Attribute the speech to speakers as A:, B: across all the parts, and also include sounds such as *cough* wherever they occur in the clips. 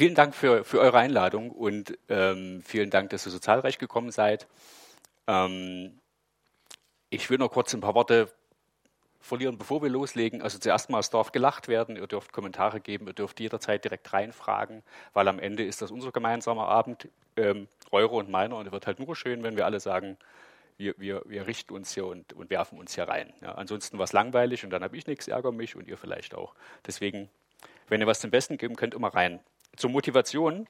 A: vielen Dank für, für eure Einladung und ähm, vielen Dank, dass ihr so zahlreich gekommen seid. Ähm, ich will noch kurz ein paar Worte verlieren, bevor wir loslegen. Also zuerst mal, es darf gelacht werden, ihr dürft Kommentare geben, ihr dürft jederzeit direkt reinfragen, weil am Ende ist das unser gemeinsamer Abend, ähm, eure und meiner, und es wird halt nur schön, wenn wir alle sagen, wir, wir, wir richten uns hier und, und werfen uns hier rein. Ja, ansonsten war es langweilig und dann habe ich nichts, ärgere mich und ihr vielleicht auch. Deswegen, wenn ihr was zum Besten geben könnt, immer rein. Zur Motivation.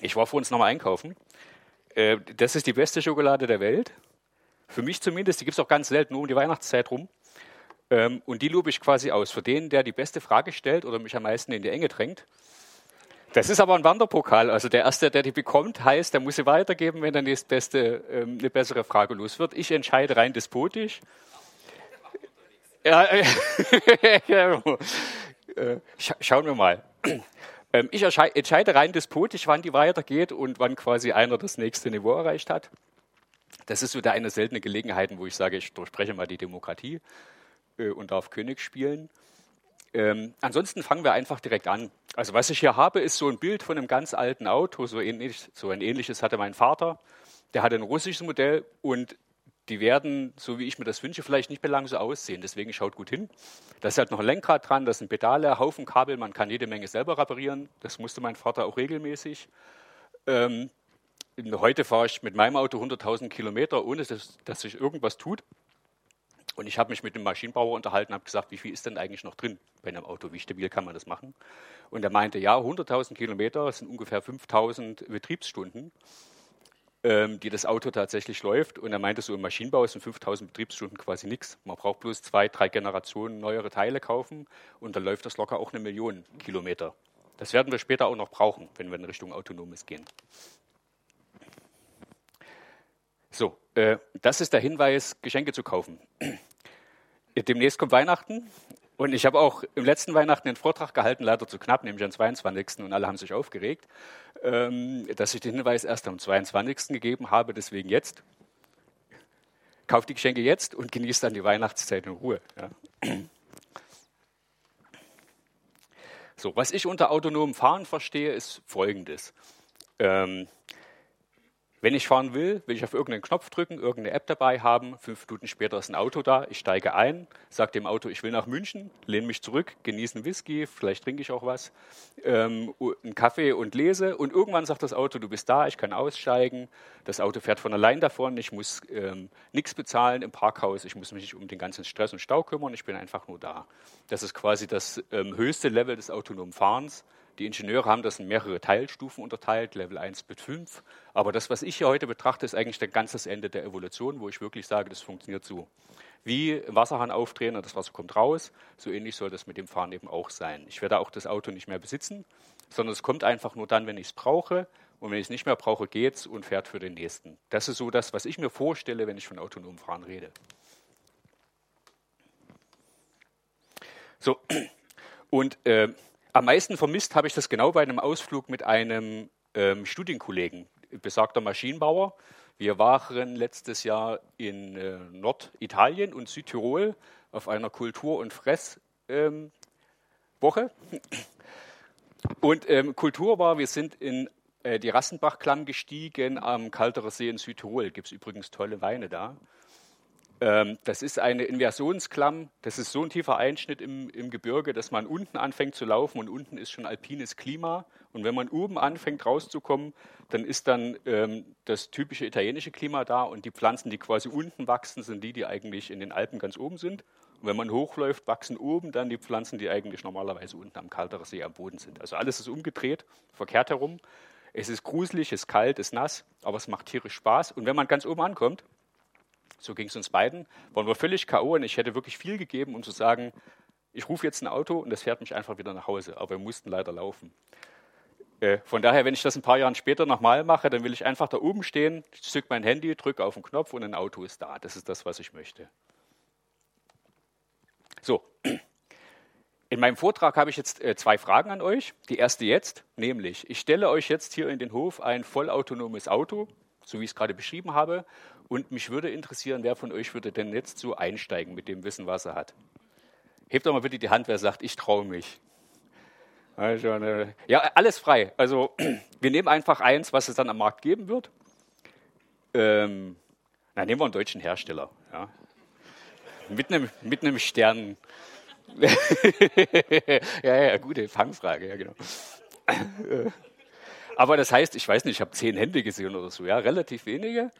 A: Ich war vor uns nochmal einkaufen. Äh, das ist die beste Schokolade der Welt. Für mich zumindest. Die gibt es auch ganz selten, nur um die Weihnachtszeit rum. Ähm, und die lobe ich quasi aus. Für den, der die beste Frage stellt oder mich am meisten in die Enge drängt, das ist aber ein Wanderpokal. Also der Erste, der die bekommt, heißt, der muss sie weitergeben, wenn der nächstbeste ähm, eine bessere Frage los wird. Ich entscheide rein despotisch. Ja, äh, *laughs* äh, scha schauen wir mal. Ähm, ich entscheide rein despotisch, wann die weitergeht und wann quasi einer das nächste Niveau erreicht hat. Das ist wieder eine seltene Gelegenheit, wo ich sage, ich durchspreche mal die Demokratie äh, und darf König spielen. Ähm, ansonsten fangen wir einfach direkt an. Also was ich hier habe, ist so ein Bild von einem ganz alten Auto. So, ähnlich, so ein ähnliches hatte mein Vater. Der hatte ein russisches Modell und die werden, so wie ich mir das wünsche, vielleicht nicht mehr lang so aussehen. Deswegen schaut gut hin. Da ist halt noch ein Lenkrad dran, da sind Pedale, Haufen Kabel, man kann jede Menge selber reparieren. Das musste mein Vater auch regelmäßig. Ähm, heute fahre ich mit meinem Auto 100.000 Kilometer, ohne dass, dass sich irgendwas tut. Und ich habe mich mit dem Maschinenbauer unterhalten, habe gesagt, wie viel ist denn eigentlich noch drin bei einem Auto? Wie stabil kann man das machen? Und er meinte, ja, 100.000 Kilometer sind ungefähr 5.000 Betriebsstunden, ähm, die das Auto tatsächlich läuft. Und er meinte, so im Maschinenbau sind 5.000 Betriebsstunden quasi nichts. Man braucht bloß zwei, drei Generationen neuere Teile kaufen und dann läuft das locker auch eine Million Kilometer. Das werden wir später auch noch brauchen, wenn wir in Richtung Autonomes gehen. So, äh, das ist der Hinweis, Geschenke zu kaufen. *clears throat* Demnächst kommt Weihnachten und ich habe auch im letzten Weihnachten einen Vortrag gehalten, leider zu knapp, nämlich am 22. und alle haben sich aufgeregt, ähm, dass ich den Hinweis erst am 22. gegeben habe, deswegen jetzt. Kauft die Geschenke jetzt und genießt dann die Weihnachtszeit in Ruhe. Ja. So, was ich unter autonomem Fahren verstehe, ist Folgendes. Ähm, wenn ich fahren will, will ich auf irgendeinen Knopf drücken, irgendeine App dabei haben. Fünf Minuten später ist ein Auto da. Ich steige ein, sage dem Auto, ich will nach München, lehne mich zurück, genieße einen Whisky, vielleicht trinke ich auch was, ähm, einen Kaffee und lese. Und irgendwann sagt das Auto, du bist da, ich kann aussteigen. Das Auto fährt von allein davon. Ich muss ähm, nichts bezahlen im Parkhaus. Ich muss mich nicht um den ganzen Stress und Stau kümmern. Ich bin einfach nur da. Das ist quasi das ähm, höchste Level des autonomen Fahrens. Die Ingenieure haben das in mehrere Teilstufen unterteilt, Level 1 bis 5. Aber das, was ich hier heute betrachte, ist eigentlich ein ganzes Ende der Evolution, wo ich wirklich sage, das funktioniert so. Wie Wasserhahn aufdrehen und das Wasser kommt raus, so ähnlich soll das mit dem Fahren eben auch sein. Ich werde auch das Auto nicht mehr besitzen, sondern es kommt einfach nur dann, wenn ich es brauche. Und wenn ich es nicht mehr brauche, geht es und fährt für den nächsten. Das ist so das, was ich mir vorstelle, wenn ich von autonomem Fahren rede. So, und äh, am meisten vermisst habe ich das genau bei einem Ausflug mit einem ähm, Studienkollegen, besagter Maschinenbauer. Wir waren letztes Jahr in äh, Norditalien und Südtirol auf einer Kultur- und Fresswoche. Ähm, und ähm, Kultur war, wir sind in äh, die Rassenbachklamm gestiegen am Kalterer See in Südtirol. Gibt es übrigens tolle Weine da. Ähm, das ist eine Inversionsklamm. Das ist so ein tiefer Einschnitt im, im, Gebirge, dass man unten anfängt zu laufen und unten ist schon alpines Klima. Und wenn man oben anfängt rauszukommen, dann ist dann ähm, das typische italienische Klima da und die Pflanzen, die quasi unten wachsen, sind die, die eigentlich in den Alpen ganz oben sind. Und wenn man hochläuft, wachsen oben dann die Pflanzen, die eigentlich normalerweise unten am Kalteren See am Boden sind. Also alles ist umgedreht, verkehrt herum. Es ist gruselig, es ist kalt, es ist nass, aber es macht tierisch Spaß. Und wenn man ganz oben ankommt, so ging es uns beiden. Waren wir völlig K.O. und ich hätte wirklich viel gegeben, um zu sagen, ich rufe jetzt ein Auto und das fährt mich einfach wieder nach Hause. Aber wir mussten leider laufen. Äh, von daher, wenn ich das ein paar Jahre später nochmal mache, dann will ich einfach da oben stehen, zück mein Handy, drücke auf den Knopf und ein Auto ist da. Das ist das, was ich möchte. So, in meinem Vortrag habe ich jetzt äh, zwei Fragen an euch. Die erste jetzt, nämlich, ich stelle euch jetzt hier in den Hof ein vollautonomes Auto, so wie ich es gerade beschrieben habe, und mich würde interessieren, wer von euch würde denn jetzt so einsteigen mit dem Wissen, was er hat? Hebt doch mal bitte die Hand, wer sagt, ich traue mich. Also, eine, ja, alles frei. Also *clears throat* wir nehmen einfach eins, was es dann am Markt geben wird. Ähm, na, nehmen wir einen deutschen Hersteller. Ja. Mit, einem, mit einem Stern. *laughs* ja, ja, gute Fangfrage, ja, genau. Aber das heißt, ich weiß nicht, ich habe zehn Hände gesehen oder so, ja, relativ wenige.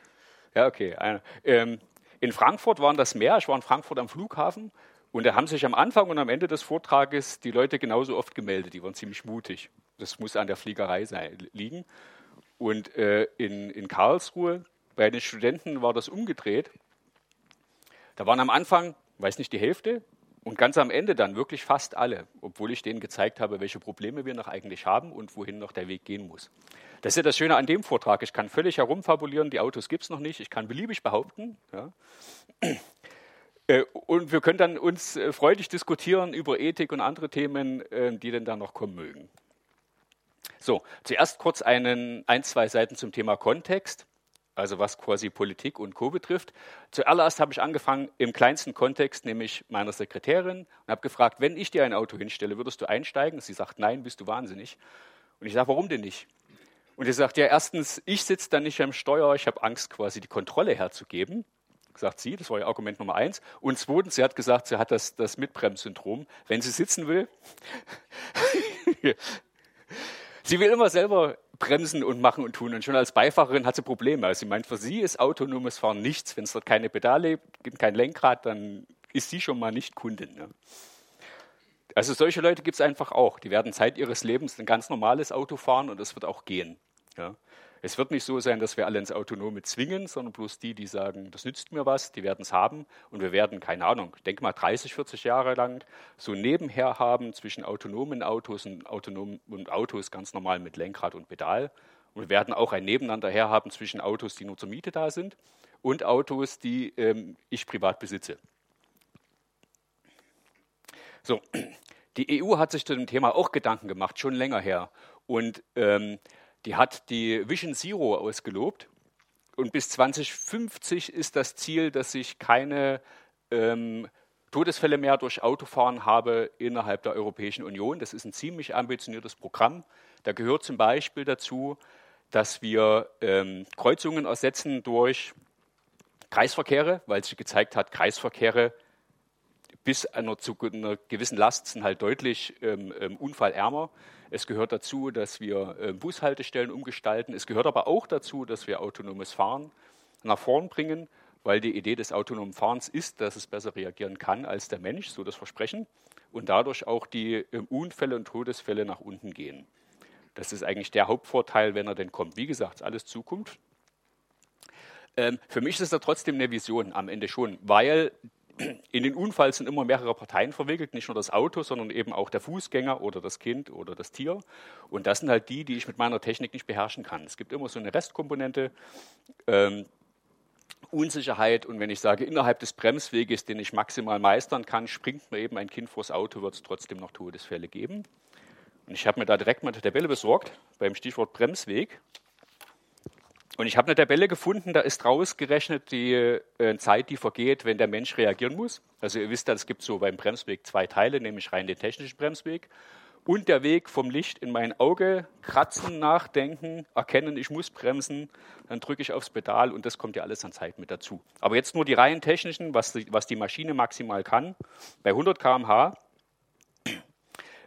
A: Ja, okay. Ähm, in Frankfurt waren das mehr. Ich war in Frankfurt am Flughafen und da haben sich am Anfang und am Ende des Vortrages die Leute genauso oft gemeldet. Die waren ziemlich mutig. Das muss an der Fliegerei sein, liegen. Und äh, in, in Karlsruhe bei den Studenten war das umgedreht. Da waren am Anfang, weiß nicht, die Hälfte und ganz am Ende dann wirklich fast alle, obwohl ich denen gezeigt habe, welche Probleme wir noch eigentlich haben und wohin noch der Weg gehen muss. Das ist ja das Schöne an dem Vortrag. Ich kann völlig herumfabulieren, die Autos gibt es noch nicht. Ich kann beliebig behaupten. Ja. Äh, und wir können dann uns äh, freudig diskutieren über Ethik und andere Themen, äh, die denn da noch kommen mögen. So, zuerst kurz einen, ein, zwei Seiten zum Thema Kontext, also was quasi Politik und Co. betrifft. Zuallererst habe ich angefangen im kleinsten Kontext, nämlich meiner Sekretärin, und habe gefragt, wenn ich dir ein Auto hinstelle, würdest du einsteigen? Sie sagt, nein, bist du wahnsinnig. Und ich sage, warum denn nicht? Und sie sagt, ja, erstens, ich sitze dann nicht am Steuer, ich habe Angst, quasi die Kontrolle herzugeben sagt sie, das war ihr Argument Nummer eins. Und zweitens, sie hat gesagt, sie hat das, das Mitbremssyndrom. Wenn sie sitzen will, *laughs* sie will immer selber bremsen und machen und tun. Und schon als Beifahrerin hat sie Probleme. Also sie meint, für sie ist autonomes Fahren nichts. Wenn es dort keine Pedale gibt, kein Lenkrad, dann ist sie schon mal nicht Kundin. Ne? Also solche Leute gibt es einfach auch. Die werden Zeit ihres Lebens ein ganz normales Auto fahren und es wird auch gehen. Ja? Es wird nicht so sein, dass wir alle ins Autonome zwingen, sondern bloß die, die sagen, das nützt mir was, die werden es haben. Und wir werden, keine Ahnung, denk mal 30, 40 Jahre lang so nebenher haben zwischen autonomen Autos und, autonomen, und Autos ganz normal mit Lenkrad und Pedal. Und wir werden auch ein Nebeneinander her haben zwischen Autos, die nur zur Miete da sind und Autos, die ähm, ich privat besitze. So, die EU hat sich zu dem Thema auch Gedanken gemacht, schon länger her. Und ähm, die hat die Vision Zero ausgelobt. Und bis 2050 ist das Ziel, dass ich keine ähm, Todesfälle mehr durch Autofahren habe innerhalb der Europäischen Union. Das ist ein ziemlich ambitioniertes Programm. Da gehört zum Beispiel dazu, dass wir ähm, Kreuzungen ersetzen durch Kreisverkehre, weil sich gezeigt hat, Kreisverkehre bis einer, zu einer gewissen Last sind halt deutlich ähm, ähm unfallärmer. Es gehört dazu, dass wir äh, Bushaltestellen umgestalten. Es gehört aber auch dazu, dass wir autonomes Fahren nach vorn bringen, weil die Idee des autonomen Fahrens ist, dass es besser reagieren kann als der Mensch, so das Versprechen, und dadurch auch die ähm, Unfälle und Todesfälle nach unten gehen. Das ist eigentlich der Hauptvorteil, wenn er denn kommt. Wie gesagt, alles Zukunft. Ähm, für mich ist es trotzdem eine Vision am Ende schon, weil in den Unfall sind immer mehrere Parteien verwickelt, nicht nur das Auto, sondern eben auch der Fußgänger oder das Kind oder das Tier. Und das sind halt die, die ich mit meiner Technik nicht beherrschen kann. Es gibt immer so eine Restkomponente, ähm, Unsicherheit. Und wenn ich sage, innerhalb des Bremsweges, den ich maximal meistern kann, springt mir eben ein Kind vors Auto, wird es trotzdem noch Todesfälle geben. Und ich habe mir da direkt mal eine Tabelle besorgt beim Stichwort Bremsweg. Und ich habe eine Tabelle gefunden, da ist rausgerechnet die äh, Zeit, die vergeht, wenn der Mensch reagieren muss. Also ihr wisst, es gibt so beim Bremsweg zwei Teile, nämlich rein den technischen Bremsweg und der Weg vom Licht in mein Auge, kratzen, nachdenken, erkennen, ich muss bremsen, dann drücke ich aufs Pedal und das kommt ja alles an Zeit mit dazu. Aber jetzt nur die rein technischen, was die, was die Maschine maximal kann. Bei 100 km/h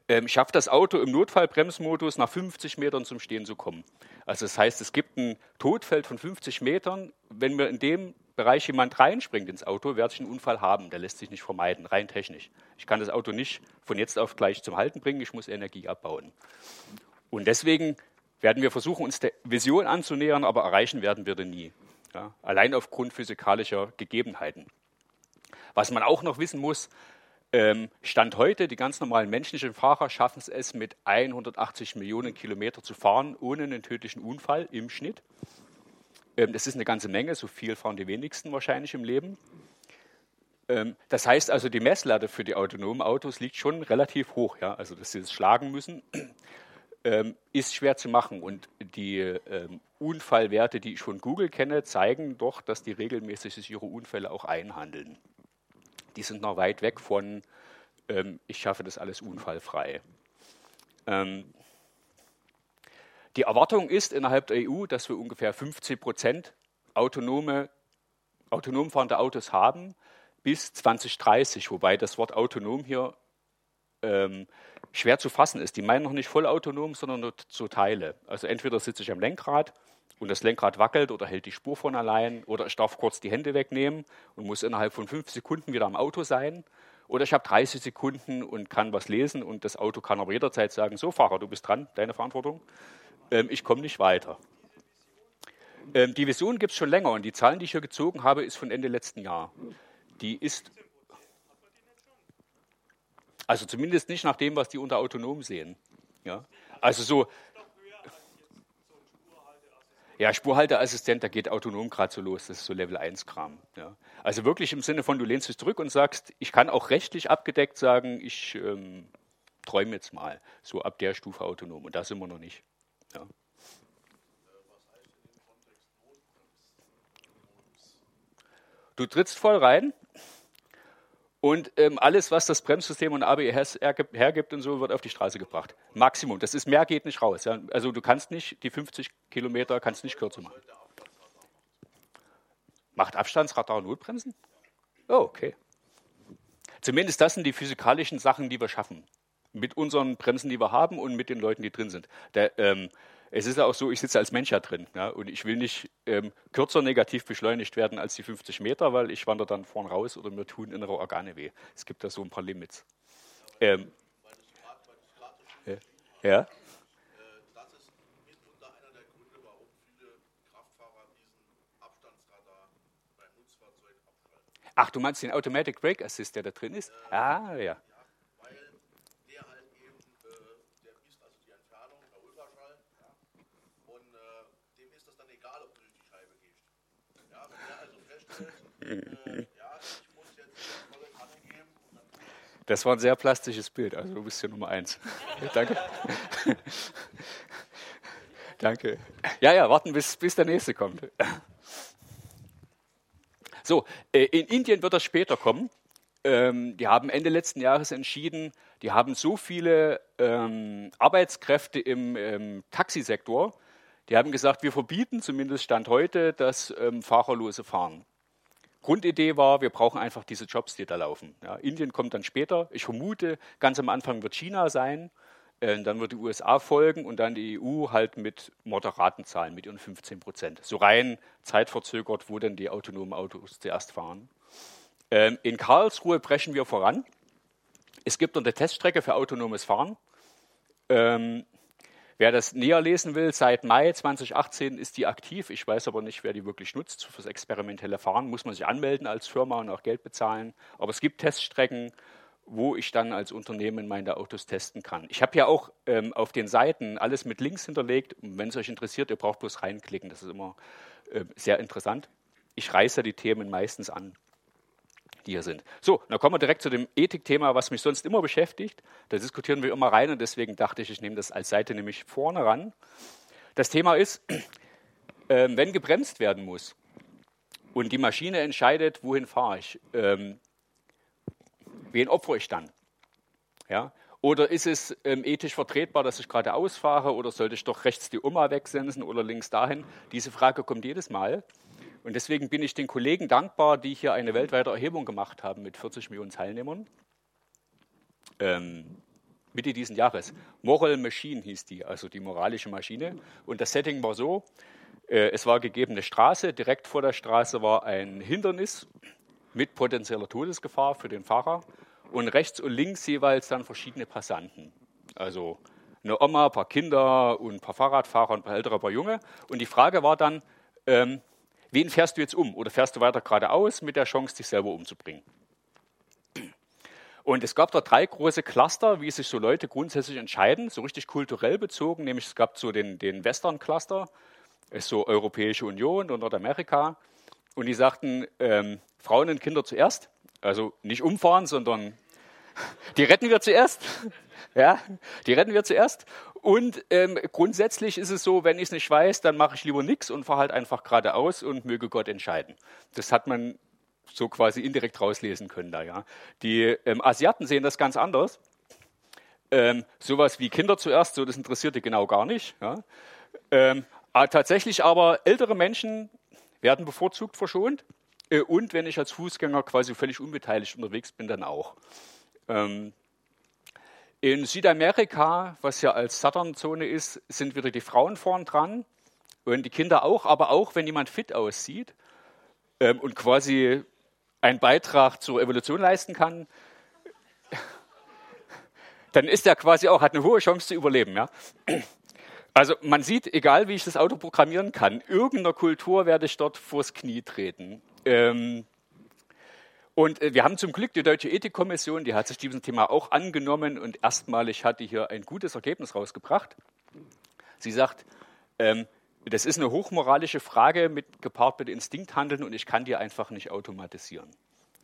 A: ähm, schafft das Auto im Notfallbremsmodus nach 50 Metern zum Stehen zu kommen. Also das heißt, es gibt ein Todfeld von 50 Metern. Wenn mir in dem Bereich jemand reinspringt ins Auto, werde ich einen Unfall haben. Der lässt sich nicht vermeiden, rein technisch. Ich kann das Auto nicht von jetzt auf gleich zum Halten bringen, ich muss Energie abbauen. Und deswegen werden wir versuchen, uns der Vision anzunähern, aber erreichen werden wir den nie. Ja, allein aufgrund physikalischer Gegebenheiten. Was man auch noch wissen muss, Stand heute, die ganz normalen menschlichen Fahrer schaffen es mit 180 Millionen Kilometer zu fahren, ohne einen tödlichen Unfall im Schnitt. Ähm, das ist eine ganze Menge, so viel fahren die wenigsten wahrscheinlich im Leben. Ähm, das heißt also, die Messlatte für die autonomen Autos liegt schon relativ hoch. Ja? Also, dass sie es schlagen müssen, *clears throat* ist schwer zu machen. Und die Unfallwerte, die ich von Google kenne, zeigen doch, dass die regelmäßig ihre Unfälle auch einhandeln die sind noch weit weg von, ähm, ich schaffe das alles unfallfrei. Ähm, die Erwartung ist innerhalb der EU, dass wir ungefähr 50 Prozent autonome, autonom fahrende Autos haben bis 2030, wobei das Wort autonom hier ähm, schwer zu fassen ist. Die meinen noch nicht voll autonom, sondern nur zu Teile. Also entweder sitze ich am Lenkrad und das Lenkrad wackelt oder hält die Spur von allein oder ich darf kurz die Hände wegnehmen und muss innerhalb von fünf Sekunden wieder am Auto sein. Oder ich habe 30 Sekunden und kann was lesen und das Auto kann aber jederzeit sagen, so Fahrer, du bist dran, deine Verantwortung, ähm, ich komme nicht weiter. Ähm, die Vision gibt es schon länger und die Zahlen, die ich hier gezogen habe, ist von Ende letzten Jahr. Die ist, also zumindest nicht nach dem, was die unter autonom sehen. Ja? Also so, ja, Spurhalteassistent, da geht autonom gerade so los, das ist so Level 1 Kram. Ja. Also wirklich im Sinne von, du lehnst dich zurück und sagst, ich kann auch rechtlich abgedeckt sagen, ich ähm, träume jetzt mal, so ab der Stufe autonom. Und da sind wir noch nicht. Ja. Du trittst voll rein und ähm, alles, was das Bremssystem und ABS hergibt und so, wird auf die Straße gebracht. Maximum. Das ist mehr geht nicht raus. Ja? Also du kannst nicht die 50 Kilometer kannst nicht kürzer machen. Macht Abstandsradar Notbremsen? Oh, okay. Zumindest das sind die physikalischen Sachen, die wir schaffen. Mit unseren Bremsen, die wir haben und mit den Leuten, die drin sind. Der, ähm, es ist ja auch so, ich sitze als Mensch ja drin ja, und ich will nicht ähm, kürzer negativ beschleunigt werden als die 50 Meter, weil ich wandere dann vorn raus oder mir tun innere Organe weh. Es gibt da so ein paar Limits. Ähm, ja. ja. Ach, du meinst den Automatic Brake Assist, der da drin ist? Ah, ja. Das war ein sehr plastisches Bild, also du bist hier Nummer eins. Danke. Danke. Ja, ja, warten, bis, bis der nächste kommt. So, äh, in Indien wird das später kommen. Ähm, die haben Ende letzten Jahres entschieden, die haben so viele ähm, Arbeitskräfte im ähm, Taxisektor, die haben gesagt, wir verbieten zumindest Stand heute das fahrerlose Fahren. Grundidee war, wir brauchen einfach diese Jobs, die da laufen. Ja, Indien kommt dann später. Ich vermute, ganz am Anfang wird China sein, äh, dann wird die USA folgen und dann die EU halt mit moderaten Zahlen, mit ihren 15 Prozent. So rein zeitverzögert, wo denn die autonomen Autos zuerst fahren. Ähm, in Karlsruhe brechen wir voran. Es gibt eine Teststrecke für autonomes Fahren. Ähm, Wer das näher lesen will, seit Mai 2018 ist die aktiv. Ich weiß aber nicht, wer die wirklich nutzt. Fürs experimentelle Fahren muss man sich anmelden als Firma und auch Geld bezahlen. Aber es gibt Teststrecken, wo ich dann als Unternehmen meine Autos testen kann. Ich habe ja auch ähm, auf den Seiten alles mit Links hinterlegt. Wenn es euch interessiert, ihr braucht bloß reinklicken. Das ist immer äh, sehr interessant. Ich reiße die Themen meistens an die hier sind. So, dann kommen wir direkt zu dem Ethikthema, was mich sonst immer beschäftigt. Da diskutieren wir immer rein und deswegen dachte ich, ich nehme das als Seite nämlich vorne ran. Das Thema ist, *clears throat* äh, wenn gebremst werden muss und die Maschine entscheidet, wohin fahre ich, ähm, wen opfere ich dann? Ja? Oder ist es ähm, ethisch vertretbar, dass ich gerade ausfahre oder sollte ich doch rechts die Oma wegsensen oder links dahin? Diese Frage kommt jedes Mal. Und deswegen bin ich den Kollegen dankbar, die hier eine weltweite Erhebung gemacht haben mit 40 Millionen Teilnehmern. Ähm, Mitte diesen Jahres. Moral Machine hieß die, also die moralische Maschine. Und das Setting war so, äh, es war gegebene Straße, direkt vor der Straße war ein Hindernis mit potenzieller Todesgefahr für den Fahrer und rechts und links jeweils dann verschiedene Passanten. Also eine Oma, ein paar Kinder und ein paar Fahrradfahrer und ein paar ältere, ein paar Junge. Und die Frage war dann, ähm, wen fährst du jetzt um? Oder fährst du weiter geradeaus mit der Chance, dich selber umzubringen? Und es gab da drei große Cluster, wie sich so Leute grundsätzlich entscheiden, so richtig kulturell bezogen, nämlich es gab so den, den Western-Cluster, so Europäische Union und Nordamerika. Und die sagten, ähm, Frauen und Kinder zuerst, also nicht umfahren, sondern *laughs* die retten wir zuerst. *laughs* Ja, die retten wir zuerst. Und ähm, grundsätzlich ist es so, wenn ich es nicht weiß, dann mache ich lieber nichts und fahre halt einfach geradeaus und möge Gott entscheiden. Das hat man so quasi indirekt rauslesen können da, ja. Die ähm, Asiaten sehen das ganz anders. Ähm, sowas wie Kinder zuerst, so das interessiert die genau gar nicht. Ja. Ähm, tatsächlich aber ältere Menschen werden bevorzugt verschont äh, und wenn ich als Fußgänger quasi völlig unbeteiligt unterwegs bin, dann auch. Ähm, in Südamerika, was ja als Southern-Zone ist, sind wieder die Frauen vorn dran und die Kinder auch, aber auch wenn jemand fit aussieht ähm, und quasi einen Beitrag zur Evolution leisten kann, dann ist er quasi auch, hat eine hohe Chance zu überleben. Ja? Also man sieht, egal wie ich das Auto programmieren kann, irgendeiner Kultur werde ich dort vors Knie treten. Ähm, und äh, wir haben zum Glück die Deutsche Ethikkommission, die hat sich diesem Thema auch angenommen und erstmalig hat die hier ein gutes Ergebnis rausgebracht. Sie sagt, ähm, das ist eine hochmoralische Frage mit gepaart mit Instinkthandeln und ich kann die einfach nicht automatisieren.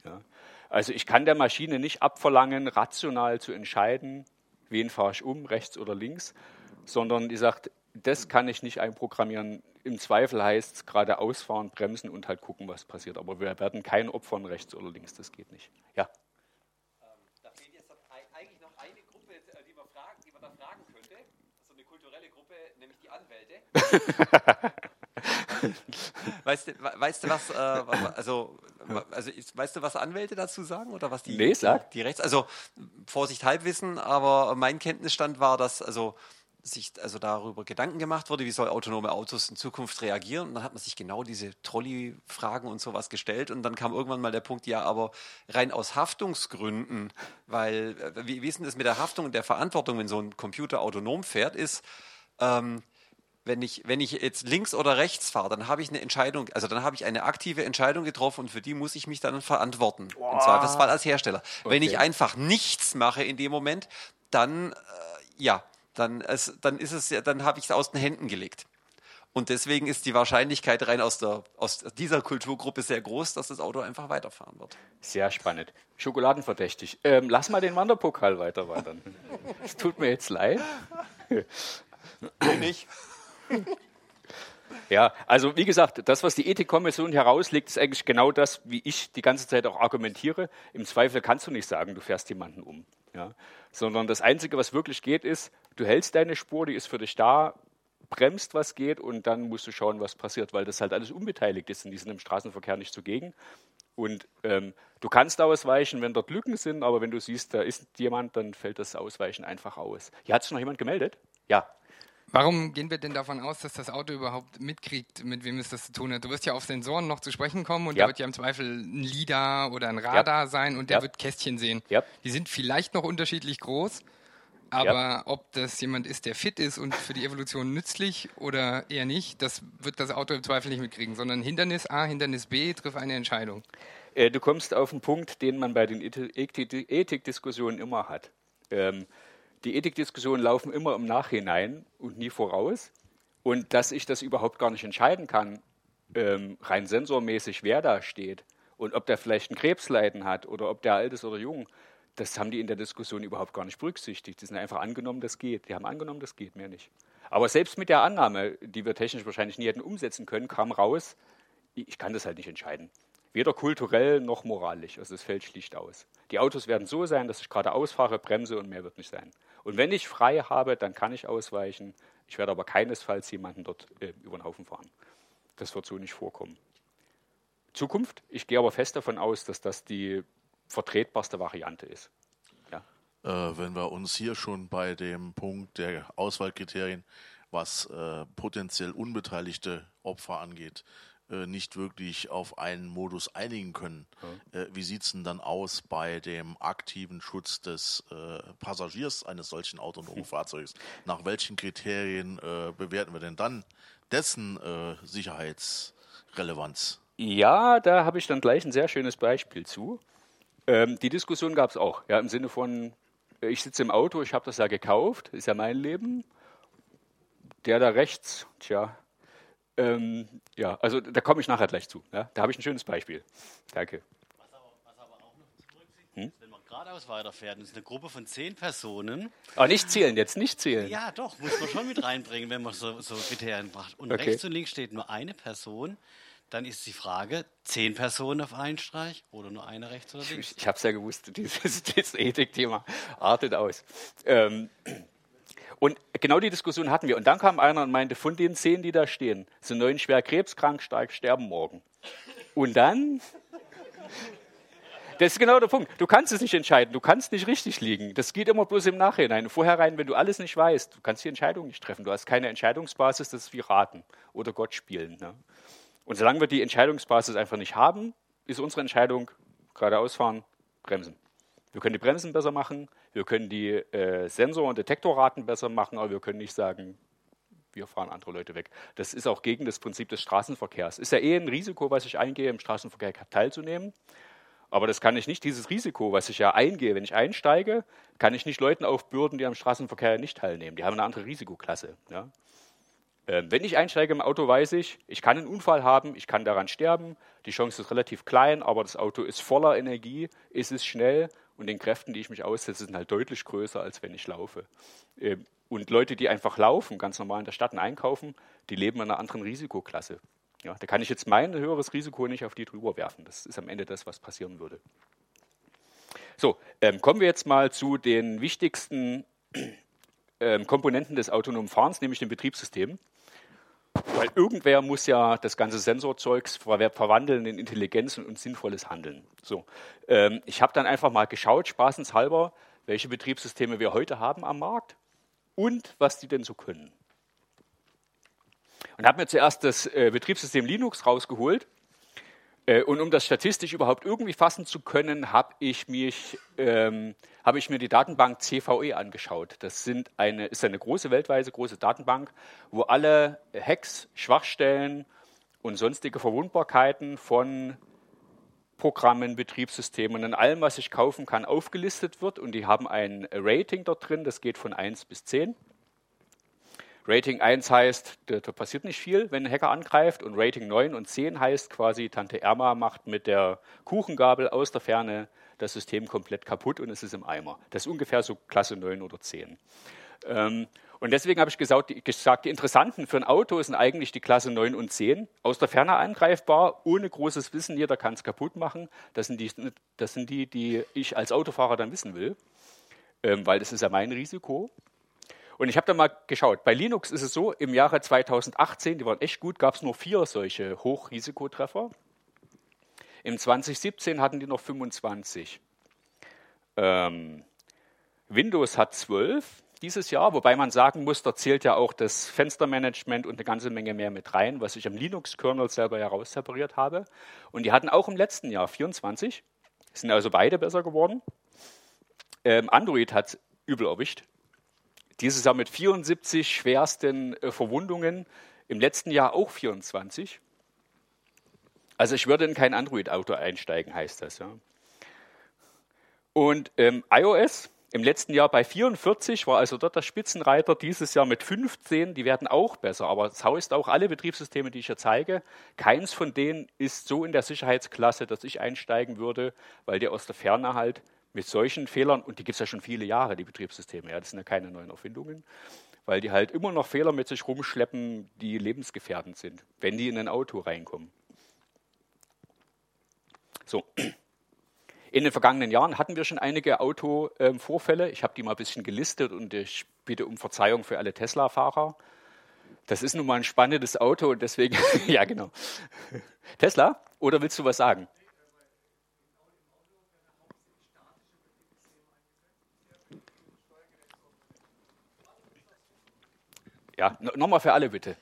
A: Ja. Also ich kann der Maschine nicht abverlangen, rational zu entscheiden, wen fahre ich um, rechts oder links, sondern die sagt, das kann ich nicht einprogrammieren. Im Zweifel heißt es gerade ausfahren, bremsen und halt gucken, was passiert. Aber wir werden keinen opfern, rechts oder links, das geht nicht. Ja.
B: Ähm, da fehlt jetzt eigentlich noch eine Gruppe, äh, die man, fragen, die man da fragen könnte. So eine kulturelle Gruppe, nämlich die Anwälte. *laughs* weißt, du, weißt du was, äh, also, also weißt du, was Anwälte dazu sagen oder was die,
A: nee, sag.
B: die Rechts, also Vorsicht Halbwissen, aber mein Kenntnisstand war, dass also sich also darüber Gedanken gemacht wurde, wie soll autonome Autos in Zukunft reagieren. Und dann hat man sich genau diese Trolley-Fragen und sowas gestellt. Und dann kam irgendwann mal der Punkt, ja, aber rein aus Haftungsgründen, weil äh, wie, wie ist denn das mit der Haftung und der Verantwortung, wenn so ein Computer autonom fährt, ist, ähm, wenn ich, wenn ich jetzt links oder rechts fahre, dann habe ich eine Entscheidung, also dann habe ich eine aktive Entscheidung getroffen und für die muss ich mich dann verantworten. Wow. Im Zweifelsfall als Hersteller. Okay. Wenn ich einfach nichts mache in dem Moment, dann äh, ja, dann, es, dann ist es ja, dann habe ich es aus den Händen gelegt. Und deswegen ist die Wahrscheinlichkeit rein aus, der, aus dieser Kulturgruppe sehr groß, dass das Auto einfach weiterfahren wird.
A: Sehr spannend. Schokoladenverdächtig. Ähm, lass mal den Wanderpokal weiter weitern. *laughs* Es tut mir jetzt leid.
B: nicht.
A: Ja, also wie gesagt, das, was die Ethikkommission herauslegt, ist eigentlich genau das, wie ich die ganze Zeit auch argumentiere. Im Zweifel kannst du nicht sagen, du fährst jemanden um. Ja? Sondern das Einzige, was wirklich geht, ist, du hältst deine Spur, die ist für dich da, bremst, was geht und dann musst du schauen, was passiert, weil das halt alles unbeteiligt ist und die sind im Straßenverkehr nicht zugegen. Und ähm, du kannst ausweichen, wenn dort Lücken sind, aber wenn du siehst, da ist jemand, dann fällt das Ausweichen einfach aus. Hier hat sich noch jemand gemeldet? Ja.
C: Warum gehen wir denn davon aus, dass das Auto überhaupt mitkriegt, mit wem es das zu tun hat? Du wirst ja auf Sensoren noch zu sprechen kommen und ja. da wird ja im Zweifel ein LIDAR oder ein Radar ja. sein und der ja. wird Kästchen sehen. Die sind vielleicht noch unterschiedlich groß, aber ob das jemand ist, der fit ist und für die Evolution nützlich oder eher nicht, das wird das Auto im Zweifel nicht mitkriegen, sondern Hindernis A, Hindernis B, triff eine Entscheidung.
A: Äh, du kommst auf einen Punkt, den man bei den Ethikdiskussionen immer hat. Ähm, die Ethikdiskussionen laufen immer im Nachhinein und nie voraus. Und dass ich das überhaupt gar nicht entscheiden kann, ähm, rein sensormäßig, wer da steht und ob der vielleicht ein Krebsleiden hat oder ob der alt ist oder jung, das haben die in der Diskussion überhaupt gar nicht berücksichtigt. Die sind einfach angenommen, das geht. Die haben angenommen, das geht, mehr nicht. Aber selbst mit der Annahme, die wir technisch wahrscheinlich nie hätten umsetzen können, kam raus, ich kann das halt nicht entscheiden. Weder kulturell noch moralisch. Also es fällt schlicht aus. Die Autos werden so sein, dass ich gerade ausfahre, bremse und mehr wird nicht sein. Und wenn ich frei habe, dann kann ich ausweichen. Ich werde aber keinesfalls jemanden dort äh, über den Haufen fahren. Das wird so nicht vorkommen. Zukunft, ich gehe aber fest davon aus, dass das die vertretbarste Variante ist.
D: Ja. Äh, wenn wir uns hier schon bei dem Punkt der Auswahlkriterien, was äh, potenziell unbeteiligte Opfer angeht, äh, nicht wirklich auf einen Modus einigen können. Ja. Äh, wie sieht es denn dann aus bei dem aktiven Schutz des äh, Passagiers eines solchen autonomen Fahrzeugs? Nach welchen Kriterien äh, bewerten wir denn dann dessen äh, Sicherheitsrelevanz?
A: Ja, da habe ich dann gleich ein sehr schönes Beispiel zu. Ähm, die Diskussion gab es auch, ja, im Sinne von, ich sitze im Auto, ich habe das ja gekauft, ist ja mein Leben. Der da rechts, tja, ähm, ja, also da komme ich nachher gleich zu. Ja? Da habe ich ein schönes Beispiel. Danke.
E: Was aber, was aber auch noch zu berücksichtigen hm? ist, wenn man geradeaus weiterfährt, ist eine Gruppe von zehn Personen.
A: Aber nicht zählen, jetzt nicht zählen.
E: Ja, doch, muss man schon mit reinbringen, wenn man so, so Kriterien macht. Und okay. rechts und links steht nur eine Person, Dann ist die Frage, zehn Personen auf einen Streich oder nur eine rechts oder links?
A: Ich, ich habe es ja gewusst, *laughs* dieses, dieses Ethikthema artet aus. Ähm, und genau die Diskussion hatten wir. Und dann kam einer und meinte, von den zehn, die da stehen, sind neun schwer krebskrank, stark sterben morgen. Und dann das ist genau der Punkt. Du kannst es nicht entscheiden. Du kannst nicht richtig liegen. Das geht immer bloß im Nachhinein. Vorherein, wenn du alles nicht weißt, du kannst die Entscheidung nicht treffen. Du hast keine Entscheidungsbasis. Das ist wie raten oder Gott spielen. Ne? Und solange wir die Entscheidungsbasis einfach nicht haben, ist unsere Entscheidung geradeaus fahren, bremsen. Wir können die Bremsen besser machen, wir können die äh, Sensor- und Detektorraten besser machen, aber wir können nicht sagen, wir fahren andere Leute weg. Das ist auch gegen das Prinzip des Straßenverkehrs. Ist ja eh ein Risiko, was ich eingehe, im Straßenverkehr teilzunehmen. Aber das kann ich nicht, dieses Risiko, was ich ja eingehe, wenn ich einsteige, kann ich nicht Leuten aufbürden, die am Straßenverkehr nicht teilnehmen. Die haben eine andere Risikoklasse. Ja. Ähm, wenn ich einsteige im Auto, weiß ich, ich kann einen Unfall haben, ich kann daran sterben. Die Chance ist relativ klein, aber das Auto ist voller Energie, ist es schnell und den Kräften, die ich mich aussetze, sind halt deutlich größer, als wenn ich laufe. Ähm, und Leute, die einfach laufen, ganz normal in der Stadt und einkaufen, die leben in einer anderen Risikoklasse. Ja, da kann ich jetzt mein höheres Risiko nicht auf die drüber werfen. Das ist am Ende das, was passieren würde. So, ähm, kommen wir jetzt mal zu den wichtigsten ähm, Komponenten des autonomen Fahrens, nämlich dem Betriebssystem. Weil irgendwer muss ja das ganze Sensorzeugs ver verwandeln in Intelligenz und, sinnvolles Handeln. So, ähm, ich habe dann einfach mal geschaut, spaßenshalber, welche Betriebssysteme wir heute haben am Markt und was die denn so können und habe mir zuerst das äh, Betriebssystem Linux rausgeholt. Äh, und um das statistisch überhaupt irgendwie fassen zu können, habe ich, ähm, hab ich mir die Datenbank CVE angeschaut. Das sind eine, ist eine große, weltweite große Datenbank, wo alle Hacks, Schwachstellen und sonstige Verwundbarkeiten von Programmen, Betriebssystemen und allem, was ich kaufen kann, aufgelistet wird. Und die haben ein Rating dort drin, das geht von 1 bis 10. Rating 1 heißt, da, da, passiert nicht viel, wenn ein Hacker angreift. Und Rating 9 und 10 heißt quasi, Tante Erma macht mit der Kuchengabel aus der Ferne das System komplett kaputt und es ist im Eimer. Das ist ungefähr so Klasse 9 oder 10. Ähm, und deswegen habe ich gesagt die, gesagt, die interessanten für ein Auto sind eigentlich die Klasse 9 und 10. Aus der Ferne angreifbar, ohne großes Wissen, jeder kann es kaputt machen. Das sind, die, das sind die, die ich als Autofahrer dann wissen will, ähm, weil das ist ja mein Risiko. Und ich habe da mal geschaut, bei Linux ist es so, im Jahre 2018, die waren echt gut, gab es nur vier solche Hochrisikotreffer. Im 2017 hatten die noch 25. Ähm, Windows hat 12 dieses Jahr, wobei man sagen muss, da zählt ja auch das Fenstermanagement und eine ganze Menge mehr mit rein, was ich am Linux-Kernel selber heraussepariert habe. Und die hatten auch im letzten Jahr 24, sind also beide besser geworden. Ähm, Android hat übel erwischt, dieses Jahr mit 74 schwersten äh, Verwundungen, im letzten Jahr auch 24. Also ich würde in kein Android-Auto einsteigen, heißt das. Ja. Und ähm, iOS im letzten Jahr bei 44 war also dort der Spitzenreiter, dieses Jahr mit 15, die werden auch besser. Aber das heißt auch, alle Betriebssysteme, die ich hier zeige, keins von denen ist so in der Sicherheitsklasse, dass ich einsteigen würde, weil der aus der Ferne halt mit solchen Fehlern, und die gibt es ja schon viele Jahre, die Betriebssysteme, ja, das sind ja keine neuen Erfindungen, weil die halt immer noch Fehler mit sich rumschleppen, die lebensgefährdend sind, wenn die in ein Auto reinkommen. So. In den vergangenen Jahren hatten wir schon einige Autovorfälle. Ich habe die mal ein bisschen gelistet und ich bitte um Verzeihung für alle Tesla-Fahrer. Das ist nun mal ein spannendes Auto und deswegen, *laughs* ja genau. Tesla? Oder willst du was sagen? Ja, nochmal für alle bitte.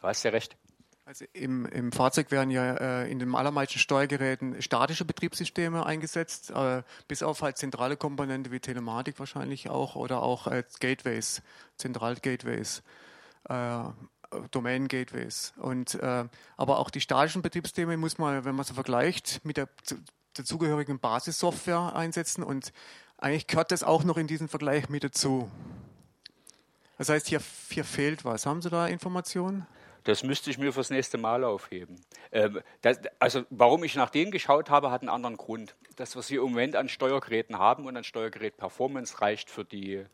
A: Du hast ja recht.
F: Also im, im Fahrzeug werden ja äh, in den allermeisten Steuergeräten statische Betriebssysteme eingesetzt, äh, bis auf halt zentrale Komponente wie Telematik wahrscheinlich auch oder auch äh, Gateways, Zentralgateways, äh, Domain-Gateways. Äh, aber auch die statischen Betriebssysteme muss man, wenn man sie vergleicht, mit der dazugehörigen Basissoftware einsetzen und eigentlich gehört das auch noch in diesen Vergleich mit dazu. Das heißt, hier, hier fehlt was. Haben Sie da Informationen?
A: Das müsste ich mir fürs nächste Mal aufheben. Ähm, das, also warum ich nach denen geschaut habe, hat einen anderen Grund. Das, was wir im Moment an Steuergeräten haben und an Steuergerät-Performance reicht für die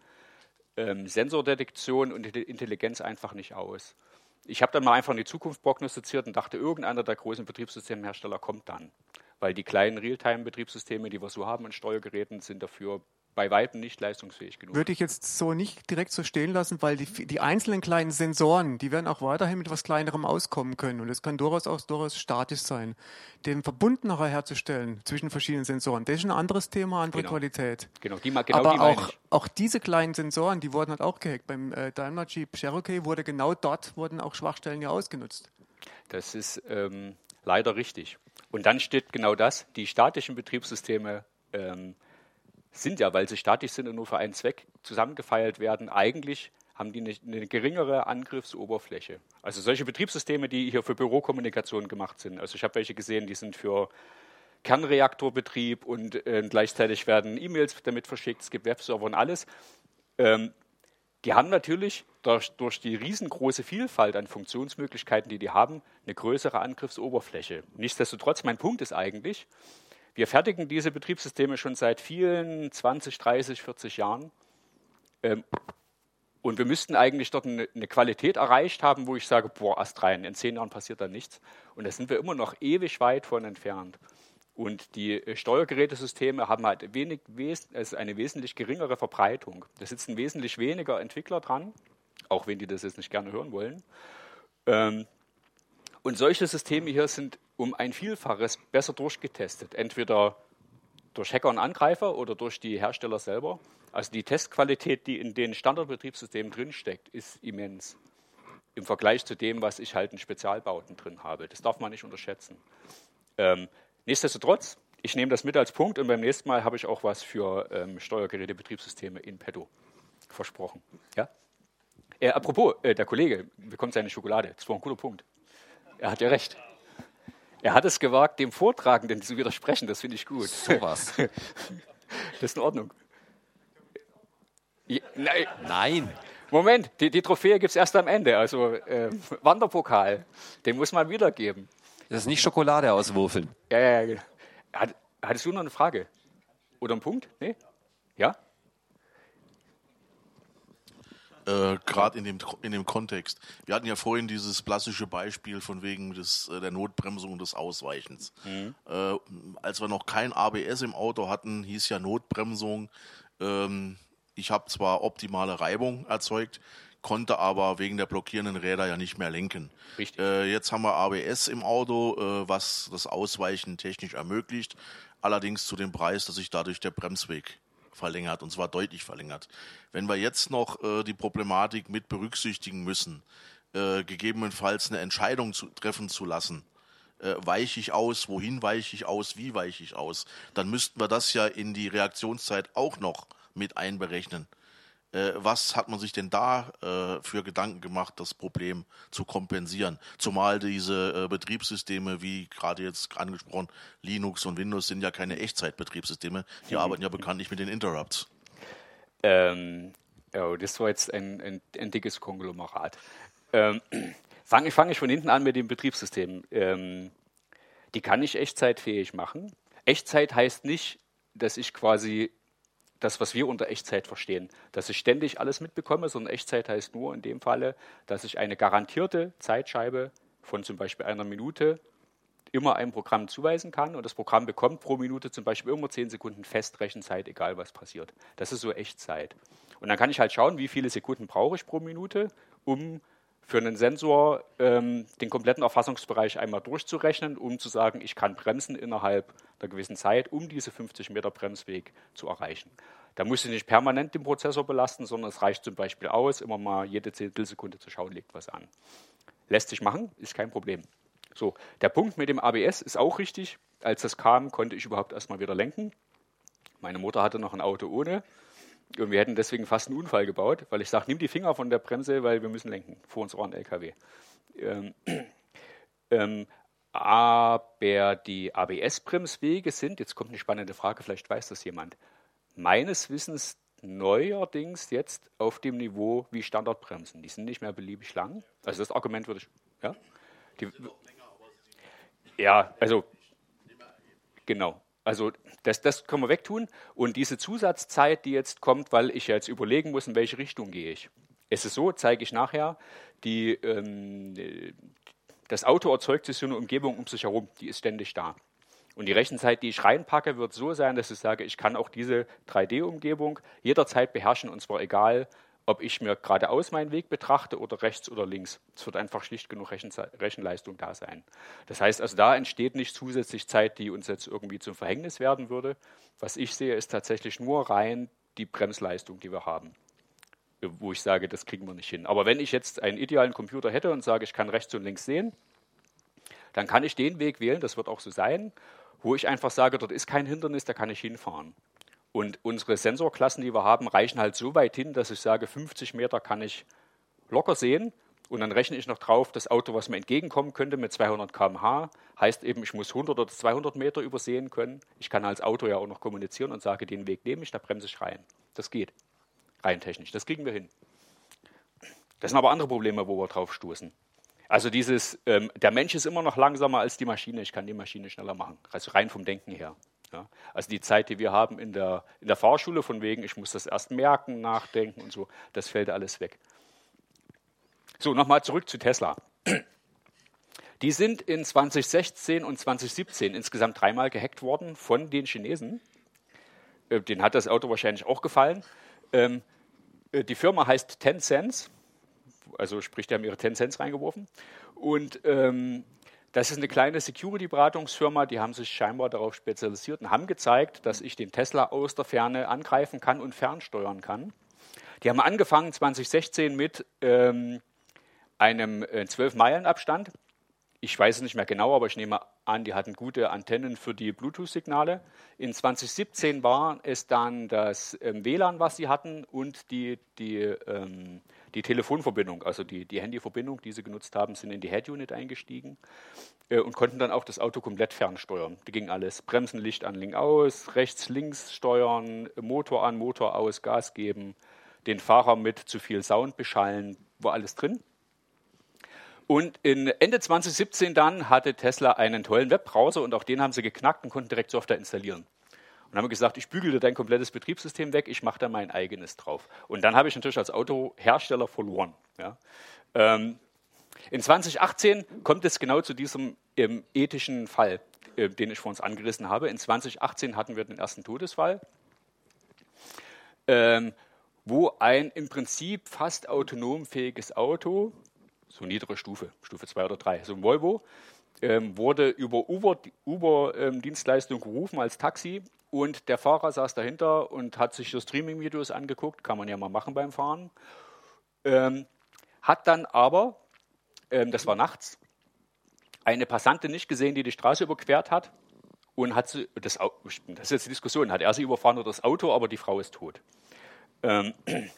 A: ähm, Sensordetektion und die Intelligenz einfach nicht aus. Ich habe dann mal einfach in die Zukunft prognostiziert und dachte, irgendeiner der großen Betriebssystemhersteller kommt dann. Weil die kleinen Realtime-Betriebssysteme, die wir so haben in Steuergeräten, sind dafür bei weitem nicht leistungsfähig genug.
F: Würde ich jetzt so nicht direkt so stehen lassen, weil die, die einzelnen kleinen Sensoren, die werden auch weiterhin mit etwas Kleinerem auskommen können. Und es kann durchaus auch durchaus statisch sein. Den Verbunden nachher herzustellen zwischen verschiedenen Sensoren, das ist ein anderes Thema, andere genau. Qualität.
A: Genau, die, genau
F: Aber
A: die
F: auch, auch diese kleinen Sensoren, die wurden halt auch gehackt. Beim äh, Daimler Jeep Cherokee wurde genau dort wurden auch Schwachstellen ja ausgenutzt.
A: Das ist ähm, leider richtig. Und dann steht genau das, die statischen Betriebssysteme ähm, sind ja, weil sie statisch sind und nur für einen Zweck zusammengefeilt werden, eigentlich haben die eine, geringere Angriffsoberfläche. Also solche Betriebssysteme, die hier für Bürokommunikation gemacht sind. Also ich habe welche gesehen, die sind für Kernreaktorbetrieb und äh, gleichzeitig werden E-Mails damit verschickt, es gibt Webserver und alles. Ähm, die haben natürlich durch, durch, die riesengroße Vielfalt an Funktionsmöglichkeiten, die die haben, eine größere Angriffsoberfläche. Nichtsdestotrotz, mein Punkt ist eigentlich, wir fertigen diese Betriebssysteme schon seit vielen 20, 30, 40 Jahren. Ähm, und wir müssten eigentlich dort eine, eine, Qualität erreicht haben, wo ich sage, boah, Ast rein, in zehn Jahren passiert da nichts. Und da sind wir immer noch ewig weit von entfernt. Und die äh, Steuergerätesysteme haben halt wenig, also eine wesentlich geringere Verbreitung. Da sitzen wesentlich weniger Entwickler dran, auch wenn die das jetzt nicht gerne hören wollen. Ähm, und solche Systeme hier sind um ein Vielfaches besser durchgetestet, entweder durch Hacker und Angreifer oder durch die Hersteller selber. Also die Testqualität, die in den Standardbetriebssystemen drinsteckt, ist immens im Vergleich zu dem, was ich halt in Spezialbauten drin habe. Das darf man nicht unterschätzen. Ähm, nichtsdestotrotz, ich nehme das mit als Punkt und beim nächsten Mal habe ich auch was für ähm, Steuergeräte-Betriebssysteme in petto versprochen. Ja? Äh, apropos, äh, der Kollege bekommt seine Schokolade. Das war ein guter Punkt. Er hat ja recht. Er hat es gewagt, dem Vortragenden zu widersprechen. Das finde ich gut.
B: So was. *laughs*
A: Das ist in Ordnung.
B: Ja, nein. nein.
A: Moment, die, die Trophäe gibt es erst am Ende. Also äh, Wanderpokal, den muss man wiedergeben.
B: Das ist nicht Schokolade auswürfeln.
A: Ja, ja, ja. Hat, hattest du noch eine Frage? Oder einen Punkt? Nee? Ja?
D: Äh, gerade in dem, in dem Kontext. Wir hatten ja vorhin dieses klassische Beispiel von wegen des, äh, der Notbremsung und des Ausweichens. Mhm. Äh, als wir noch kein ABS im Auto hatten, hieß ja Notbremsung. Ähm, ich habe zwar optimale Reibung erzeugt, konnte aber wegen der blockierenden Räder ja nicht mehr lenken. Äh, jetzt haben wir ABS im Auto, äh, was das Ausweichen technisch ermöglicht, allerdings zu dem Preis, dass sich dadurch der Bremsweg verlängert und zwar deutlich verlängert. Wenn wir jetzt noch äh, die Problematik mit berücksichtigen müssen, äh, gegebenenfalls eine Entscheidung zu, treffen zu lassen, äh, weiche ich aus, wohin weiche ich aus, wie weiche ich aus, dann müssten wir das ja in die Reaktionszeit auch noch mit einberechnen. Äh, was hat man sich denn da äh, für Gedanken gemacht, das Problem zu kompensieren? Zumal diese äh, Betriebssysteme, wie gerade jetzt angesprochen, Linux und Windows sind ja keine Echtzeitbetriebssysteme, die mhm. arbeiten ja bekanntlich mit den Interrupts.
A: Ähm, oh, das war jetzt ein, ein, ein dickes Konglomerat. Ähm, Fange fang ich von hinten an mit dem Betriebssystem. Ähm, die kann ich echtzeitfähig machen. Echtzeit heißt nicht, dass ich quasi das, was wir unter Echtzeit verstehen, dass ich ständig alles mitbekomme, sondern Echtzeit heißt nur in dem Falle, dass ich eine garantierte Zeitscheibe von zum Beispiel einer Minute immer einem Programm zuweisen kann und das Programm bekommt pro Minute zum Beispiel immer 10 Sekunden Festrechenzeit, egal was passiert. Das ist so Echtzeit. Und dann kann ich halt schauen, wie viele Sekunden brauche ich pro Minute, um für einen Sensor ähm, den kompletten Erfassungsbereich einmal durchzurechnen, um zu sagen, ich kann bremsen innerhalb einer gewissen Zeit, um diese 50 Meter Bremsweg zu erreichen. Da muss ich nicht permanent den Prozessor belasten, sondern es reicht zum Beispiel aus, immer mal jede Zehntelsekunde zu schauen, legt was an. Lässt sich machen, ist kein Problem. So, der Punkt mit dem ABS ist auch richtig. Als das kam, konnte ich überhaupt erstmal wieder lenken. Meine Mutter hatte noch ein Auto ohne. Und wir hätten deswegen fast einen Unfall gebaut, weil ich sage, nimm die Finger von der Bremse, weil wir müssen lenken. Vor uns war ein LKW. Ähm, *clears throat* ähm, aber die ABS-Bremswege sind, jetzt kommt eine spannende Frage, vielleicht weiß das jemand, meines Wissens neuerdings jetzt auf dem Niveau wie Standardbremsen. Die sind nicht mehr beliebig lang. Also das Argument würde ich, ja? Die, ja, also genau. Also das, das können wir wegtun. Und diese Zusatzzeit, die jetzt kommt, weil ich jetzt überlegen muss, in welche Richtung gehe ich. Es ist so, zeige ich nachher, die, ähm, das Auto erzeugt sich so eine Umgebung um sich herum, die ist ständig da. Und die Rechenzeit, die ich reinpacke, wird so sein, dass ich sage, ich kann auch diese 3D-Umgebung jederzeit beherrschen und zwar egal, ob ich mir geradeaus meinen Weg betrachte oder rechts oder links. Es wird einfach schlicht genug Rechenleistung da sein. Das heißt also, da entsteht nicht zusätzlich Zeit, die uns jetzt irgendwie zum Verhängnis werden würde. Was ich sehe, ist tatsächlich nur rein die Bremsleistung, die wir haben wo ich sage, das kriegen wir nicht hin. Aber wenn ich jetzt einen idealen Computer hätte und sage, ich kann rechts und links sehen, dann kann ich den Weg wählen, das wird auch so sein, wo ich einfach sage, dort ist kein Hindernis, da kann ich hinfahren. Und unsere Sensorklassen, die wir haben, reichen halt so weit hin, dass ich sage, 50 Meter kann ich locker sehen. Und dann rechne ich noch drauf, das Auto, was mir entgegenkommen könnte mit 200 km/h, heißt eben, ich muss 100 oder 200 Meter übersehen können. Ich kann als Auto ja auch noch kommunizieren und sage, den Weg nehme ich, da bremse ich rein. Das geht rein technisch. Das kriegen wir hin. Das sind aber andere Probleme, wo wir drauf stoßen. Also dieses, ähm, der Mensch ist immer noch langsamer als die Maschine, ich kann die Maschine schneller machen, also rein vom Denken her. Ja. Also die Zeit, die wir haben in der, in der Fahrschule, von wegen, ich muss das erst merken, nachdenken und so, das fällt alles weg. So, nochmal zurück zu Tesla. Die sind in 2016 und 2017 insgesamt dreimal gehackt worden von den Chinesen. Äh, denen hat das Auto wahrscheinlich auch gefallen. Ähm, äh, die Firma heißt Tencent, also sprich, die haben ihre Tencent reingeworfen. Und ähm, das ist eine kleine Security-Beratungsfirma, die haben sich scheinbar darauf spezialisiert und haben gezeigt, dass ich den Tesla aus der Ferne angreifen kann und fernsteuern kann. Die haben angefangen 2016 mit ähm, einem äh, 12-Meilen-Abstand. Ich weiß es nicht mehr genau, aber ich nehme an, die hatten gute Antennen für die Bluetooth-Signale. In 2017 war es dann das ähm, WLAN, was sie hatten, und die, die, ähm, die Telefonverbindung, also die, die Handyverbindung, die sie genutzt haben, sind in die Head-Unit eingestiegen äh, und konnten dann auch das Auto komplett fernsteuern. Da ging alles. Bremsen, Licht an, Link aus, rechts, links steuern, Motor an, Motor aus, Gas geben, den Fahrer mit zu viel Sound beschallen, war alles drin. Und Ende 2017 dann hatte Tesla einen tollen Webbrowser und auch den haben sie geknackt und konnten direkt Software installieren. Und haben gesagt, ich bügele dein komplettes Betriebssystem weg, ich mache da mein eigenes drauf. Und dann habe ich natürlich als Autohersteller verloren. Ja. Ähm, in 2018 kommt es genau zu diesem ähm, ethischen Fall, äh, den ich vor uns angerissen habe. In 2018 hatten wir den ersten Todesfall, ähm, wo ein im Prinzip fast autonom fähiges Auto so niedere Stufe, Stufe 2 oder 3. So ein Volvo ähm, wurde über Uber-Dienstleistung Uber, ähm, gerufen als Taxi und der Fahrer saß dahinter und hat sich so Streaming-Videos angeguckt, kann man ja mal machen beim Fahren. Ähm, hat dann aber, ähm, das war nachts, eine Passantin nicht gesehen, die die Straße überquert hat und hat sie, das, das ist jetzt die Diskussion, hat er sie überfahren oder das Auto, aber die Frau ist tot. Ähm, *clears throat*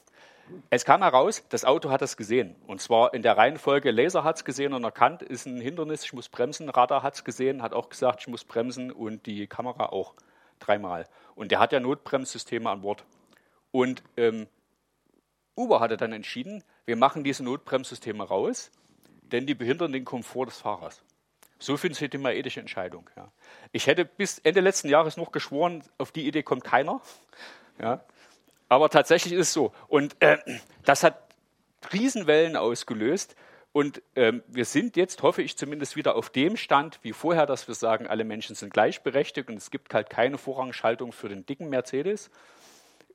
A: es kam heraus, das Auto hat es gesehen. Und zwar in der Reihenfolge, Laser hat es gesehen und erkannt, ist ein Hindernis, ich muss bremsen. Radar hat es gesehen, hat auch gesagt, ich muss bremsen und die Kamera auch dreimal. Und der hat ja Notbremssysteme an Bord. Und ähm, Uber hatte dann entschieden, wir machen diese Notbremssysteme raus, denn die behindern den Komfort des Fahrers. So finde ich immer ethische Entscheidung. Ja. Ich hätte bis Ende letzten Jahres noch geschworen, auf die Idee kommt keiner. Ja. Aber tatsächlich ist es so. Und äh, das hat Riesenwellen ausgelöst. Und ähm, wir sind jetzt, hoffe ich zumindest, wieder auf dem Stand wie vorher, dass wir sagen, alle Menschen sind gleichberechtigt und es gibt halt keine Vorrangschaltung für den dicken Mercedes,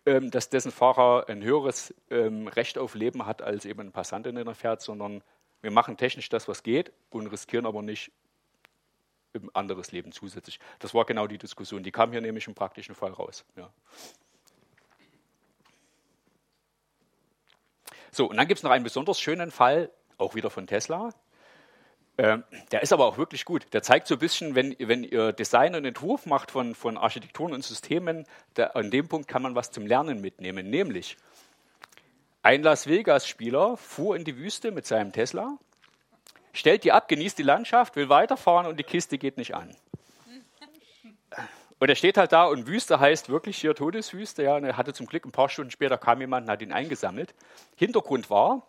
A: ähm, dass dessen Fahrer ein höheres ähm, Recht auf Leben hat als eben ein Passant, in der fährt, sondern wir machen technisch das, was geht und riskieren aber nicht ein anderes Leben zusätzlich. Das war genau die Diskussion. Die kam hier nämlich im praktischen Fall raus. Ja. So, und dann gibt es noch einen besonders schönen Fall, auch wieder von Tesla. Ähm, der ist aber auch wirklich gut. Der zeigt so ein bisschen, wenn, wenn ihr Design und Entwurf macht von, von Architekturen und Systemen, der, an dem Punkt kann man was zum Lernen mitnehmen. Nämlich, ein Las Vegas-Spieler fuhr in die Wüste mit seinem Tesla, stellt die ab, genießt die Landschaft, will weiterfahren und die Kiste geht nicht an. Und er steht halt da und Wüste heißt wirklich hier Todeswüste. Ja, und er hatte zum Glück ein paar Stunden später kam jemand und hat ihn eingesammelt. Hintergrund war,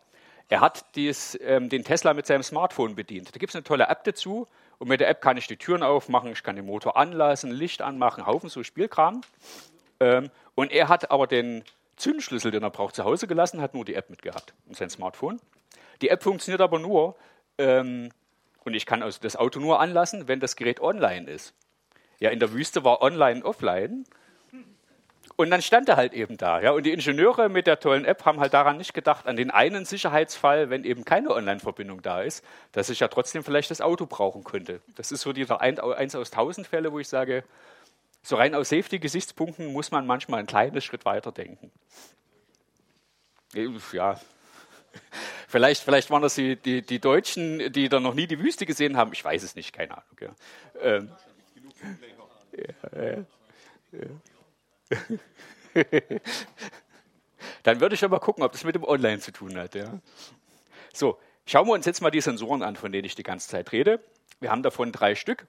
A: er hat dies, ähm, den Tesla mit seinem Smartphone bedient. Da gibt es eine tolle App dazu. Und mit der App kann ich die Türen aufmachen, ich kann den Motor anlassen, Licht anmachen, Haufen so Spielkram. Ähm, und er hat aber den, Zündschlüssel, den er braucht, zu Hause gelassen, hat nur die App mitgehabt und sein Smartphone. Die App funktioniert aber nur, ähm, und ich kann also das Auto nur anlassen, wenn das Gerät online ist. Ja, in der Wüste war online offline. Und dann stand er halt eben da. Ja, und die Ingenieure mit der tollen App haben halt daran nicht gedacht, an den einen Sicherheitsfall, wenn eben keine Online-Verbindung da ist, dass ich ja trotzdem vielleicht das Auto brauchen könnte. Das ist so dieser 1 aus 1000 Fälle, wo ich sage, so rein aus Safety-Gesichtspunkten muss man manchmal einen kleinen Schritt weiter denken. Ja, *laughs* vielleicht, vielleicht waren das die, die, die, Deutschen, die da noch nie die Wüste gesehen haben. Ich weiß es nicht, keine Ahnung. Ja. Ähm, ja, ja, *laughs* Dann würde ich aber gucken, ob das mit dem Online zu tun hat. Ja. So, schauen wir uns jetzt mal die Sensoren an, von denen ich die ganze Zeit rede. Wir haben davon drei Stück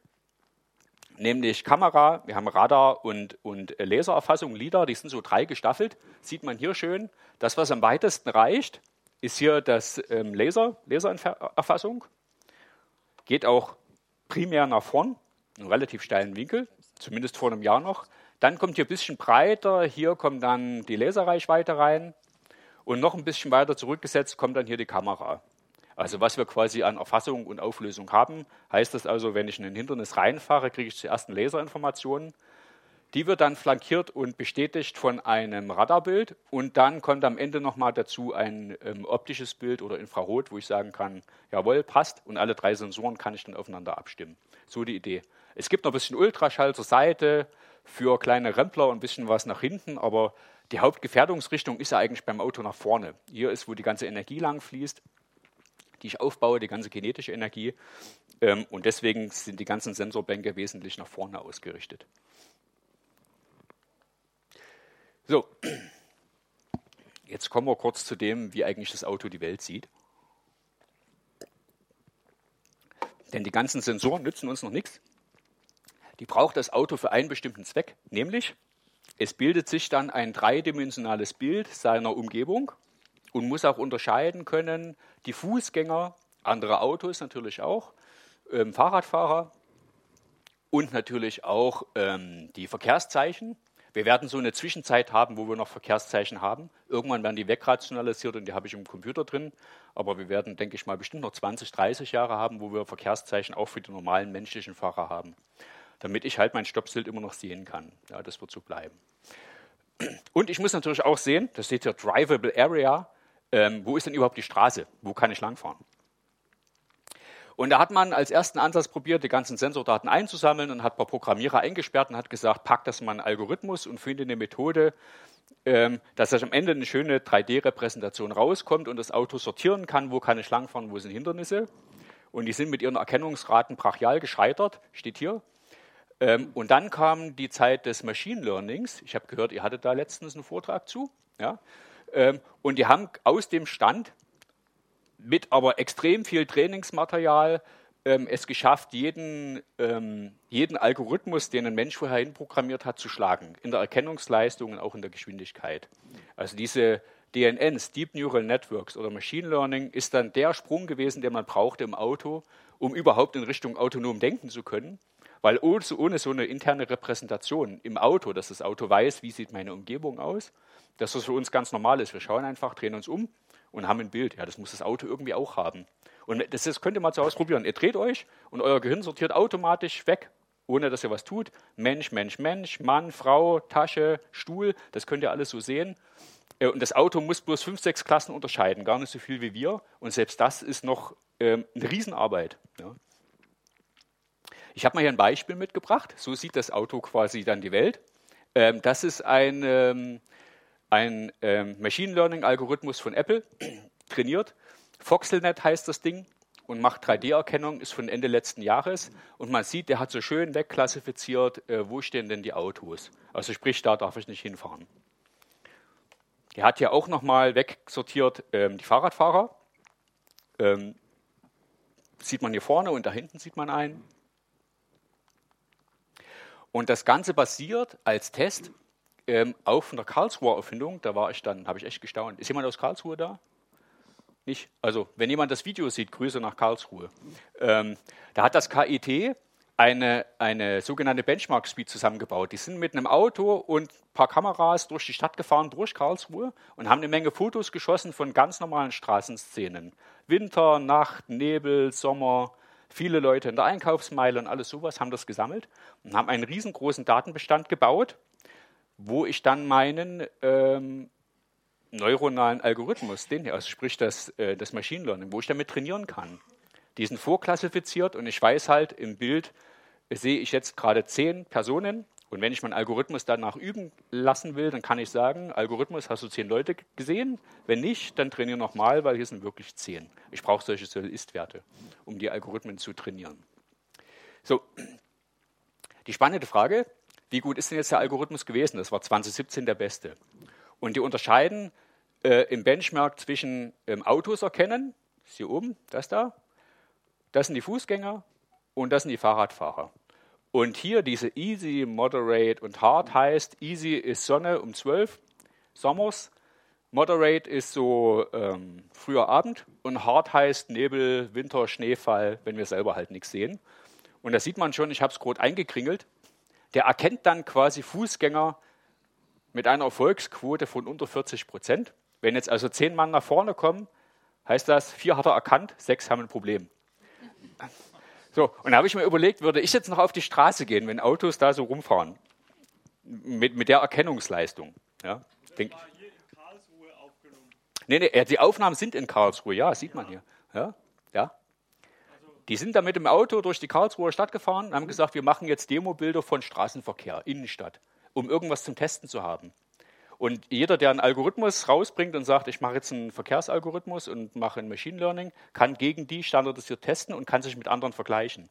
A: nämlich Kamera, wir haben Radar und, und Lasererfassung, LIDAR, die sind so drei gestaffelt. Sieht man hier schön. Das, was am weitesten reicht, ist hier das ähm, Laser, Lasererfassung. Geht auch primär nach vorn, einen relativ steilen Winkel, zumindest vor einem Jahr noch. Dann kommt hier ein bisschen breiter, hier kommt dann die Laserreichweite rein. Und noch ein bisschen weiter zurückgesetzt kommt dann hier die Kamera. Also was wir quasi an Erfassung und Auflösung haben, heißt das also, wenn ich in ein Hindernis reinfahre, kriege ich zuerst eine Laserinformation. Die wird dann flankiert und bestätigt von einem Radarbild und dann kommt am Ende nochmal dazu ein ähm, optisches Bild oder Infrarot, wo ich sagen kann, jawohl, passt und alle drei Sensoren kann ich dann aufeinander abstimmen. So die Idee. Es gibt noch ein bisschen Ultraschall zur Seite für kleine Rempler ein bisschen was nach hinten, aber die Hauptgefährdungsrichtung ist ja eigentlich beim Auto nach vorne. Hier ist, wo die ganze Energie lang fließt die ich aufbaue, die ganze kinetische Energie. Ähm, und deswegen sind die ganzen Sensorbänke wesentlich nach vorne ausgerichtet. So, jetzt kommen wir kurz zu dem, wie eigentlich das Auto die Welt sieht. Denn die ganzen Sensoren nützen uns noch nichts. Die braucht das Auto für einen bestimmten Zweck, nämlich es bildet sich dann ein dreidimensionales Bild seiner Umgebung und muss auch unterscheiden können, die Fußgänger, andere Autos natürlich auch, ähm, Fahrradfahrer und natürlich auch ähm, die Verkehrszeichen. Wir werden so eine Zwischenzeit haben, wo wir noch Verkehrszeichen haben. Irgendwann werden die wegrationalisiert und die habe ich im Computer drin. Aber wir werden, denke ich mal, bestimmt noch 20, 30 Jahre haben, wo wir Verkehrszeichen auch für die normalen menschlichen Fahrer haben. Damit ich halt mein Stoppschild immer noch sehen kann. Ja, das wird so bleiben. Und ich muss natürlich auch sehen, das steht hier Drivable Area, ähm, wo ist denn überhaupt die Straße? Wo kann ich langfahren? Und da hat man als ersten Ansatz probiert, die ganzen Sensordaten einzusammeln und hat ein paar Programmierer eingesperrt und hat gesagt, pack das mal einen Algorithmus und finde eine Methode, ähm, dass am Ende eine schöne 3D-Repräsentation rauskommt und das Auto sortieren kann, wo kann ich langfahren, wo sind Hindernisse. Und die sind mit ihren Erkennungsraten brachial gescheitert, steht hier. Ähm, und dann kam die Zeit des Machine Learnings. Ich habe gehört, ihr hattet da letztens einen Vortrag zu. Ja? Ähm, und die haben aus dem Stand mit aber extrem viel Trainingsmaterial ähm, es geschafft, jeden, ähm, jeden Algorithmus, den ein Mensch vorher hinprogrammiert hat, zu schlagen. In der Erkennungsleistung und auch in der Geschwindigkeit. Also diese DNNs, Deep Neural Networks oder Machine Learning, ist dann der Sprung gewesen, den man brauchte im Auto, um überhaupt in Richtung autonom denken zu können. Weil ohne, so eine interne Repräsentation im Auto, dass das Auto weiß, wie sieht meine Umgebung aus, dass das für uns ganz normal ist. Wir schauen einfach, drehen uns um und haben ein Bild. Ja, das muss das Auto irgendwie auch haben. Und das, das könnt ihr mal zu Hause probieren. Ihr dreht euch und euer Gehirn sortiert automatisch weg, ohne dass ihr was tut. Mensch, Mensch, Mensch, Mann, Frau, Tasche, Stuhl, das könnt ihr alles so sehen. Äh, und das Auto muss bloß fünf, sechs Klassen unterscheiden, gar nicht so viel wie wir. Und selbst das ist noch ähm, eine Riesenarbeit. Ja. Ich habe mal hier ein Beispiel mitgebracht. So sieht das Auto quasi dann die Welt. Ähm, das ist ein, ähm, ein ähm, Machine Learning-Algorithmus von Apple, *clears throat* trainiert. Voxelnet heißt das Ding und macht 3D-Erkennung, ist von Ende letzten Jahres. Und man sieht, der hat so schön wegklassifiziert, äh, wo stehen denn die Autos. Also sprich, da darf ich nicht hinfahren. Er hat ja auch nochmal wegsortiert ähm, die Fahrradfahrer. Ähm, sieht man hier vorne und da hinten sieht man einen. Und das Ganze basiert als Test ähm, auch von Karlsruher Erfindung, da war ich dann, habe ich echt gestaunt. Ist jemand aus Karlsruhe da? Nicht? Also, wenn jemand das Video sieht, Grüße nach Karlsruhe. Ähm, da hat das KIT eine, eine sogenannte Benchmark Speed zusammengebaut. Die sind mit einem Auto und ein paar Kameras durch die Stadt gefahren, durch Karlsruhe und haben eine Menge Fotos geschossen von ganz normalen Straßenszenen. Winter, Nacht, Nebel, Sommer, viele Leute in der Einkaufsmeile und alles sowas haben das gesammelt und haben einen riesengroßen Datenbestand gebaut, wo ich dann meinen ähm, neuronalen Algorithmus, den also sprich das, äh, das Machine Learning, wo ich damit trainieren kann. Die sind vorklassifiziert und ich weiß halt im Bild, sehe ich jetzt gerade zehn Personen und wenn ich meinen Algorithmus danach üben lassen will, dann kann ich sagen, Algorithmus, hast du zehn Leute gesehen? Wenn nicht, dann trainiere nochmal, weil hier sind wirklich zehn. Ich brauche solche Soll-Ist-Werte, um die Algorithmen zu trainieren. So, die spannende Frage, wie gut ist denn jetzt der Algorithmus gewesen? Das war 2017 der beste. Und die unterscheiden äh, im Benchmark zwischen ähm, Autos erkennen, ist hier oben, das da, das sind die Fußgänger und das sind die Fahrradfahrer. Und hier diese Easy, Moderate und Hard heißt, Easy ist Sonne um 12 Sommers, Moderate ist so ähm, früher Abend und Hard heißt Nebel, Winter, Schneefall, wenn wir selber halt nichts sehen. Und da sieht man schon, ich habe es gerade eingekringelt. Der erkennt dann quasi Fußgänger mit einer Erfolgsquote von unter 40 Prozent. Wenn jetzt also zehn Mann nach vorne kommen, heißt das, vier hat er erkannt, sechs haben ein Problem. So, und da habe ich mir überlegt, würde ich jetzt noch auf die Straße gehen, wenn Autos da so rumfahren? Mit, mit der Erkennungsleistung. Ja, denk, war hier in Karlsruhe aufgenommen. Nee, nee, die Aufnahmen sind in Karlsruhe, ja, sieht ja. man hier. Ja, ja. Die sind da mit dem Auto durch die Karlsruher Stadt gefahren und haben gesagt, wir machen jetzt Demobilder von Straßenverkehr, Innenstadt, um irgendwas zum Testen zu haben. Und jeder, der einen Algorithmus rausbringt und sagt, ich mache jetzt einen Verkehrsalgorithmus und mache ein Machine Learning, kann gegen die standardisiert testen und kann sich mit anderen vergleichen.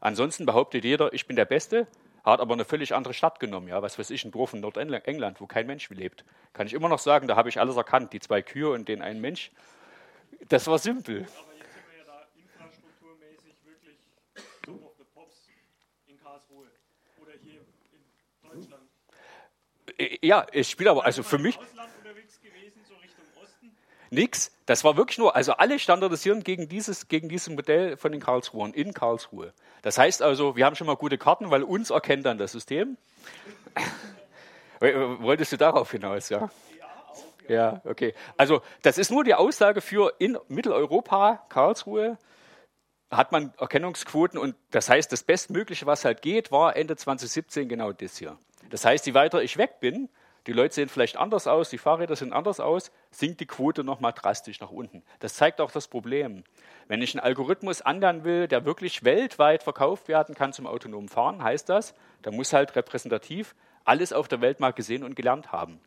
A: Ansonsten behauptet jeder, ich bin der Beste, hat aber eine völlig andere Stadt genommen. Ja, was weiß ich, ein Dorf in Nordengland, wo kein Mensch lebt. Kann ich immer noch sagen, da habe ich alles erkannt, die zwei Kühe und den einen Mensch. Das war simpel. Aber jetzt sind wir ja da infrastrukturmäßig wirklich top of the pops in Karlsruhe oder hier in Deutschland. Äh, ja, es spielt aber, also für mich. Nix. Das war wirklich nur, also alle standardisieren gegen dieses, gegen dieses Modell von den Karlsruhern in Karlsruhe. Das heißt also, wir haben schon mal gute Karten, weil uns erkennt dann das System. *laughs* Wolltest du darauf hinaus, ja? Ja, okay. Also das ist nur die Aussage für in Mitteleuropa, Karlsruhe, hat man Erkennungsquoten und das heißt, das Bestmögliche, was halt geht, war Ende 2017 genau das hier. Das heißt, je weiter ich weg bin, die Leute sehen vielleicht anders aus, die Fahrräder sehen anders aus, sinkt die Quote nochmal drastisch nach unten. Das zeigt auch das Problem. Wenn ich einen Algorithmus anlernen will, der wirklich weltweit verkauft werden kann zum autonomen Fahren, heißt das, da muss halt repräsentativ alles auf der Welt mal gesehen und gelernt haben.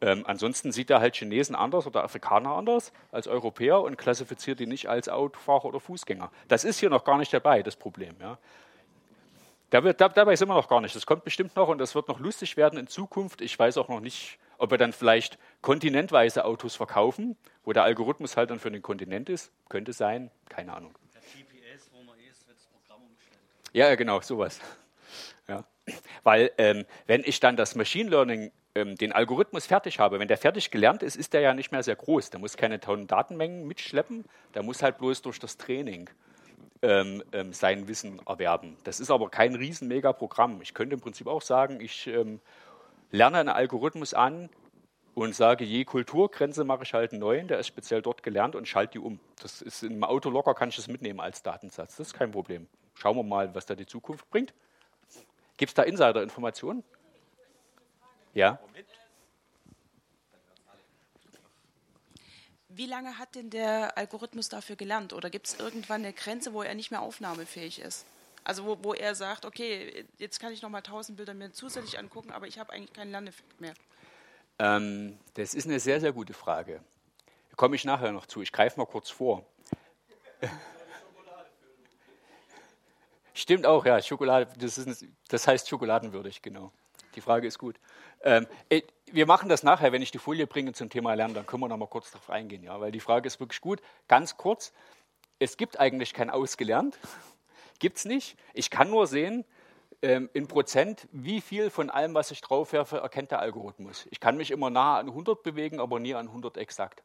A: Ähm, ansonsten sieht er halt Chinesen anders oder Afrikaner anders als Europäer und klassifiziert die nicht als Autofahrer oder Fußgänger. Das ist hier noch gar nicht dabei, das Problem. Ja. Da wird, da, dabei sind wir noch gar nicht. Das kommt bestimmt noch und das wird noch lustig werden in Zukunft. Ich weiß auch noch nicht, ob wir dann vielleicht kontinentweise Autos verkaufen, wo der Algorithmus halt dann für den Kontinent ist. Könnte sein, keine Ahnung. Der GPS, wo man ist, wird das Programm umgestellt. Ja, genau, sowas. Ja. Weil ähm, wenn ich dann das Machine Learning, ähm, den Algorithmus fertig habe, wenn der fertig gelernt ist, ist der ja nicht mehr sehr groß. Der muss keine Tonnen Datenmengen mitschleppen, der muss halt bloß durch das Training ähm, ähm, sein Wissen erwerben. Das ist aber kein riesen Mega-Programm. Ich könnte im Prinzip auch sagen, ich ähm, lerne einen Algorithmus an und sage, je Kulturgrenze mache ich halt einen neuen, der ist speziell dort gelernt und schalte die um. Das ist im Auto locker, kann ich das mitnehmen als Datensatz. Das ist kein Problem. Schauen wir mal, was da die Zukunft bringt. Gibt es da Insider-Informationen? Ja.
G: Wie lange hat denn der Algorithmus dafür gelernt? Oder gibt es irgendwann eine Grenze, wo er nicht mehr aufnahmefähig ist? Also wo, wo er sagt, okay, jetzt kann ich noch mal tausend Bilder mir zusätzlich angucken, aber ich habe eigentlich keinen Lerneffekt mehr.
A: Ähm, das ist eine sehr, sehr gute Frage. Da komme ich nachher noch zu. Ich greife mal kurz vor. Stimmt auch, ja. Schokolade, das, ist, das heißt schokoladenwürdig, genau. Die Frage ist gut. Ähm, wir machen das nachher, wenn ich die Folie bringe zum Thema Lernen, dann können wir noch mal kurz darauf eingehen, ja, weil die Frage ist wirklich gut. Ganz kurz, es gibt eigentlich kein Ausgelernt, gibt es nicht. Ich kann nur sehen, ähm, in Prozent, wie viel von allem, was ich draufwerfe, erkennt der Algorithmus. Ich kann mich immer nah an 100 bewegen, aber nie an 100 exakt.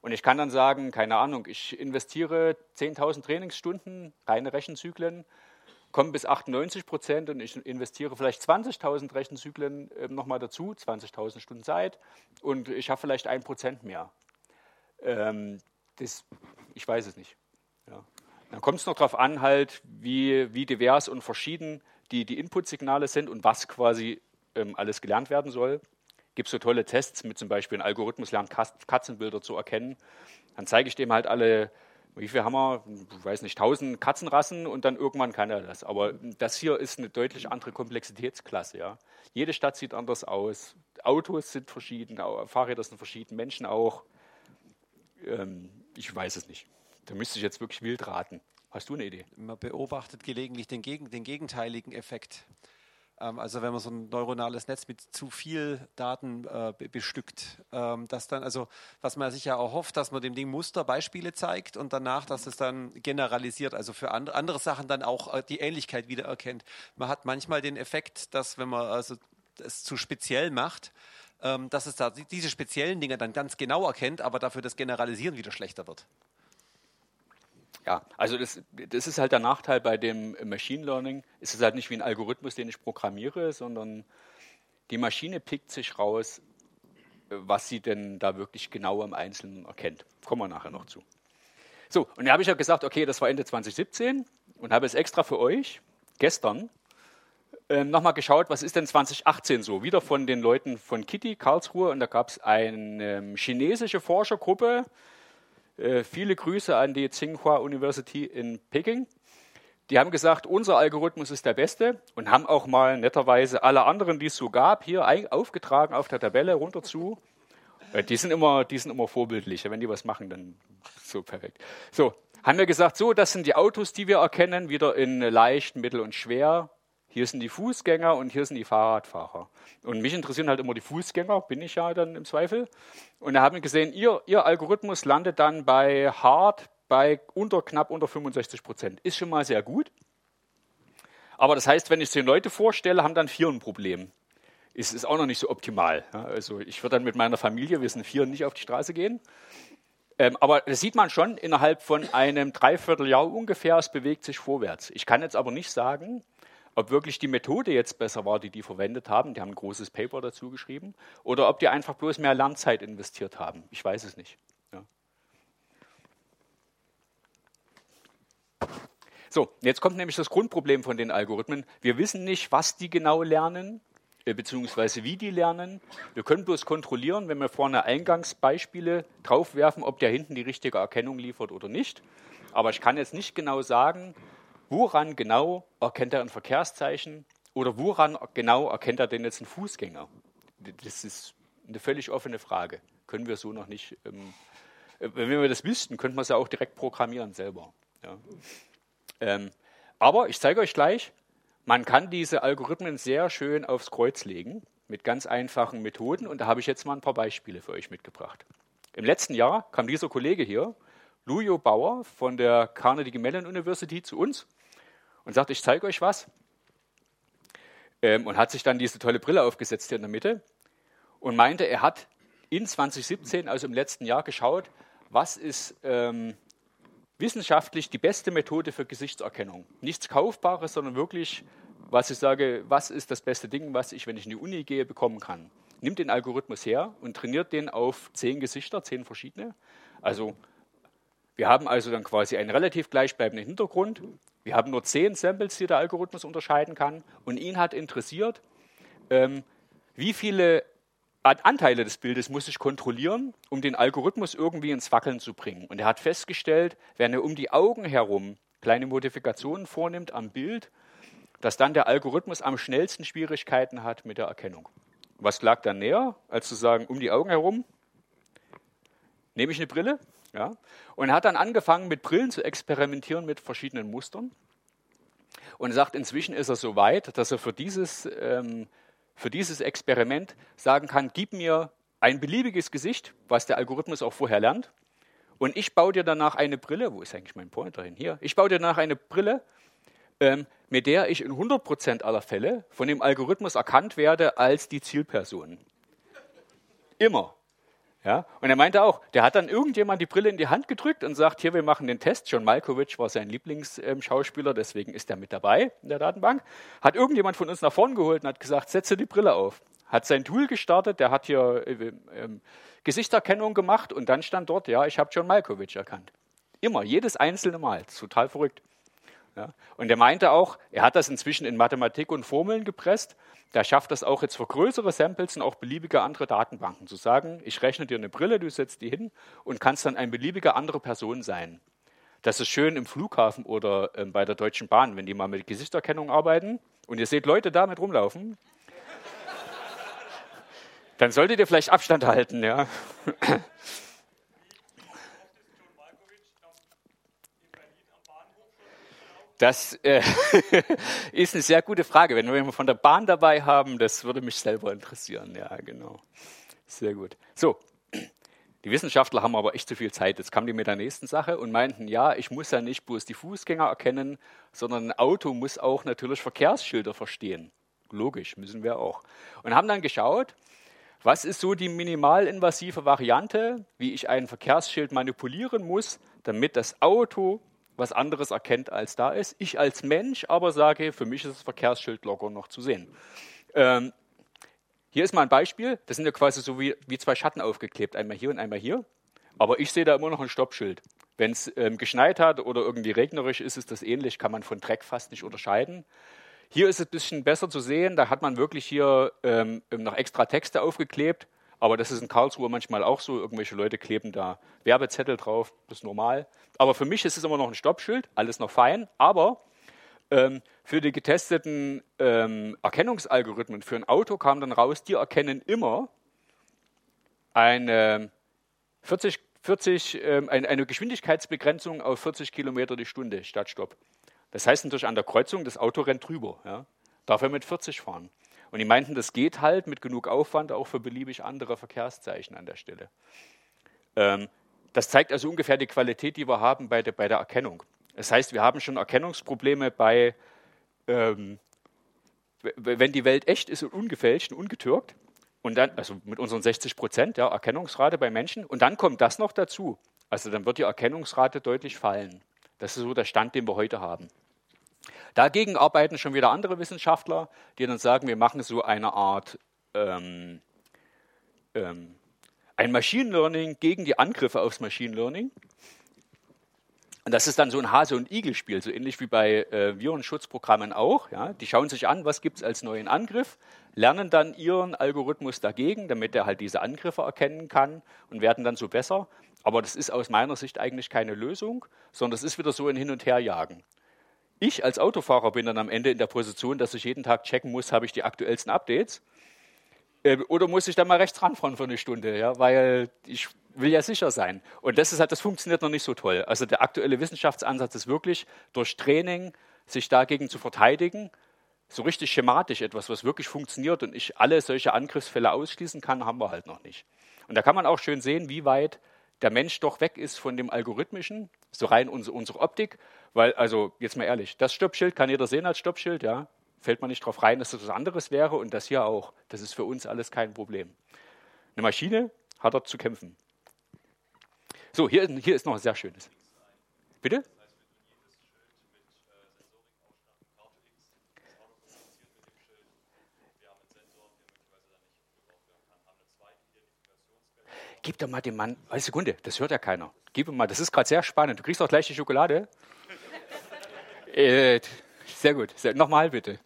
A: Und ich kann dann sagen, keine Ahnung, ich investiere 10.000 Trainingsstunden, reine Rechenzyklen, komme bis 98 Prozent und ich investiere vielleicht 20.000 Rechenzyklen äh, nochmal dazu, 20.000 Stunden Zeit und ich habe vielleicht ein Prozent mehr. Ähm, das, ich weiß es nicht. Ja. Dann kommt es noch darauf an, halt, wie, wie divers und verschieden die, die Inputsignale sind und was quasi ähm, alles gelernt werden soll. Gibt es so tolle Tests mit zum Beispiel ein Algorithmus lernt Katzenbilder zu erkennen. Dann zeige ich dem halt alle wie viel haben wir? Ich weiß nicht, 1000 Katzenrassen und dann irgendwann kann er das. Aber das hier ist eine deutlich andere Komplexitätsklasse. Ja. Jede Stadt sieht anders aus. Autos sind verschieden, Fahrräder sind verschieden, Menschen auch. Ähm, ich weiß es nicht. Da müsste ich jetzt wirklich wild raten. Hast du eine Idee?
B: Man beobachtet gelegentlich den, gegen, den gegenteiligen Effekt. Ähm, also wenn man so ein neuronales Netz mit zu viel Daten äh, bestückt, ähm, dass dann, also was man sich ja auch hofft, dass man dem Ding Musterbeispiele zeigt und danach, dass es dann generalisiert, also für andere, andere Sachen dann auch äh, die Ähnlichkeit wieder erkennt. Man hat manchmal den Effekt, dass wenn man also es zu speziell macht, ähm, dass es da diese speziellen Dinge dann ganz genau erkennt, aber dafür das Generalisieren wieder schlechter wird.
A: Ja, also das, das ist halt der Nachteil bei dem Machine Learning. Es ist halt nicht wie ein Algorithmus, den ich programmiere, sondern die Maschine pickt sich raus, was sie denn da wirklich genau im Einzelnen erkennt. Kommen wir nachher noch zu. So, und da habe ich ja gesagt, okay, das war Ende 2017 und habe es extra für euch gestern äh, nochmal geschaut, was ist denn 2018 so? Wieder von den Leuten von Kitty, Karlsruhe, und da gab es eine ähm, chinesische Forschergruppe, äh, viele Grüße an die Tsinghua University in Peking. Die haben gesagt, unser Algorithmus ist der beste und haben auch mal netterweise alle anderen, die es so gab, hier aufgetragen auf der Tabelle runter zu. Äh, die sind immer, die sind immer vorbildlich. Wenn die was machen, dann so perfekt. So, haben wir gesagt, so, das sind die Autos, die wir erkennen, wieder in leicht, mittel und schwer. Hier sind die Fußgänger und hier sind die Fahrradfahrer. Und mich interessieren halt immer die Fußgänger, bin ich ja dann im Zweifel. Und da haben wir gesehen, ihr, ihr Algorithmus landet dann bei Hard bei unter knapp unter 65 Prozent. Ist schon mal sehr gut. Aber das heißt, wenn ich zehn Leute vorstelle, haben dann vier ein Problem. Ist, ist auch noch nicht so optimal. Also ich würde dann mit meiner Familie, wir sind vier, nicht auf die Straße gehen. Ähm, aber das sieht man schon innerhalb von einem Dreivierteljahr ungefähr, es bewegt sich vorwärts. Ich kann jetzt aber nicht sagen, ob wirklich die Methode jetzt besser war, die die verwendet haben, die haben ein großes Paper dazu geschrieben, oder ob die einfach bloß mehr Lernzeit investiert haben. Ich weiß es nicht. Ja. So, jetzt kommt nämlich das Grundproblem von den Algorithmen. Wir wissen nicht, was die genau lernen, äh, beziehungsweise wie die lernen. Wir können bloß kontrollieren, wenn wir vorne Eingangsbeispiele draufwerfen, ob der hinten die richtige Erkennung liefert oder nicht. Aber ich kann jetzt nicht genau sagen, woran genau erkennt er ein Verkehrszeichen oder woran genau erkennt er denn jetzt einen Fußgänger? Das ist eine völlig offene Frage. Können wir so noch nicht. Ähm, äh, wenn wir das wüssten, könnte man es ja auch direkt programmieren selber. Ja. Ähm, aber ich zeige euch gleich, man kann diese Algorithmen sehr schön aufs Kreuz legen mit ganz einfachen Methoden und da habe ich jetzt mal ein paar Beispiele für euch mitgebracht. Im letzten Jahr kam dieser Kollege hier, Lujo Bauer von der Carnegie Mellon University zu uns und sagt, ich zeige euch was. Ähm, und hat sich dann diese tolle Brille aufgesetzt hier in der Mitte und meinte, er hat in 2017, also im letzten Jahr, geschaut, was ist ähm, wissenschaftlich die beste Methode für Gesichtserkennung. Nichts Kaufbares, sondern wirklich, was ich sage, was ist das beste Ding, was ich, wenn ich in die Uni gehe, bekommen kann. Nimmt den Algorithmus her und trainiert den auf zehn Gesichter, zehn verschiedene. Also wir haben also dann quasi einen relativ gleichbleibenden Hintergrund, wir haben nur zehn Samples, die der Algorithmus unterscheiden kann. Und ihn hat interessiert, ähm, wie viele Anteile des Bildes muss ich kontrollieren, um den Algorithmus irgendwie ins Wackeln zu bringen. Und er hat festgestellt, wenn er um die Augen herum kleine Modifikationen vornimmt am Bild, dass dann der Algorithmus am schnellsten Schwierigkeiten hat mit der Erkennung. Was lag dann näher, als zu sagen, um die Augen herum nehme ich eine Brille, ja? Und hat dann angefangen, mit Brillen zu experimentieren mit verschiedenen Mustern. Und sagt, inzwischen ist er so weit, dass er für dieses, ähm, für dieses Experiment sagen kann, gib mir ein beliebiges Gesicht, was der Algorithmus auch vorher lernt. Und ich baue dir danach eine Brille, wo ist eigentlich mein Pointer hin? Hier. Ich baue dir danach eine Brille, ähm, mit der ich in 100% aller Fälle von dem Algorithmus erkannt werde als die Zielperson. Immer. Ja? Und er meinte auch, der hat dann irgendjemand die Brille in die Hand gedrückt und sagt, hier, wir machen den Test. John Malkovich war sein Lieblingsschauspieler, deswegen ist er mit dabei in der Datenbank. Hat irgendjemand von uns nach vorn geholt und hat gesagt, setze die Brille auf. Hat sein Tool gestartet, der hat hier äh, äh, Gesichtserkennung gemacht und dann stand dort, ja, ich habe John Malkovich erkannt. Immer, jedes einzelne Mal. Total verrückt. Ja. Und er meinte auch, er hat das inzwischen in Mathematik und Formeln gepresst. Der schafft das auch jetzt für größere Samples und auch beliebige andere Datenbanken. Zu sagen, ich rechne dir eine Brille, du setzt die hin und kannst dann eine beliebige andere Person sein. Das ist schön im Flughafen oder äh, bei der Deutschen Bahn, wenn die mal mit Gesichtserkennung arbeiten und ihr seht Leute damit rumlaufen. dann solltet ihr vielleicht Abstand halten. Ja. Das äh, *laughs* ist eine sehr gute Frage. Wenn wir von der Bahn dabei haben, das würde mich selber interessieren. Ja, genau. Sehr gut. So, die Wissenschaftler haben aber echt zu viel Zeit. Jetzt kamen die mit der nächsten Sache und meinten, ja, ich muss ja nicht bloß die Fußgänger erkennen, sondern ein Auto muss auch natürlich Verkehrsschilder verstehen. Logisch, müssen wir auch. Und haben dann geschaut, was ist so die minimalinvasive Variante, wie ich ein Verkehrsschild manipulieren muss, damit das Auto was anderes erkennt, als da ist. Ich als Mensch aber sage, für mich ist das Verkehrsschild locker noch zu sehen. Ähm, hier ist mal ein Beispiel. Das sind ja quasi so wie, wie zwei Schatten aufgeklebt, einmal hier und einmal hier. Aber ich sehe da immer noch ein Stoppschild. Wenn es ähm, geschneit hat oder irgendwie regnerisch ist, ist das ähnlich, kann man von Dreck fast nicht unterscheiden. Hier ist es ein bisschen besser zu sehen. Da hat man wirklich hier ähm, noch extra Texte aufgeklebt. Aber das ist in Karlsruhe manchmal auch so. Irgendwelche Leute kleben da Werbezettel drauf, das ist normal. Aber für mich ist es immer noch ein Stoppschild, alles noch fein. Aber ähm, für die getesteten ähm, Erkennungsalgorithmen für ein Auto kam dann raus, die erkennen immer eine, 40, 40, ähm, eine Geschwindigkeitsbegrenzung auf 40 Kilometer die Stunde statt Stopp. Das heißt natürlich an der Kreuzung, das Auto rennt drüber. Ja? Darf er mit 40 fahren? Und die meinten, das geht halt mit genug Aufwand auch für beliebig andere Verkehrszeichen an der Stelle. Ähm, das zeigt also ungefähr die Qualität, die wir haben bei der, bei der Erkennung. Das heißt, wir haben schon Erkennungsprobleme bei, ähm, wenn die Welt echt ist und ungefälscht und ungetürkt, und dann, also mit unseren 60 Prozent ja, Erkennungsrate bei Menschen, und dann kommt das noch dazu. Also dann wird die Erkennungsrate deutlich fallen. Das ist so der Stand, den wir heute haben. Dagegen arbeiten schon wieder andere Wissenschaftler, die dann sagen, wir machen so eine Art ähm, ähm, ein Machine Learning gegen die Angriffe aufs Machine Learning. Und das ist dann so ein Hase- und Igel-Spiel, so ähnlich wie bei äh, Virenschutzprogrammen auch. Ja. Die schauen sich an, was gibt es als neuen Angriff, lernen dann ihren Algorithmus dagegen, damit er halt diese Angriffe erkennen kann und werden dann so besser. Aber das ist aus meiner Sicht eigentlich keine Lösung, sondern das ist wieder so ein Hin- und Herjagen. Ich als Autofahrer bin dann am Ende in der Position, dass ich jeden Tag checken muss, habe ich die aktuellsten Updates. Äh, oder muss ich da mal rechts ranfahren für eine Stunde, ja, weil ich will ja sicher sein. Und das ist halt, das funktioniert noch nicht so toll. Also der aktuelle Wissenschaftsansatz ist wirklich durch Training sich dagegen zu verteidigen. So richtig schematisch etwas, was wirklich funktioniert und ich alle solche Angriffsfälle ausschließen kann, haben wir halt noch nicht. Und da kann man auch schön sehen, wie weit der Mensch doch weg ist von dem Algorithmischen, so rein unsere, unsere Optik weil, also, jetzt mal ehrlich, das Stoppschild kann jeder sehen als Stoppschild, ja. Fällt man nicht drauf rein, dass das was anderes wäre und das hier auch. Das ist für uns alles kein Problem. Eine Maschine hat dort zu kämpfen. So, hier, hier ist noch ein sehr schönes. Bitte? Gib doch mal dem Mann, eine Sekunde, das hört ja keiner. Gib ihm mal, das ist gerade sehr spannend. Du kriegst auch gleich die Schokolade. Äh, sehr gut. Nochmal bitte.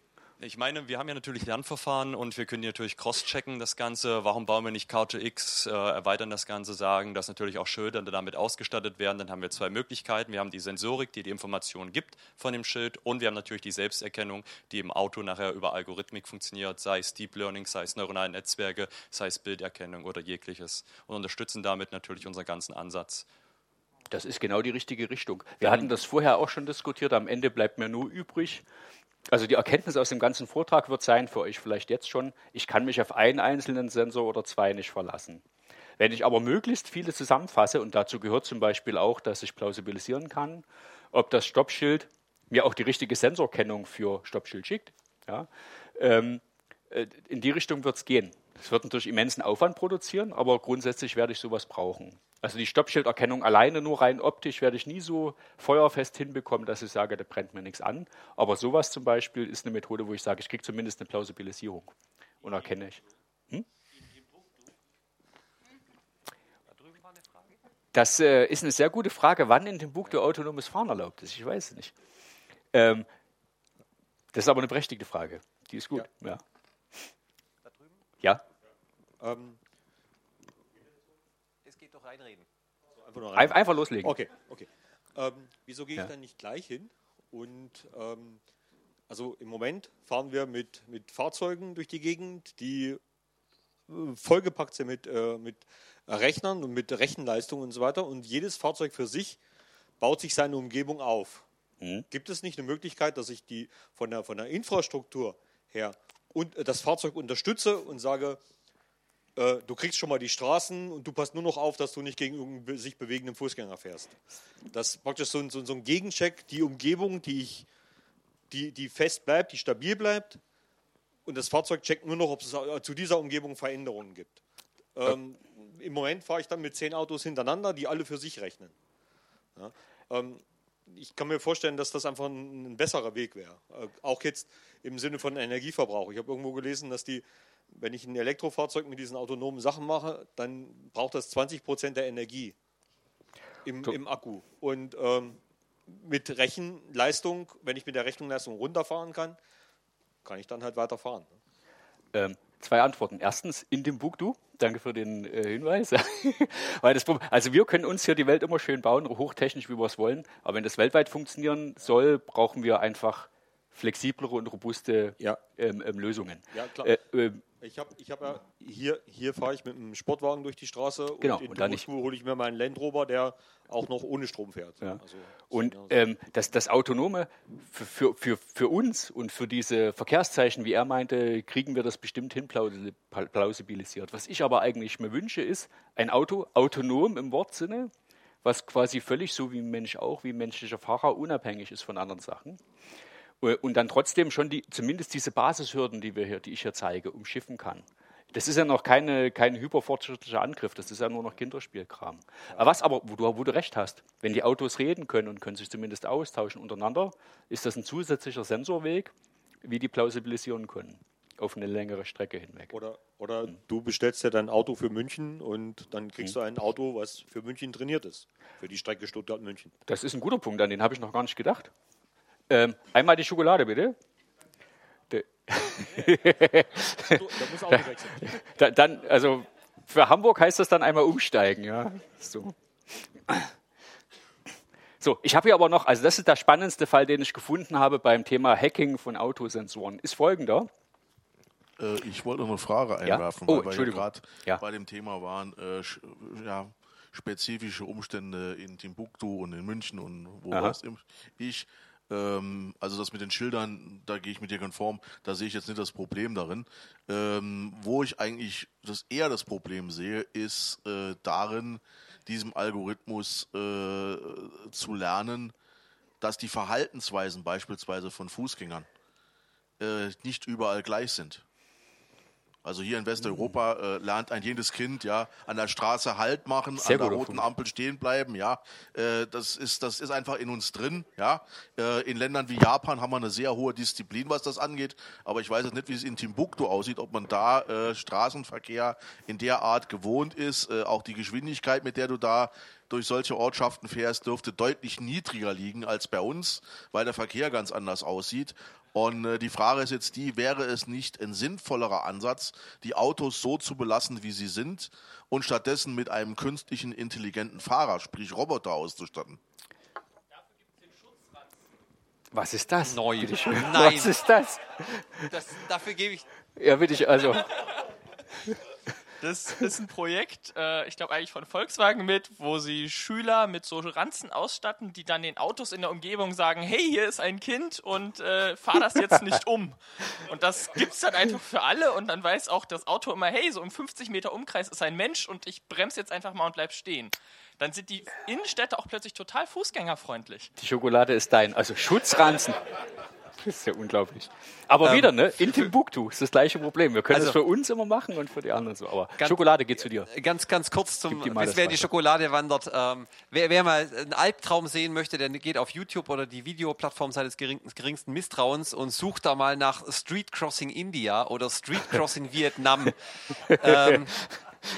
H: Ich meine, wir haben ja natürlich Lernverfahren und wir können natürlich cross-checken das Ganze. Warum bauen wir nicht Car2X, äh, erweitern das Ganze, sagen, dass natürlich auch Schilder damit ausgestattet werden. Dann haben wir zwei Möglichkeiten. Wir haben die Sensorik, die die Informationen gibt von dem Schild und wir haben natürlich die Selbsterkennung, die im Auto nachher über Algorithmik funktioniert, sei es Deep Learning, sei es neuronale Netzwerke, sei es Bilderkennung oder jegliches und unterstützen damit natürlich unseren ganzen Ansatz.
A: Das ist genau die richtige Richtung. Wir hatten das vorher auch schon diskutiert. Am Ende bleibt mir nur übrig, also die Erkenntnis aus dem ganzen Vortrag wird sein, für euch vielleicht jetzt schon, ich kann mich auf einen einzelnen Sensor oder zwei nicht verlassen. Wenn ich aber möglichst viele zusammenfasse, und dazu gehört zum Beispiel auch, dass ich plausibilisieren kann, ob das Stoppschild mir auch die richtige Sensorkennung für Stoppschild schickt, ja, ähm, äh, in die Richtung wird es gehen. Das wird natürlich immensen Aufwand produzieren, aber grundsätzlich werde ich sowas brauchen. Also die Stoppschilderkennung alleine nur rein optisch werde ich nie so feuerfest hinbekommen, dass ich sage, da brennt mir nichts an. Aber sowas zum Beispiel ist eine Methode, wo ich sage, ich kriege zumindest eine Plausibilisierung und erkenne ich. Hm? Das äh, ist eine sehr gute Frage, wann in dem Buch der autonomes Fahren erlaubt ist. Ich weiß es nicht. Ähm, das ist aber eine berechtigte Frage. Die ist gut. Ja. ja. Da drüben? Ja. Ähm,
I: es geht doch reinreden.
A: Also einfach, loslegen.
I: Okay, okay. Ähm, wieso gehe ich ja. dann nicht gleich hin? Und ähm, also im Moment fahren wir mit, mit Fahrzeugen durch die Gegend, die äh, vollgepackt sind mit, äh, mit Rechnern und mit Rechenleistungen und so weiter. Und jedes Fahrzeug für sich baut sich seine Umgebung auf. Mhm. Gibt es nicht eine Möglichkeit, dass ich die von der, von der Infrastruktur her und äh, das Fahrzeug unterstütze und sage, äh, du kriegst schon mal die Straßen und du passt nur noch auf, dass du nicht gegen irgendeinen sich bewegenden Fußgänger fährst. Das ist praktisch so so, so ein Gegencheck, die Umgebung, die, ich, die, die fest bleibt, die stabil bleibt. Und das Fahrzeug checkt nur noch, ob es äh, zu dieser Umgebung Veränderungen gibt. Ähm, Im Moment fahre ich dann mit zehn Autos hintereinander, die alle für sich rechnen. Ja, ähm, ich kann mir vorstellen, dass das einfach ein, ein besserer Weg wäre. Äh, auch jetzt im Sinne von Energieverbrauch. Ich habe irgendwo gelesen, dass die, wenn ich ein Elektrofahrzeug mit diesen autonomen Sachen mache, dann braucht das 20 Prozent der Energie im, im Akku. Und ähm, mit Rechenleistung, wenn ich mit der Rechenleistung runterfahren kann, kann ich dann halt weiterfahren.
A: Ähm, zwei Antworten. Erstens, in dem Buch, du. Danke für den äh, Hinweis. *laughs* Weil das, also wir können uns hier die Welt immer schön bauen, hochtechnisch, wie wir es wollen. Aber wenn das weltweit funktionieren soll, brauchen wir einfach flexiblere und robuste ja. ähm, ähm, Lösungen.
I: Ja, klar. Äh, äh, ich habe ich hab ja, hier, hier fahre ich mit einem Sportwagen durch die Straße
A: genau,
I: und in
A: dann
I: hole ich mir meinen Land Rover, der auch noch ohne Strom fährt.
A: Ja. Also, und ähm, das, das Autonome für, für, für, für uns und für diese Verkehrszeichen, wie er meinte, kriegen wir das bestimmt hin plausibilisiert. Was ich aber eigentlich mir wünsche, ist ein Auto autonom im Wortsinne, was quasi völlig so wie ein Mensch auch, wie ein menschlicher Fahrer unabhängig ist von anderen Sachen. Äh, und dann trotzdem schon die, zumindest diese Basishürden, die wir hier, die ich hier zeige, umschiffen kann. Das ist ja noch keine, kein hyperfortschrittlicher Angriff, das ist ja nur noch Kinderspielkram. Ja. Was aber, wo du, wo du recht hast, wenn die Autos reden können und können sich zumindest austauschen untereinander, ist das ein zusätzlicher Sensorweg, wie die plausibilisieren können auf eine längere Strecke hinweg.
I: Oder, oder hm. du bestellst ja dein Auto für München und dann kriegst hm. du ein Auto, was für München trainiert ist, für die Strecke Stuttgart-München.
A: Das ist ein guter Punkt, an den habe ich noch gar nicht gedacht. Ähm, einmal die Schokolade, bitte. da muss auch *laughs* da, dann, also für Hamburg heißt das dann einmal umsteigen, ja. So. So, ich habe hier aber noch, also das ist der spannendste Fall, den ich gefunden habe beim Thema Hacking von Autosensoren, ist folgender.
D: Äh, ich wollte noch eine Frage einwerfen,
A: ja? oh,
D: weil wir gerade ja. bei dem Thema waren, äh, ja, spezifische Umstände in Timbuktu und in München und wo was ich. Ähm, also das mit den Schildern, da gehe ich mit dir konform, da sehe ich jetzt nicht das Problem darin. Ähm, wo ich eigentlich das eher das Problem sehe, ist äh, darin, diesem Algorithmus äh, zu lernen, dass die Verhaltensweisen beispielsweise von Fußgängern äh, nicht überall gleich sind. Also hier in Westeuropa äh, lernt ein jedes Kind ja an der Straße Halt machen, Sehr an der roten Ampel stehen bleiben. Ja, äh, das ist das ist einfach in uns drin. Ja, äh, in Ländern wie Japan haben wir eine sehr hohe Disziplin, was das angeht. Aber ich weiß jetzt nicht, wie es in Timbuktu aussieht, ob man da äh, Straßenverkehr in der Art gewohnt ist. Äh, auch die Geschwindigkeit, mit der du da durch solche Ortschaften fährst, dürfte deutlich niedriger liegen als bei uns, weil der Verkehr ganz anders aussieht. Und äh, die Frage ist jetzt die, wäre es nicht ein sinnvollerer Ansatz, die Autos so zu belassen, wie sie sind und stattdessen mit einem künstlichen intelligenten Fahrer, sprich Roboter auszustatten?
A: Was ist das?
B: Neu.
A: Nein. Was ist das?
B: das dafür gebe ich.
A: Ja, bitte ich, also. *laughs*
J: Das ist ein Projekt, äh, ich glaube eigentlich von Volkswagen mit, wo sie Schüler mit so Ranzen ausstatten, die dann den Autos in der Umgebung sagen, hey, hier ist ein Kind und äh, fahr das jetzt nicht um. Und das gibt es dann einfach für alle und dann weiß auch das Auto immer, hey, so im 50 Meter Umkreis ist ein Mensch und ich bremse jetzt einfach mal und bleib stehen. Dann sind die Innenstädte auch plötzlich total fußgängerfreundlich.
A: Die Schokolade ist dein, also Schutzranzen. Das *laughs* ist ja unglaublich. Aber ähm, wieder, ne? In Timbuktu ist das gleiche Problem. Wir können es also, für uns immer machen und für die anderen so. Aber ganz, Schokolade geht zu dir.
B: Ganz, ganz kurz zum, bis wer die Schokolade wandert. Ähm, wer, wer, mal einen Albtraum sehen möchte, der geht auf YouTube oder die Videoplattform seines geringsten Misstrauens und sucht da mal nach Street Crossing India oder Street Crossing Vietnam. *laughs* ähm,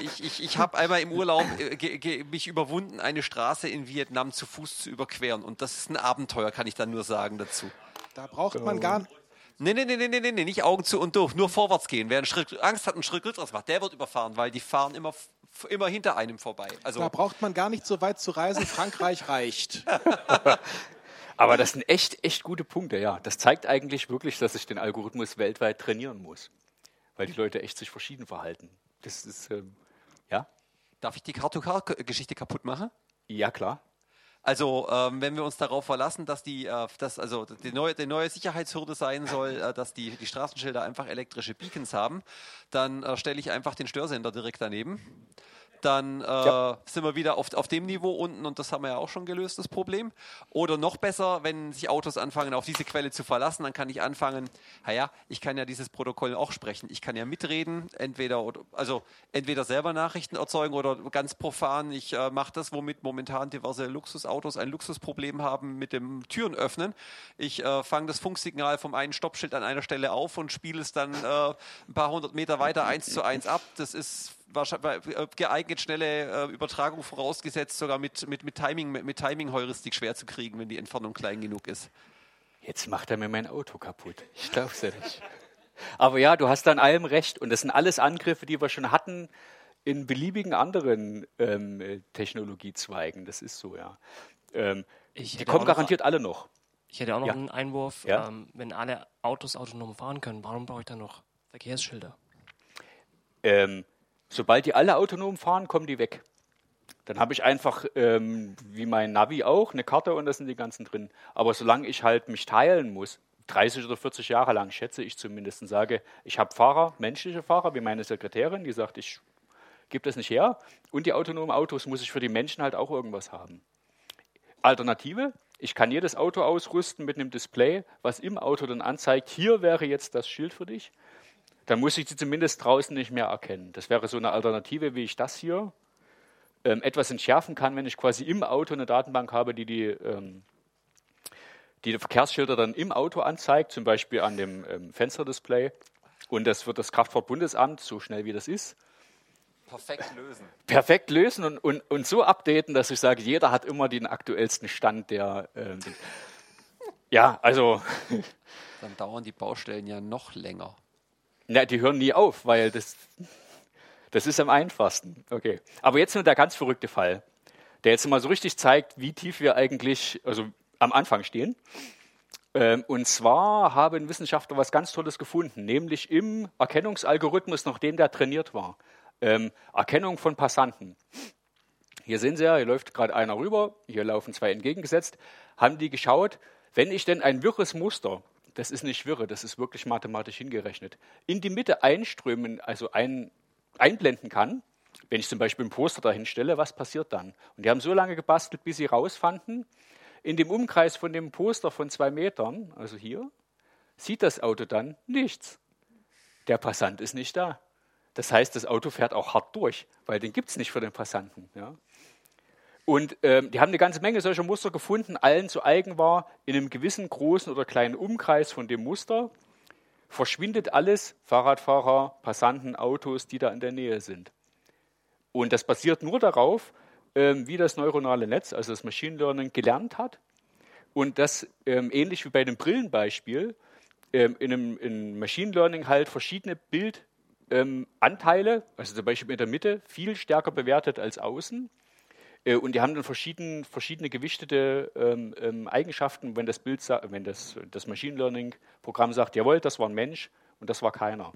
B: ich, ich, ich habe einmal im Urlaub äh, mich überwunden, eine Straße in Vietnam zu Fuß zu überqueren. Und das ist ein Abenteuer, kann ich dann nur sagen dazu.
K: Da braucht man gar nicht.
B: Nee, nee, nee, nee, nee, nee, nicht Augen zu und durch, nur vorwärts gehen. Wer einen Schritt, Angst hat, einen Schritt rückwärts macht, der wird überfahren, weil die fahren immer, immer hinter einem vorbei.
K: Also da braucht man gar nicht so weit zu reisen, Frankreich reicht. *laughs*
A: Aber das sind echt, echt gute Punkte, ja. Das zeigt eigentlich wirklich, dass ich den Algorithmus weltweit trainieren muss. Weil die Leute echt sich verschieden verhalten. Das ist, ähm, ja.
B: Darf ich die Car-to-Car-Geschichte kaputt machen?
A: Ja, klar.
B: Also, ähm, wenn wir uns darauf verlassen, dass die, äh, dass, also die neue, die neue Sicherheitshürde sein soll, äh, dass die, die Straßenschilder einfach elektrische Beacons haben, dann äh, stelle ich einfach den Störsender direkt daneben dann äh, ja. sind wir wieder auf, auf dem Niveau unten und das haben wir ja auch schon gelöst, das Problem. Oder noch besser, wenn sich Autos anfangen, auf diese Quelle zu verlassen, dann kann ich anfangen, naja, ich kann ja dieses Protokoll auch sprechen. Ich kann ja mitreden, entweder, also entweder selber Nachrichten erzeugen oder ganz profan, ich äh, mache das, womit momentan diverse Luxusautos ein Luxusproblem haben mit dem Türen öffnen. Ich äh, fange das Funksignal vom einen Stoppschild an einer Stelle auf und spiele es dann äh, ein paar hundert Meter weiter eins zu eins ab. Das ist wahrscheinlich äh, geeignet schnelle äh, Übertragung vorausgesetzt, sogar mit, mit, mit Timing, mit, mit Timing-Heuristik schwer zu kriegen, wenn die Entfernung klein genug ist.
A: Jetzt macht er mir mein Auto kaputt. Ich glaub's ja nicht. Aber ja, du hast an allem recht. Und das sind alles Angriffe, die wir schon hatten in beliebigen anderen ähm, Technologiezweigen. Das ist so, ja. Ähm, die kommen garantiert alle noch.
L: Ich hätte auch noch ja. einen Einwurf. Ja? Ähm, wenn alle Autos autonom fahren können, warum brauche ich dann noch Verkehrsschilder?
A: Ähm, Sobald die alle autonom fahren, kommen die weg. Dann habe ich einfach, ähm, wie mein Navi auch, eine Karte und da sind die ganzen drin. Aber solange ich halt mich teilen muss, 30 oder 40 Jahre lang schätze ich zumindest und sage, ich habe Fahrer, menschliche Fahrer, wie meine Sekretärin, die sagt, ich gebe das nicht her. Und die autonomen Autos muss ich für die Menschen halt auch irgendwas haben. Alternative, ich kann jedes Auto ausrüsten mit einem Display, was im Auto dann anzeigt, hier wäre jetzt das Schild für dich dann muss ich sie zumindest draußen nicht mehr erkennen. Das wäre so eine Alternative, wie ich das hier ähm, etwas entschärfen kann, wenn ich quasi im Auto eine Datenbank habe, die die, ähm, die, die Verkehrsschilder dann im Auto anzeigt, zum Beispiel an dem ähm, Fensterdisplay. Und das wird das Kraftfahrtbundesamt, so schnell wie das ist,
B: perfekt lösen.
A: Perfekt lösen und, und, und so updaten, dass ich sage, jeder hat immer den aktuellsten Stand der. Ähm, ja, also.
B: Dann dauern die Baustellen ja noch länger.
A: Na, die hören nie auf, weil das, das ist am einfachsten. Okay. Aber jetzt nur der ganz verrückte Fall, der jetzt mal so richtig zeigt, wie tief wir eigentlich also am Anfang stehen. Ähm, und zwar haben Wissenschaftler was ganz Tolles gefunden, nämlich im Erkennungsalgorithmus, nachdem der trainiert war. Ähm, Erkennung von Passanten. Hier sehen Sie ja, hier läuft gerade einer rüber, hier laufen zwei entgegengesetzt. Haben die geschaut, wenn ich denn ein wirres Muster das ist nicht wirre, das ist wirklich mathematisch hingerechnet, in die Mitte einströmen, also ein, einblenden kann, wenn ich zum Beispiel ein Poster dahin stelle, was passiert dann? Und die haben so lange gebastelt, bis sie rausfanden, in dem Umkreis von dem Poster von zwei Metern, also hier, sieht das Auto dann nichts. Der Passant ist nicht da. Das heißt, das Auto fährt auch hart durch, weil den gibt es nicht für den Passanten. Ja. Und ähm, die haben eine ganze Menge solcher Muster gefunden, allen zu eigen war, in einem gewissen großen oder kleinen Umkreis von dem Muster verschwindet alles, Fahrradfahrer, Passanten, Autos, die da in der Nähe sind. Und das basiert nur darauf, ähm, wie das neuronale Netz, also das Machine Learning, gelernt hat. Und das ähm, ähnlich wie bei dem Brillenbeispiel, ähm, in einem in Machine Learning halt verschiedene Bildanteile, also zum Beispiel in der Mitte, viel stärker bewertet als außen und die haben dann verschieden, verschiedene gewichtete ähm, ähm, Eigenschaften, wenn das Bild, wenn das, das Machine Learning Programm sagt, jawohl, das war ein Mensch und das war keiner.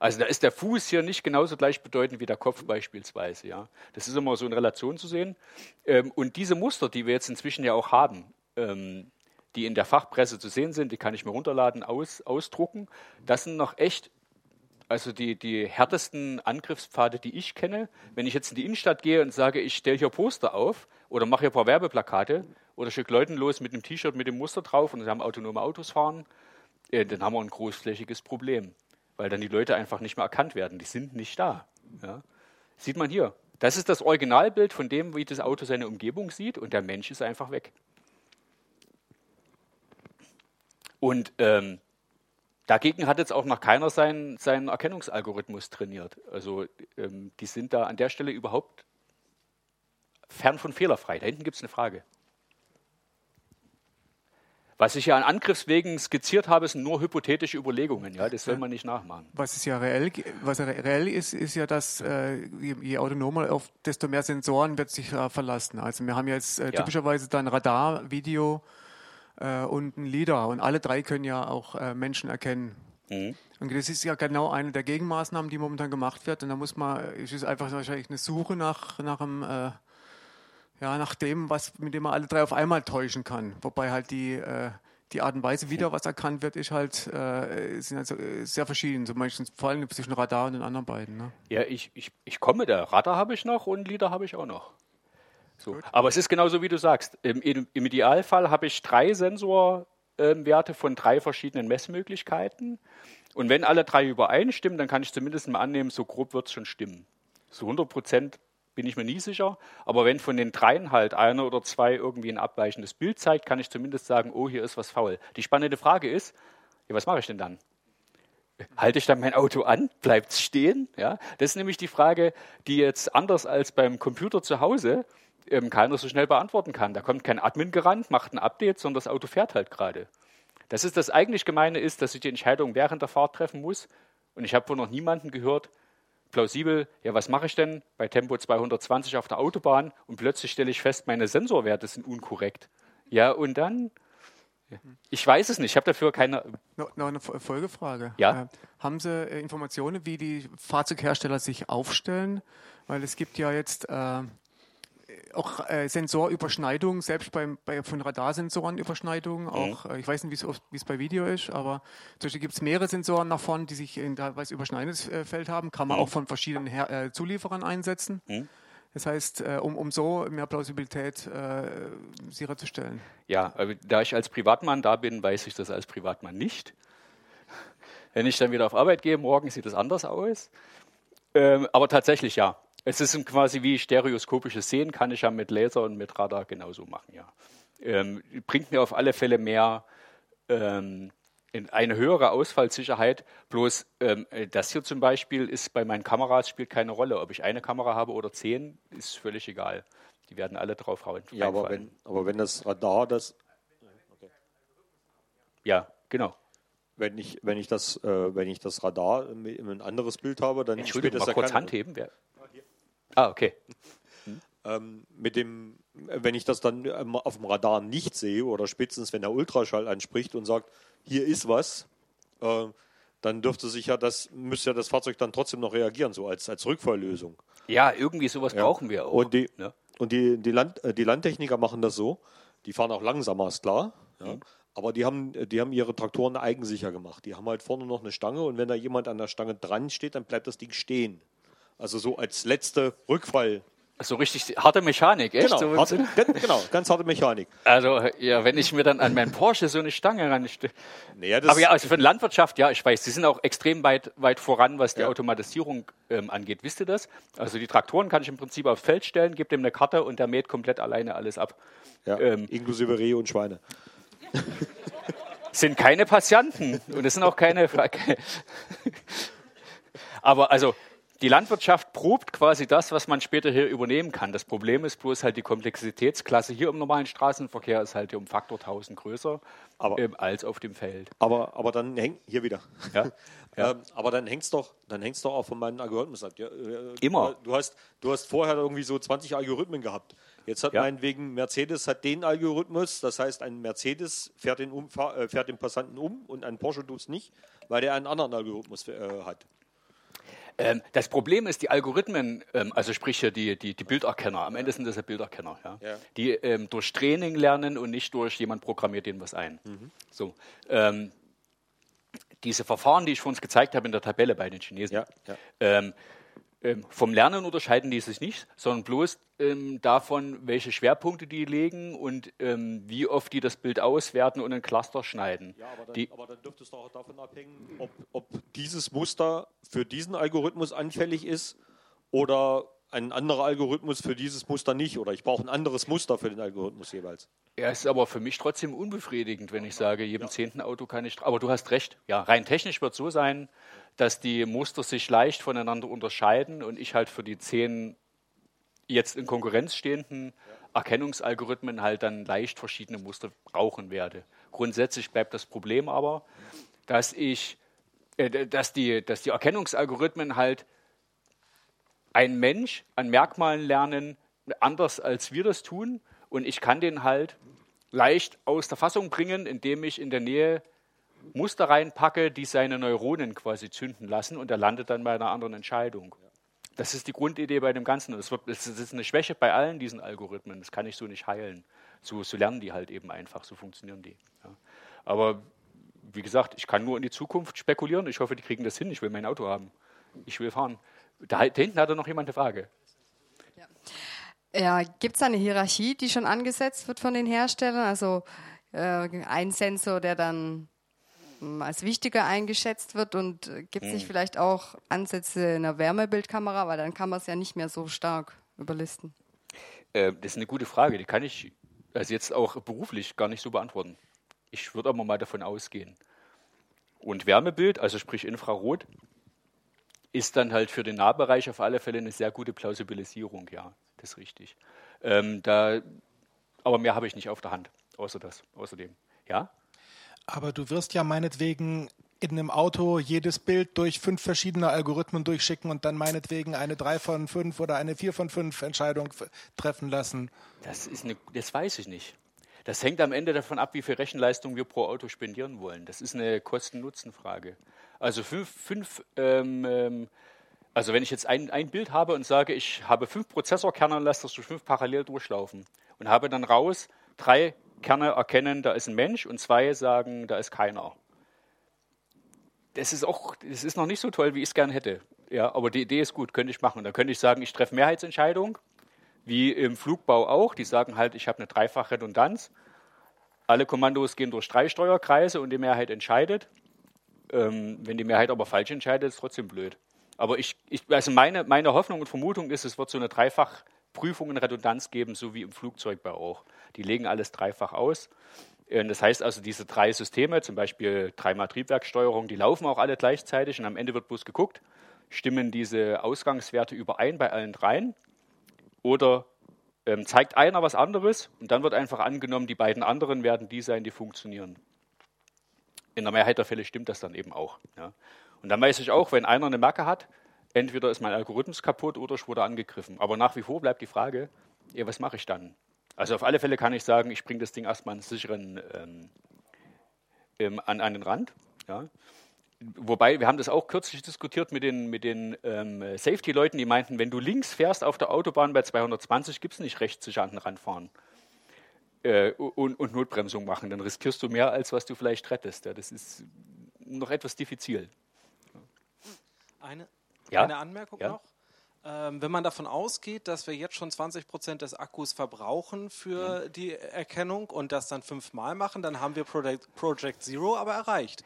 A: Also da ist der Fuß hier nicht genauso gleichbedeutend wie der Kopf beispielsweise. Ja. Das ist immer so in Relation zu sehen. Ähm, und diese Muster, die wir jetzt inzwischen ja auch haben, ähm, die in der Fachpresse zu sehen sind, die kann ich mir runterladen, aus, ausdrucken. Das sind noch echt also die, die härtesten Angriffspfade, die ich kenne, wenn ich jetzt in die Innenstadt gehe und sage, ich stelle hier Poster auf oder mache hier ein paar Werbeplakate oder schick Leuten los mit einem T-Shirt mit dem Muster drauf und sie haben autonome Autos fahren, äh, dann haben wir ein großflächiges Problem, weil dann die Leute einfach nicht mehr erkannt werden. Die sind nicht da. Ja. Sieht man hier. Das ist das Originalbild von dem, wie das Auto seine Umgebung sieht und der Mensch ist einfach weg. Und ähm, dagegen hat jetzt auch noch keiner seinen, seinen Erkennungsalgorithmus trainiert. Also ähm, die sind da an der Stelle überhaupt fern von fehlerfrei. Da hinten gibt es eine Frage. Was ich ja an Angriffswegen skizziert habe, sind nur hypothetische Überlegungen. Ja, das soll man nicht nachmachen.
F: Was ist ja reell, was reell ist, ist ja, dass äh, je, autonomer, auf, desto mehr Sensoren wird sich äh, verlassen. Also wir haben jetzt äh, ja. typischerweise dann Radar, Video äh, und ein LIDAR und alle drei können ja auch äh, Menschen erkennen. Mhm. Und das ist ja genau eine der Gegenmaßnahmen, die momentan gemacht wird. Und da muss man, es ist einfach wahrscheinlich eine Suche nach, nach einem äh, ja, nach dem, was, mit dem man alle drei auf einmal täuschen kann. Wobei halt die, äh, die Art und Weise, wie da was erkannt wird, ist halt, äh, sind also sehr verschieden. So meistens vor allem zwischen Radar und den anderen beiden. Ne?
A: Ja, ich, ich, ich komme da. Radar habe ich noch und LIDAR habe ich auch noch. So. Aber es ist genauso, wie du sagst. Im, im Idealfall habe ich drei Sensorwerte von drei verschiedenen Messmöglichkeiten. Und wenn alle drei übereinstimmen, dann kann ich zumindest mal annehmen, so grob wird es schon stimmen. So 100 Prozent bin ich mir nie sicher. Aber wenn von den dreien halt einer oder zwei irgendwie ein abweichendes Bild zeigt, kann ich zumindest sagen, oh, hier ist was faul. Die spannende Frage ist, ja, was mache ich denn dann? Halte ich dann mein Auto an? Bleibt es stehen? Ja, das ist nämlich die Frage, die jetzt anders als beim Computer zu Hause ähm, keiner so schnell beantworten kann. Da kommt kein Admin gerannt, macht ein Update, sondern das Auto fährt halt gerade. Das ist das eigentlich Gemeine ist, dass ich die Entscheidung während der Fahrt treffen muss. Und ich habe wohl noch niemanden gehört, plausibel, ja, was mache ich denn bei Tempo 220 auf der Autobahn und plötzlich stelle ich fest, meine Sensorwerte sind unkorrekt. Ja, und dann, ich weiß es nicht, ich habe dafür keine.
F: Noch, noch eine Folgefrage.
A: Ja. Äh,
F: haben Sie äh, Informationen, wie die Fahrzeughersteller sich aufstellen? Weil es gibt ja jetzt äh, auch äh, Sensorüberschneidungen, selbst beim, bei, von Radarsensoren Überschneidungen. Mhm. Auch, äh, ich weiß nicht, wie es bei Video ist, aber zum Beispiel gibt es mehrere Sensoren nach vorne, die sich in teilweise überschneidendes äh, Feld haben. Kann man mhm. auch von verschiedenen Her äh, Zulieferern einsetzen. Mhm. Das heißt, äh, um, um so mehr Plausibilität äh, sicherzustellen.
A: Ja, da ich als Privatmann da bin, weiß ich das als Privatmann nicht. Wenn ich dann wieder auf Arbeit gehe, morgen sieht es anders aus. Ähm, aber tatsächlich ja. Es ist quasi wie stereoskopisches Sehen, kann ich ja mit Laser und mit Radar genauso machen, ja. Ähm, bringt mir auf alle Fälle mehr ähm, eine höhere Ausfallsicherheit. Bloß ähm, das hier zum Beispiel ist bei meinen Kameras spielt keine Rolle. Ob ich eine Kamera habe oder zehn, ist völlig egal. Die werden alle drauf hauen.
I: Ja, aber wenn, aber wenn das Radar das.
A: Okay. Ja, genau.
I: Wenn ich, wenn ich das, äh, wenn ich das Radar ein anderes Bild habe, dann
A: spielt das mal ja kurz Handheben. Wer, Ah, okay.
I: Ähm, mit dem, wenn ich das dann ähm, auf dem Radar nicht sehe oder spätestens wenn der Ultraschall anspricht und sagt, hier ist was, äh, dann dürfte sich ja das, müsste ja das Fahrzeug dann trotzdem noch reagieren, so als, als Rückfalllösung.
A: Ja, irgendwie sowas ja. brauchen wir auch.
I: Und die, ja. und die, die, Land, äh, die Landtechniker machen das so, die fahren auch langsamer, ist klar. Ja. Mhm. Aber die haben, die haben ihre Traktoren eigensicher gemacht. Die haben halt vorne noch eine Stange und wenn da jemand an der Stange dran steht, dann bleibt das Ding stehen. Also so als letzte Rückfall.
A: So richtig harte Mechanik, echt?
I: Genau, so harte, *laughs* genau, ganz harte Mechanik.
A: Also, ja, wenn ich mir dann an meinen Porsche so eine Stange ranstelle. Naja, Aber ja, also für die Landwirtschaft, ja, ich weiß, sie sind auch extrem weit, weit voran, was die ja. Automatisierung ähm, angeht. Wisst ihr das? Also die Traktoren kann ich im Prinzip aufs Feld stellen, gebe dem eine Karte und der mäht komplett alleine alles ab.
I: Ja, ähm, inklusive Rehe und Schweine.
A: sind keine Patienten und es sind auch keine. *laughs* Aber also die Landwirtschaft probt quasi das, was man später hier übernehmen kann. Das Problem ist bloß halt die Komplexitätsklasse hier im normalen Straßenverkehr ist halt um Faktor 1000 größer aber, ähm, als auf dem Feld.
I: Aber, aber dann hängt, hier wieder. Ja? *laughs* ja. ähm, aber dann hängt es doch, doch auch von meinen Algorithmus ab. Ja,
A: äh, Immer.
I: Du hast, du hast vorher irgendwie so 20 Algorithmen gehabt. Jetzt hat ja. meinetwegen Mercedes hat den Algorithmus, das heißt, ein Mercedes fährt den, um, äh, fährt den Passanten um und ein Porsche tut es nicht, weil der einen anderen Algorithmus äh, hat.
A: Ähm, das Problem ist, die Algorithmen, ähm, also sprich die, die, die, Bilderkenner, am Ende sind das ja Bilderkenner, ja, ja. die ähm, durch Training lernen und nicht durch jemand programmiert denen was ein. Mhm. So, ähm, diese Verfahren, die ich vor uns gezeigt habe in der Tabelle bei den Chinesen, ja, ähm, Ähm, vom Lernen unterscheiden die sich nicht, sondern bloß ähm, davon, welche Schwerpunkte die legen und ähm, wie oft die das Bild auswerten und ein Cluster schneiden.
I: Ja, aber dann, aber dann dürfte es doch auch davon abhängen, ob, ob dieses Muster für diesen Algorithmus anfällig ist oder ein anderer Algorithmus für dieses Muster nicht oder ich brauche ein anderes Muster für den Algorithmus jeweils.
A: Er ist aber für mich trotzdem unbefriedigend, wenn ich sage, jedem ja. zehnten Auto kann ich. Aber du hast recht. Ja, rein technisch wird es so sein, dass die Muster sich leicht voneinander unterscheiden und ich halt für die zehn jetzt in Konkurrenz stehenden Erkennungsalgorithmen halt dann leicht verschiedene Muster brauchen werde. Grundsätzlich bleibt das Problem aber, dass ich, äh, dass die, dass die Erkennungsalgorithmen halt ein Mensch an Merkmalen lernen, anders als wir das tun. Und ich kann den halt leicht aus der Fassung bringen, indem ich in der Nähe Muster reinpacke, die seine Neuronen quasi zünden lassen und er landet dann bei einer anderen Entscheidung. Das ist die Grundidee bei dem Ganzen. Das, ist eine Schwäche bei allen diesen Algorithmen. Das kann ich so nicht heilen. So, so lernen die halt eben einfach, so funktionieren die. Ja. Aber wie gesagt, ich kann nur in die Zukunft spekulieren. Ich hoffe, die kriegen das hin. Ich will mein Auto haben. Ich will fahren. Da, da hinten hat er noch jemand eine Frage.
M: Ja, gibt es eine Hierarchie, die schon angesetzt wird von den Herstellern? Also äh, ein Sensor, der dann als wichtiger eingeschätzt wird und äh, gibt es nicht hm. vielleicht auch Ansätze in einer Wärmebildkamera, weil dann kann man es ja nicht mehr so stark überlisten.
A: Äh, das ist eine gute Frage, die kann ich also jetzt auch beruflich gar nicht so beantworten. Ich würde aber mal davon ausgehen. Und Wärmebild, also sprich Infrarot, ist dann halt für den Nahbereich auf alle Fälle eine sehr gute Plausibilisierung, ja, das ist richtig. Ähm, da, aber mehr habe ich nicht auf der Hand, außer das, außerdem. Ja?
K: Aber du wirst ja meinetwegen in einem Auto jedes Bild durch fünf verschiedene Algorithmen durchschicken und dann meinetwegen eine 3 von 5 oder eine 4 von 5 Entscheidung treffen lassen.
A: Das, ist eine, das weiß ich nicht. Das hängt am Ende davon ab, wie viel Rechenleistung wir pro Auto spendieren wollen. Das ist eine Kosten-Nutzen-Frage. Also fünf, fünf ähm, ähm, also wenn ich jetzt ein, ein Bild habe und sage, ich habe fünf Prozessorkerne und lasse das durch fünf parallel durchlaufen und habe dann raus, drei Kerne erkennen, da ist ein Mensch und zwei sagen, da ist keiner. Das ist auch, das ist noch nicht so toll, wie ich es gern hätte. Ja, aber die Idee ist gut, könnte ich machen. Da könnte ich sagen, ich treffe Mehrheitsentscheidung, wie im Flugbau auch. Die sagen halt, ich habe eine dreifache Redundanz. Alle Kommandos gehen durch drei Steuerkreise und die Mehrheit entscheidet. Ähm, wenn die Mehrheit aber falsch entscheidet, ist es trotzdem blöd. Aber ich, ich, also meine, meine Hoffnung und Vermutung ist, es wird so eine Dreifachprüfung in Redundanz geben, so wie im Flugzeugbau auch. Die legen alles dreifach aus. Das heißt also, diese drei Systeme, zum Beispiel dreimal Triebwerksteuerung, die laufen auch alle gleichzeitig und am Ende wird bloß geguckt, stimmen diese Ausgangswerte überein bei allen dreien oder ähm, zeigt einer was anderes und dann wird einfach angenommen, die beiden anderen werden die sein, die funktionieren in der Mehrheit der Fälle stimmt das dann eben auch. Ja. Und dann weiß ich auch, wenn einer eine Macke hat, entweder ist mein Algorithmus kaputt oder ich wurde angegriffen. Aber nach wie vor bleibt die Frage, ja, was mache ich dann? Also auf alle Fälle kann ich sagen, ich bringe das Ding erstmal einen sicheren ähm, ähm, an, den Rand. Ja. Wobei, wir haben das auch kürzlich diskutiert mit den, mit den ähm, Safety-Leuten, die meinten, wenn du links fährst auf der Autobahn bei 220, gibt es nicht rechts sicher an den Rand fahren äh, und, und, Notbremsung machen. Dann riskierst du mehr, als was du vielleicht rettest. Ja, das ist noch etwas diffizil.
N: Eine, ja? eine Anmerkung ja? noch. Ähm, wenn man davon ausgeht, dass wir jetzt schon 20 Prozent des Akkus verbrauchen für mhm. die Erkennung und das dann fünfmal machen, dann haben wir Project, Project Zero aber erreicht.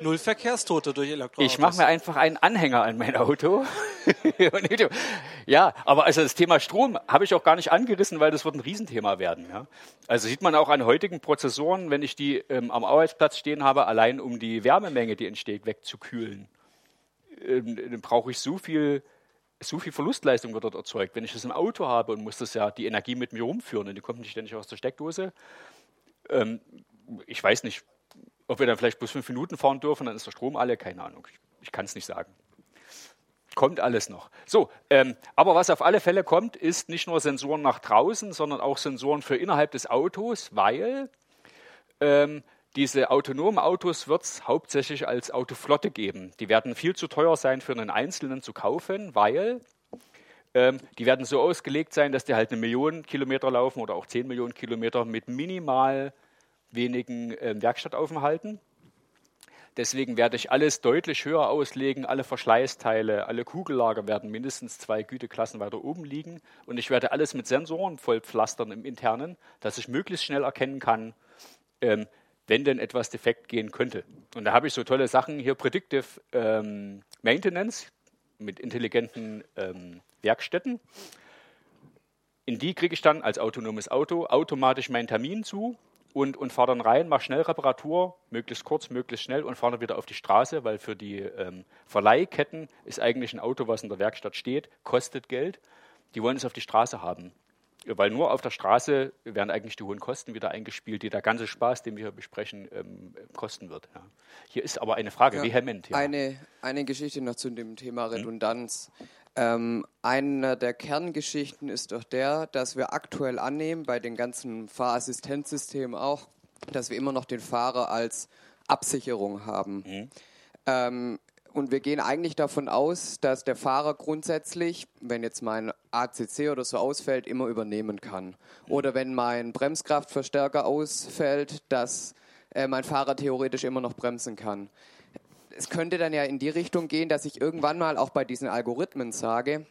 N: Null Verkehrstote durch Elektroautos.
A: Ich mache mir einfach einen Anhänger an mein Auto. *laughs* ja, aber also das Thema Strom habe ich auch gar nicht angerissen, weil das wird ein Riesenthema werden. Ja. Also sieht man auch an heutigen Prozessoren, wenn ich die ähm, am Arbeitsplatz stehen habe, allein um die Wärmemenge, die entsteht, wegzukühlen, ähm, dann brauche ich so viel so viel Verlustleistung wird dort erzeugt. Wenn ich das im Auto habe und muss das ja die Energie mit mir rumführen und die kommt nicht ständig aus der Steckdose, ähm, ich weiß nicht, ob wir dann vielleicht bloß fünf Minuten fahren dürfen, dann ist der Strom alle, keine Ahnung. Ich, ich kann es nicht sagen. Kommt alles noch. So, ähm, aber was auf alle Fälle kommt, ist nicht nur Sensoren nach draußen, sondern auch Sensoren für innerhalb des Autos, weil ähm, diese autonomen Autos wird es hauptsächlich als Autoflotte geben. Die werden viel zu teuer sein für einen Einzelnen zu kaufen, weil ähm, die werden so ausgelegt sein, dass die halt eine Million Kilometer laufen oder auch zehn Millionen Kilometer mit minimal wenigen äh, Werkstattaufenthalten. Deswegen werde ich alles deutlich höher auslegen. Alle Verschleißteile, alle Kugellager werden mindestens zwei Güteklassen weiter oben liegen. Und ich werde alles mit Sensoren vollpflastern im Internen, dass ich möglichst schnell erkennen kann, ähm, wenn denn etwas defekt gehen könnte. Und da habe ich so tolle Sachen hier, Predictive ähm, Maintenance mit intelligenten ähm, Werkstätten. In die kriege ich dann als autonomes Auto automatisch meinen Termin zu und, und fahre dann rein, mache schnell Reparatur, möglichst kurz, möglichst schnell und fahre dann wieder auf die Straße, weil für die ähm, Verleihketten ist eigentlich ein Auto, was in der Werkstatt steht, kostet Geld. Die wollen es auf die Straße haben. Weil nur auf der Straße werden eigentlich die hohen Kosten wieder eingespielt, die der ganze Spaß, den wir hier besprechen, ähm, kosten wird. Ja. Hier ist aber eine Frage, ja, vehement.
O: Ja. Eine, eine Geschichte noch zu dem Thema hm? Redundanz. Hm? Ähm, einer der Kerngeschichten ist doch der, dass wir aktuell annehmen, bei den ganzen Fahrassistenzsystemen auch, dass wir immer noch den Fahrer als Absicherung haben. Mhm. Ähm, und wir gehen eigentlich davon aus, dass der Fahrer grundsätzlich, wenn jetzt mein ACC oder so ausfällt, immer übernehmen kann. Mhm. Oder wenn mein Bremskraftverstärker ausfällt, dass äh, mein Fahrer theoretisch immer noch bremsen kann es könnte dann ja in die Richtung gehen, dass ich irgendwann mal auch bei diesen Algorithmen sage,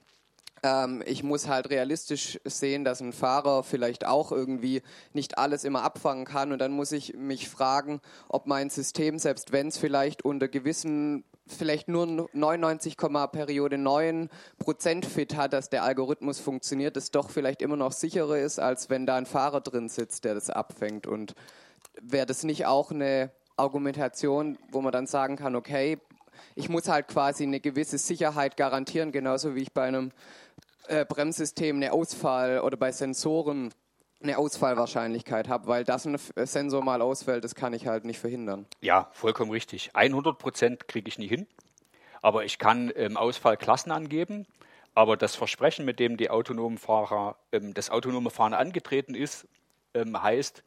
O: ähm, ich muss halt realistisch sehen, dass ein Fahrer vielleicht auch irgendwie nicht alles immer abfangen kann. Und dann muss ich mich fragen, ob mein System, selbst wenn es vielleicht unter gewissen vielleicht nur 99, Periode 9 Prozent fit hat, dass der Algorithmus funktioniert, es doch vielleicht immer noch sicherer ist, als wenn da ein Fahrer drin sitzt, der das abfängt. Und wäre das nicht auch eine Argumentation, wo man dann sagen kann, okay, ich muss halt quasi eine gewisse Sicherheit garantieren, genauso wie ich bei einem äh, Bremssystem eine Ausfall oder bei Sensoren eine Ausfallwahrscheinlichkeit habe, weil das ein Sensor mal ausfällt, das kann ich halt nicht verhindern.
A: Ja, vollkommen richtig. 100 Prozent kriege ich nie hin, aber ich kann ähm, Ausfallklassen angeben. Aber das Versprechen, mit dem die autonomen Fahrer, ähm, das autonome Fahren angetreten ist, ähm, heißt,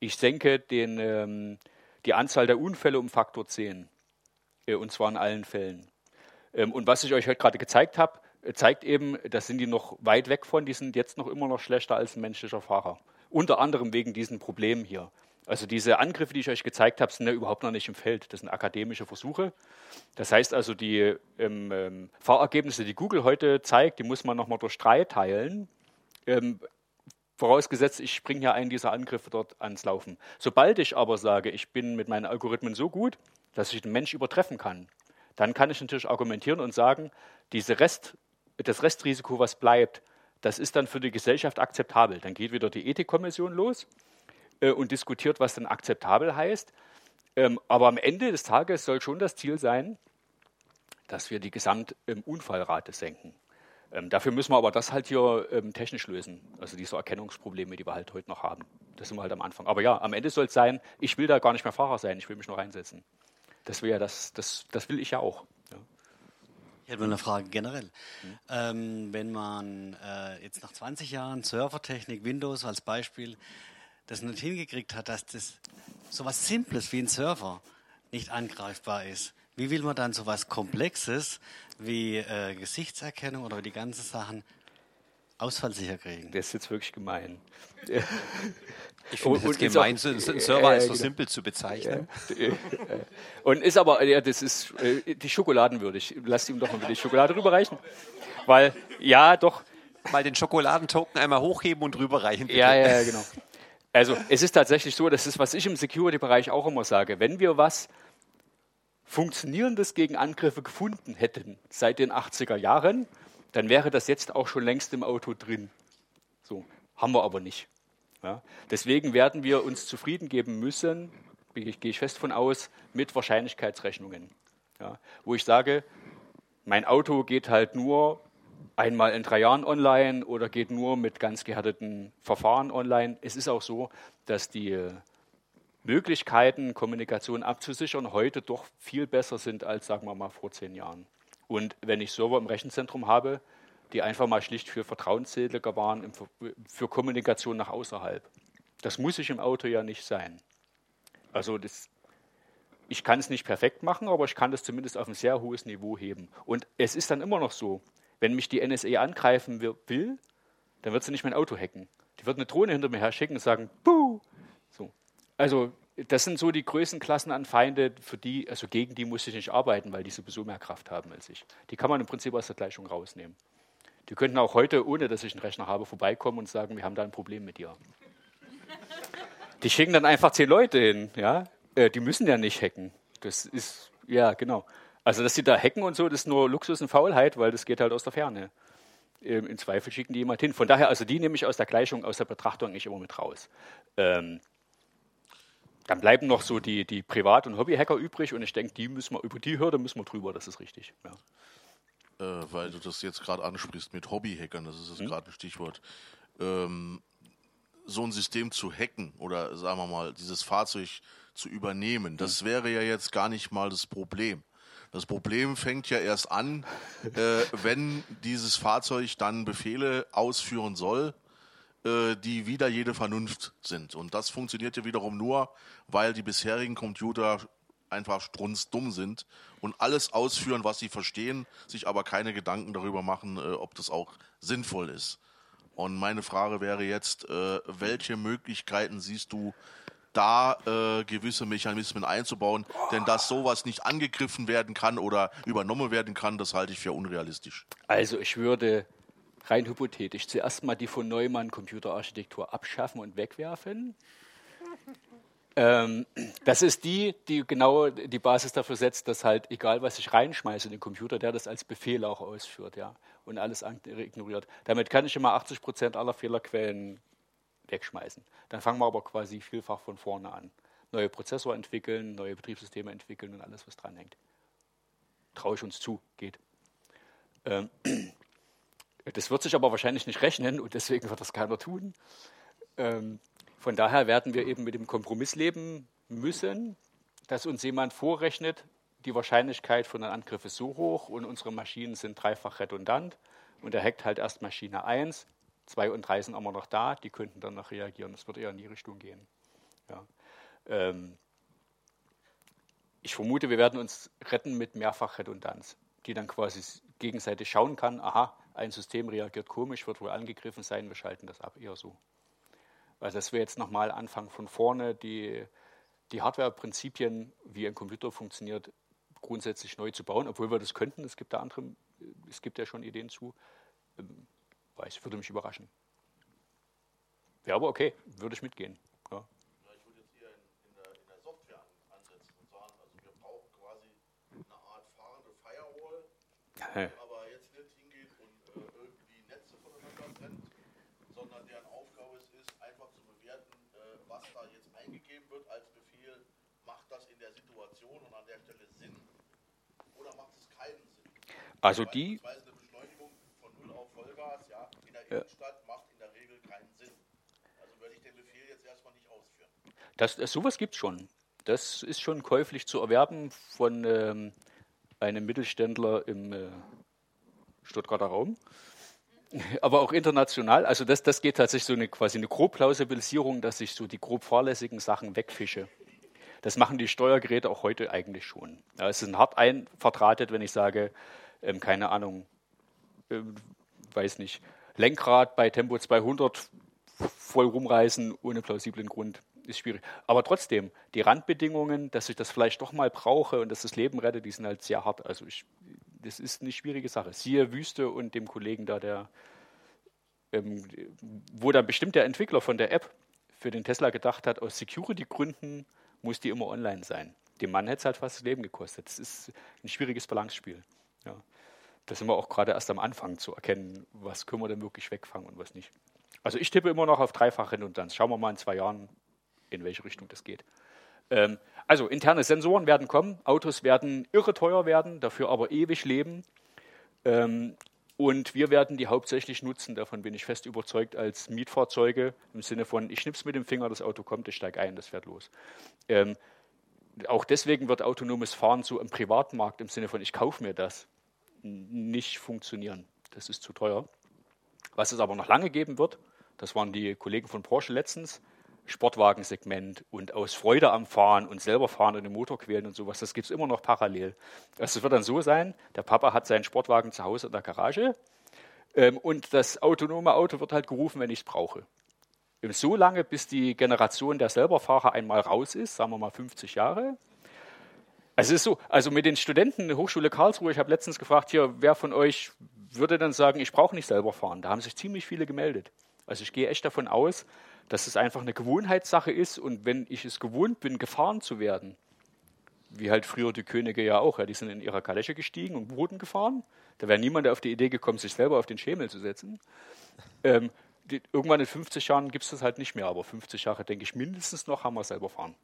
A: ich senke den die Anzahl der Unfälle um Faktor 10. Äh, und zwar in allen Fällen. Und was ich euch heute gerade gezeigt habe, äh, zeigt eben, da sind die noch weit weg von, die sind jetzt noch immer noch schlechter als ein menschlicher Fahrer. Unter anderem wegen diesen Problemen hier. Also diese Angriffe, die ich euch gezeigt habe, sind ja überhaupt noch nicht im Feld. Das sind akademische Versuche. Das heißt also, die ähm, ähm, Fahrergebnisse, die Google heute zeigt, die muss man nochmal durch drei teilen. Ähm, Vorausgesetzt, ich bringe ja einen dieser Angriffe dort ans Laufen. Sobald ich aber sage, ich bin mit meinen Algorithmen so gut, dass ich den Mensch übertreffen kann, dann kann ich natürlich argumentieren und sagen, diese Rest, das Restrisiko, was bleibt, das ist dann für die Gesellschaft akzeptabel. Dann geht wieder die Ethikkommission los äh, und diskutiert, was denn akzeptabel heißt. Ähm, aber am Ende des Tages soll schon das Ziel sein, dass wir die Gesamtunfallrate senken. Ähm, dafür müssen wir aber das halt hier ähm, technisch lösen. Also diese Erkennungsprobleme, die wir halt heute noch haben. Das sind wir halt am Anfang. Aber ja, am Ende soll es sein, ich will da gar nicht mehr Fahrer sein, ich will mich nur reinsetzen. Das wäre das, das, das will ich ja auch.
E: Ich hätte mal eine Frage generell. Mhm. Ähm, wenn man äh, jetzt nach 20 Jahren Servertechnik, Windows als Beispiel, das nicht hingekriegt hat, dass das so was Simples wie ein Server nicht angreifbar ist, wie will man dann so was Komplexes wie äh, Gesichtserkennung oder die ganzen Sachen ausfallsicher kriegen?
A: Das ist jetzt wirklich gemein. *laughs*
B: Ich finde es gemein, so einen Server als so genau. simpel zu bezeichnen.
A: Und ist aber, ja, das ist äh, die Schokoladenwürdig. Lass ihm doch mal die Schokolade rüberreichen. Weil, ja, doch.
B: Mal den Schokoladentoken einmal hochheben und rüberreichen.
A: Bitte. Ja, ja, genau. Also, es ist tatsächlich so, das ist, was ich im Security-Bereich auch immer sage. Wenn wir was Funktionierendes gegen Angriffe gefunden hätten seit den 80er Jahren, dann wäre das jetzt auch schon längst im Auto drin. So, haben wir aber nicht. Ja, deswegen werden wir uns zufrieden geben müssen, gehe ich fest von aus, mit Wahrscheinlichkeitsrechnungen. Ja, wo ich sage, mein Auto geht halt nur einmal in drei Jahren online oder geht nur mit ganz gehärteten Verfahren online. Es ist auch so, dass die Möglichkeiten, Kommunikation abzusichern, heute doch viel besser sind als, sagen wir mal, vor zehn Jahren. Und wenn ich Server im Rechenzentrum habe, die einfach mal schlicht für vertrauensseliger waren, für Kommunikation nach außerhalb. Das muss ich im Auto ja nicht sein. Also das, ich kann es nicht perfekt machen, aber ich kann das zumindest auf ein sehr hohes Niveau heben. Und es ist dann immer noch so, wenn mich die NSA angreifen will, dann wird sie nicht mein Auto hacken. Die wird eine Drohne hinter mir her schicken und sagen, Buh! So. Also das sind so die Größenklassen an Feinde, für die, also gegen die muss ich nicht arbeiten, weil die sowieso mehr Kraft haben als ich. Die kann man im Prinzip aus der Gleichung rausnehmen. Die könnten auch heute, ohne dass ich einen Rechner habe, vorbeikommen und sagen, wir haben da ein Problem mit dir. Die schicken dann einfach zehn Leute hin, ja. Äh, die müssen ja nicht hacken. Das ist, ja, genau. Also, dass sie da hacken und so, das ist nur Luxus und Faulheit, weil das geht halt aus der Ferne. Ähm, Im Zweifel schicken die jemand hin. Von daher, also die nehme ich aus der Gleichung, aus der Betrachtung nicht immer mit raus. Ähm, dann bleiben noch so die, die Privat- und Hobbyhacker übrig und ich denke, die müssen wir, über die Hürde müssen wir drüber, das ist richtig. Ja.
D: Äh, weil du das jetzt gerade ansprichst mit Hobbyhackern, das ist hm? gerade ein Stichwort. Ähm, so ein System zu hacken oder sagen wir mal, dieses Fahrzeug zu übernehmen, das hm. wäre ja jetzt gar nicht mal das Problem. Das Problem fängt ja erst an, *laughs* äh, wenn dieses Fahrzeug dann Befehle ausführen soll, äh, die wieder jede Vernunft sind. Und das funktioniert ja wiederum nur, weil die bisherigen Computer einfach strunzdumm sind und alles ausführen, was sie verstehen, sich aber keine Gedanken darüber machen, äh, ob das auch sinnvoll ist. Und meine Frage wäre jetzt, äh, welche Möglichkeiten siehst du, da äh, gewisse Mechanismen einzubauen. Denn dass sowas nicht angegriffen werden kann oder übernommen werden kann, das halte ich für unrealistisch.
A: Also ich würde rein hypothetisch zuerst mal die von Neumann Computerarchitektur abschaffen und wegwerfen. ähm, das ist die, die genau die Basis dafür setzt, dass halt egal was ich reinschmeiße in den Computer, der das als Befehl auch ausführt, ja, und alles ignoriert. Damit kann ich immer 80 Prozent aller Fehlerquellen wegschmeißen. Dann fangen wir aber quasi vielfach von vorne an. Neue Prozessor entwickeln, neue Betriebssysteme entwickeln und alles, was dranhängt. Traue ich uns zu, geht. Ähm, das wird sich aber wahrscheinlich nicht rechnen und deswegen wird das keiner tun. Ähm, von daher werden wir eben mit dem Kompromiss leben müssen, dass uns jemand vorrechnet, die Wahrscheinlichkeit von einem Angriff ist so hoch und unsere Maschinen sind dreifach redundant und er hackt halt erst Maschine 1, Zwei und drei sind immer noch da, die könnten dann noch reagieren. Es wird eher in die Richtung gehen. Ja. Ähm, ich vermute, wir werden uns retten mit Mehrfachredundanz, die dann quasi gegenseitig schauen kann, aha, ein System reagiert komisch, wird wohl angegriffen sein, wir schalten das ab, eher so. Weil das wäre jetzt nochmal Anfang von vorne, die, die Hardware-Prinzipien, wie ein Computer funktioniert, grundsätzlich neu zu bauen, obwohl wir das könnten. Es gibt da andere, es gibt ja schon Ideen zu. Ähm, weiß, würde mich überraschen. Ja, aber okay, würde ich mitgehen. Ja.
D: Ich würde jetzt hier in, in, der, in, der, Software ansetzen und sagen, also wir brauchen quasi eine Art fahrende Firewall, ja. aber jetzt nicht hingeht und äh, irgendwie Netze voneinander trennt, sondern deren Aufgabe es ist, einfach zu bewerten, äh, was da jetzt eingegeben wird als Befehl, macht das in der Situation und an der Stelle Sinn oder macht es keinen Sinn?
A: Also die
D: Innenstadt macht in der Regel keinen Sinn. Also würde ich den Befehl jetzt erstmal nicht ausführen.
A: Das, das, sowas gibt es schon. Das ist schon käuflich zu erwerben von ähm, einem Mittelständler im äh, Stuttgarter Raum. *laughs* Aber auch international. Also das, das geht tatsächlich so eine quasi eine Grobplausibilisierung, dass ich so die grob fahrlässigen Sachen wegfische. Das machen die Steuergeräte auch heute eigentlich schon. Ja, es ist hart einverdrahtet, wenn ich sage, ähm, keine Ahnung, äh, weiß nicht, Lenkrad bei Tempo 200 voll rumreißen ohne plausiblen Grund ist schwierig. Aber trotzdem, die Randbedingungen, dass ich das vielleicht doch mal brauche und dass das Leben rette, die sind halt sehr hart. Also ich, das ist eine schwierige Sache. Siehe Wüste und dem Kollegen da, der, ähm, wo dann bestimmt der Entwickler von der App für den Tesla gedacht hat, aus Security-Gründen muss die immer online sein. Dem Mann hätte es halt fast das Leben gekostet. Das ist ein schwieriges Balancespiel. Ja da sind wir auch gerade erst am Anfang zu erkennen, was können wir denn wirklich wegfangen und was nicht. Also ich tippe immer noch auf dreifache Redundanz. Schauen wir mal in zwei Jahren, in welche Richtung das geht. Ähm, also interne Sensoren werden kommen, Autos werden irre teuer werden, dafür aber ewig leben. Ähm, und wir werden die hauptsächlich nutzen, davon bin ich fest überzeugt, als Mietfahrzeuge im Sinne von, ich schnips mit dem Finger, das Auto kommt, ich steige ein, das fährt los. Ähm, auch deswegen wird autonomes Fahren so im Privatmarkt im Sinne von, ich kaufe mir das nicht funktionieren. Das ist zu teuer. Was es aber noch lange geben wird, das waren die Kollegen von Porsche letztens, Sportwagensegment und aus Freude am Fahren und selber fahren und den Motor quälen und sowas, das gibt es immer noch parallel. Also es wird dann so sein, der Papa hat seinen Sportwagen zu Hause in der Garage ähm, und das autonome Auto wird halt gerufen, wenn ich es brauche. so lange, bis die Generation der Selberfahrer einmal raus ist, sagen wir mal 50 Jahre. Also es ist so, also mit den Studenten der Hochschule Karlsruhe, ich habe letztens gefragt, hier, wer von euch würde dann sagen, ich brauche nicht selber fahren? Da haben sich ziemlich viele gemeldet. Also ich gehe echt davon aus, dass es einfach eine Gewohnheitssache ist und wenn ich es gewohnt bin, gefahren zu werden, wie halt früher die Könige ja auch, ja, die sind in ihrer Kalesche gestiegen und wurden gefahren. Da wäre niemand auf die Idee gekommen, sich selber auf den Schemel zu setzen. Ähm, die, irgendwann in 50 Jahren gibt es das halt nicht mehr, aber 50 Jahre, denke ich, mindestens noch haben wir selber fahren.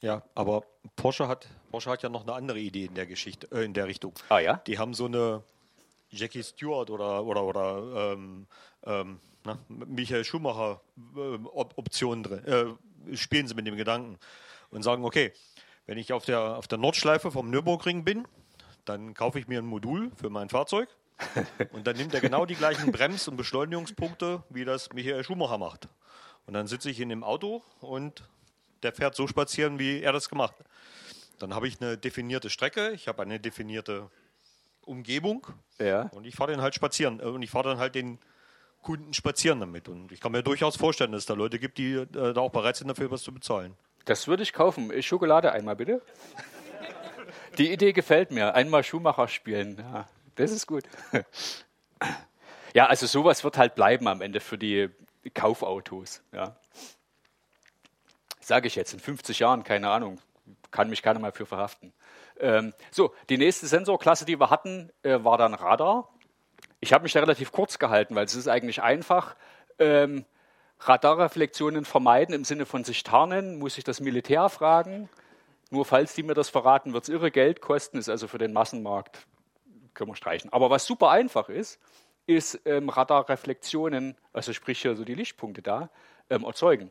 I: Ja, aber Porsche hat, Porsche hat ja noch eine andere Idee in der Geschichte, äh, in der Richtung.
A: Ah ja?
I: Die haben so eine Jackie Stewart oder, oder, oder ähm, ähm, na, Michael Schumacher äh, Optionen drin. Äh, spielen sie mit dem Gedanken und sagen, okay, wenn ich auf der, auf der Nordschleife vom Nürburgring bin, dann kaufe ich mir ein Modul für mein Fahrzeug *laughs* und dann nimmt er genau die gleichen Brems- und Beschleunigungspunkte, wie das Michael Schumacher macht. Und dann sitze ich in dem Auto und der fährt so spazieren, wie er das gemacht hat. Dann habe ich eine definierte Strecke, ich habe eine definierte Umgebung
A: ja.
I: und ich fahre den halt spazieren äh, und ich fahre dann halt den Kunden spazieren damit. Und ich kann mir durchaus vorstellen, dass es da Leute gibt, die äh, da auch bereit sind, dafür was zu bezahlen.
A: Das würde ich kaufen. Schokolade einmal bitte. *laughs* Die Idee gefällt mir. Einmal Schuhmacher spielen. Ja, das ist gut. *laughs* Ja, also sowas wird halt bleiben am Ende für die Kaufautos. Ja. Sage ich jetzt, in 50 Jahren, keine Ahnung, kann mich keiner mal für verhaften. Ähm, so, die nächste Sensorklasse, die wir hatten, äh, war dann Radar. Ich habe mich da relativ kurz gehalten, weil es ist eigentlich einfach. Ähm, Radarreflexionen vermeiden im Sinne von sich tarnen, muss ich das Militär fragen. Nur falls die mir das verraten, wird es irre Geld kosten, ist also für den Massenmarkt, können wir streichen. Aber was super einfach ist, ist ähm, Radarreflexionen, also sprich hier so die Lichtpunkte da, ähm, erzeugen.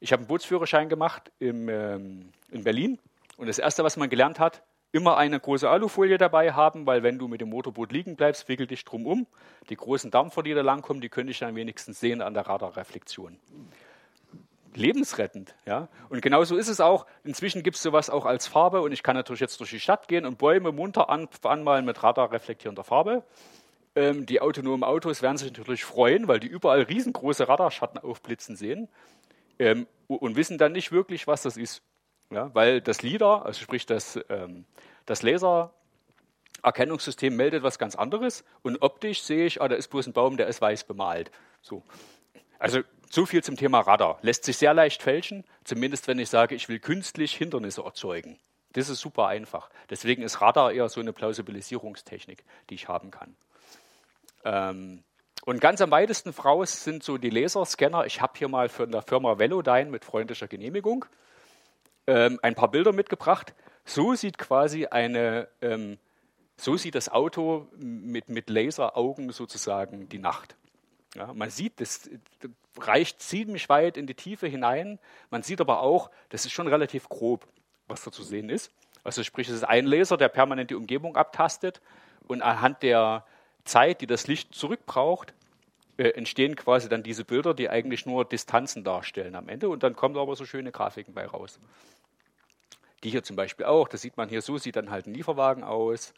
A: Ich habe einen Bootsführerschein gemacht im, ähm, in Berlin und das Erste, was man gelernt hat, immer eine große Alufolie dabei haben, weil wenn du mit dem Motorboot liegen bleibst, wickel dich drum um. Die großen Dampfer, die da langkommen, die könnte ich dann wenigstens sehen an der Radarreflexion. Lebensrettend, ja. Und genauso ist es auch. Inzwischen gibt es sowas auch als Farbe und ich kann natürlich jetzt durch die Stadt gehen und Bäume munter an, anmalen mit radarreflektierender Farbe. Ähm, die autonomen Autos werden sich natürlich freuen, weil die überall riesengroße Radarschatten aufblitzen sehen ähm, und wissen dann nicht wirklich, was das ist. Ja, weil das LIDAR, also sprich das, ähm, das Lasererkennungssystem meldet was ganz anderes und optisch sehe ich, ah, da ist bloß ein Baum, der ist weiß bemalt. So. Also so viel zum Thema Radar. Lässt sich sehr leicht fälschen, zumindest wenn ich sage, ich will künstlich Hindernisse erzeugen. Das ist super einfach. Deswegen ist Radar eher so eine Plausibilisierungstechnik, die ich haben kann. Ähm, und ganz am weitesten voraus sind so die Laserscanner. Ich habe hier mal von der Firma Velodyne mit freundlicher Genehmigung ähm, ein paar Bilder mitgebracht. So sieht quasi eine, ähm, so sieht das Auto mit, mit Laseraugen sozusagen die Nacht. Ja, man sieht, das, reicht ziemlich weit in die Tiefe hinein. Man sieht aber auch, das ist schon relativ grob, was da zu sehen ist. Also sprich, es ist ein Laser, der permanent die Umgebung abtastet und anhand der Zeit, die das Licht zurückbraucht, äh, entstehen quasi dann diese Bilder, die eigentlich nur Distanzen darstellen am Ende und dann kommen aber so schöne Grafiken bei raus. Die hier zum Beispiel auch, das sieht man hier so, sieht dann halt ein Lieferwagen aus.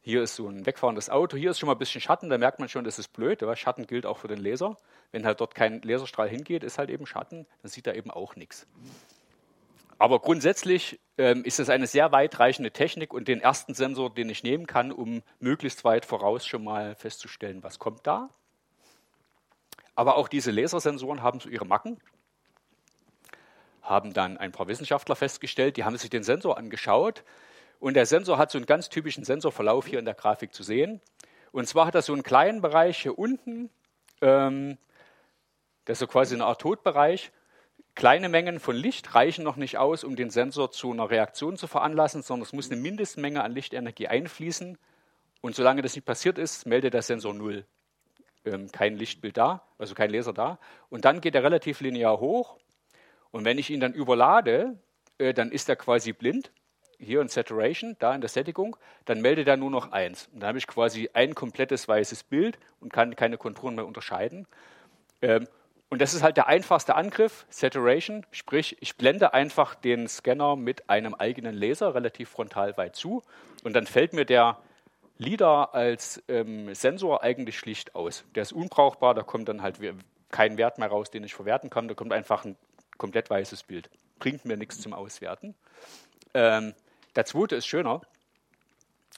A: Hier ist so ein wegfahrendes Auto, hier ist schon mal ein bisschen Schatten, da merkt man schon, das ist blöd. Ja? Schatten gilt auch für den Laser. Wenn halt dort kein Laserstrahl hingeht, ist halt eben Schatten, dann sieht er eben auch nichts. Aber grundsätzlich ähm, ist es eine sehr weitreichende Technik und den ersten Sensor, den ich nehmen kann, um möglichst weit voraus schon mal festzustellen, was kommt da. Aber auch diese Lasersensoren haben so ihre Macken haben dann ein paar Wissenschaftler festgestellt, die haben sich den Sensor angeschaut und der Sensor hat so einen ganz typischen Sensorverlauf hier in der Grafik zu sehen. Und zwar hat er so einen kleinen Bereich hier unten, ähm, das ist so quasi eine Art Todbereich. Kleine Mengen von Licht reichen noch nicht aus, um den Sensor zu einer Reaktion zu veranlassen, sondern es muss eine Mindestmenge an Lichtenergie einfließen. Und solange das nicht passiert ist, meldet der Sensor null. Ähm, kein Lichtbild da, also kein Laser da. Und dann geht er relativ linear hoch und wenn ich ihn dann überlade, äh, dann ist er quasi blind, hier in Saturation, da in der Sättigung, dann meldet er nur noch eins. Und dann habe ich quasi ein komplettes weißes Bild und kann keine Konturen mehr unterscheiden. Ähm, und das ist halt der einfachste Angriff, Saturation, sprich, ich blende einfach den Scanner mit einem eigenen Laser relativ frontal weit zu und dann fällt mir der LIDAR als ähm, Sensor eigentlich schlicht aus. Der ist unbrauchbar, da kommt dann halt keinen Wert mehr raus, den ich verwerten kann. Da kommt einfach ein komplett weißes Bild. Bringt mir nichts zum Auswerten. Ähm, der zweite ist schöner.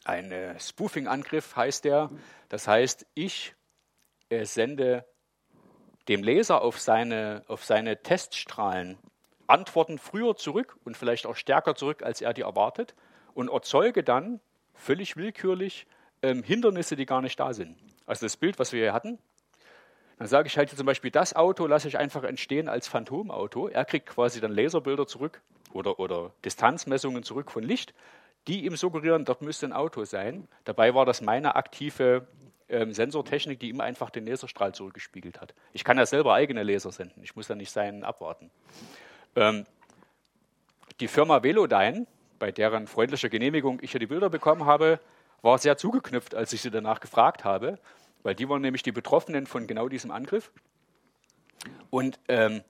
A: Ein äh, Spoofing-Angriff heißt der. Das heißt, ich äh, sende dem Leser auf seine, auf seine Teststrahlen Antworten früher zurück und vielleicht auch stärker zurück, als er die erwartet und erzeuge dann völlig willkürlich ähm, Hindernisse, die gar nicht da sind. Also das Bild, was wir hier hatten, dann sage ich halt zum Beispiel, das Auto lasse ich einfach entstehen als Phantomauto. Er kriegt quasi dann Laserbilder zurück oder, oder Distanzmessungen zurück von Licht, die ihm suggerieren, dort müsste ein Auto sein. Dabei war das meine aktive ähm, Sensortechnik, die ihm einfach den Laserstrahl zurückgespiegelt hat. Ich kann ja selber eigene Laser senden. Ich muss ja nicht seinen abwarten. Ähm, die Firma Velodyne, bei deren freundlicher Genehmigung ich ja die Bilder bekommen habe, war sehr zugeknüpft, als ich sie danach gefragt habe, weil die waren nämlich die Betroffenen von genau diesem Angriff. Und ähm,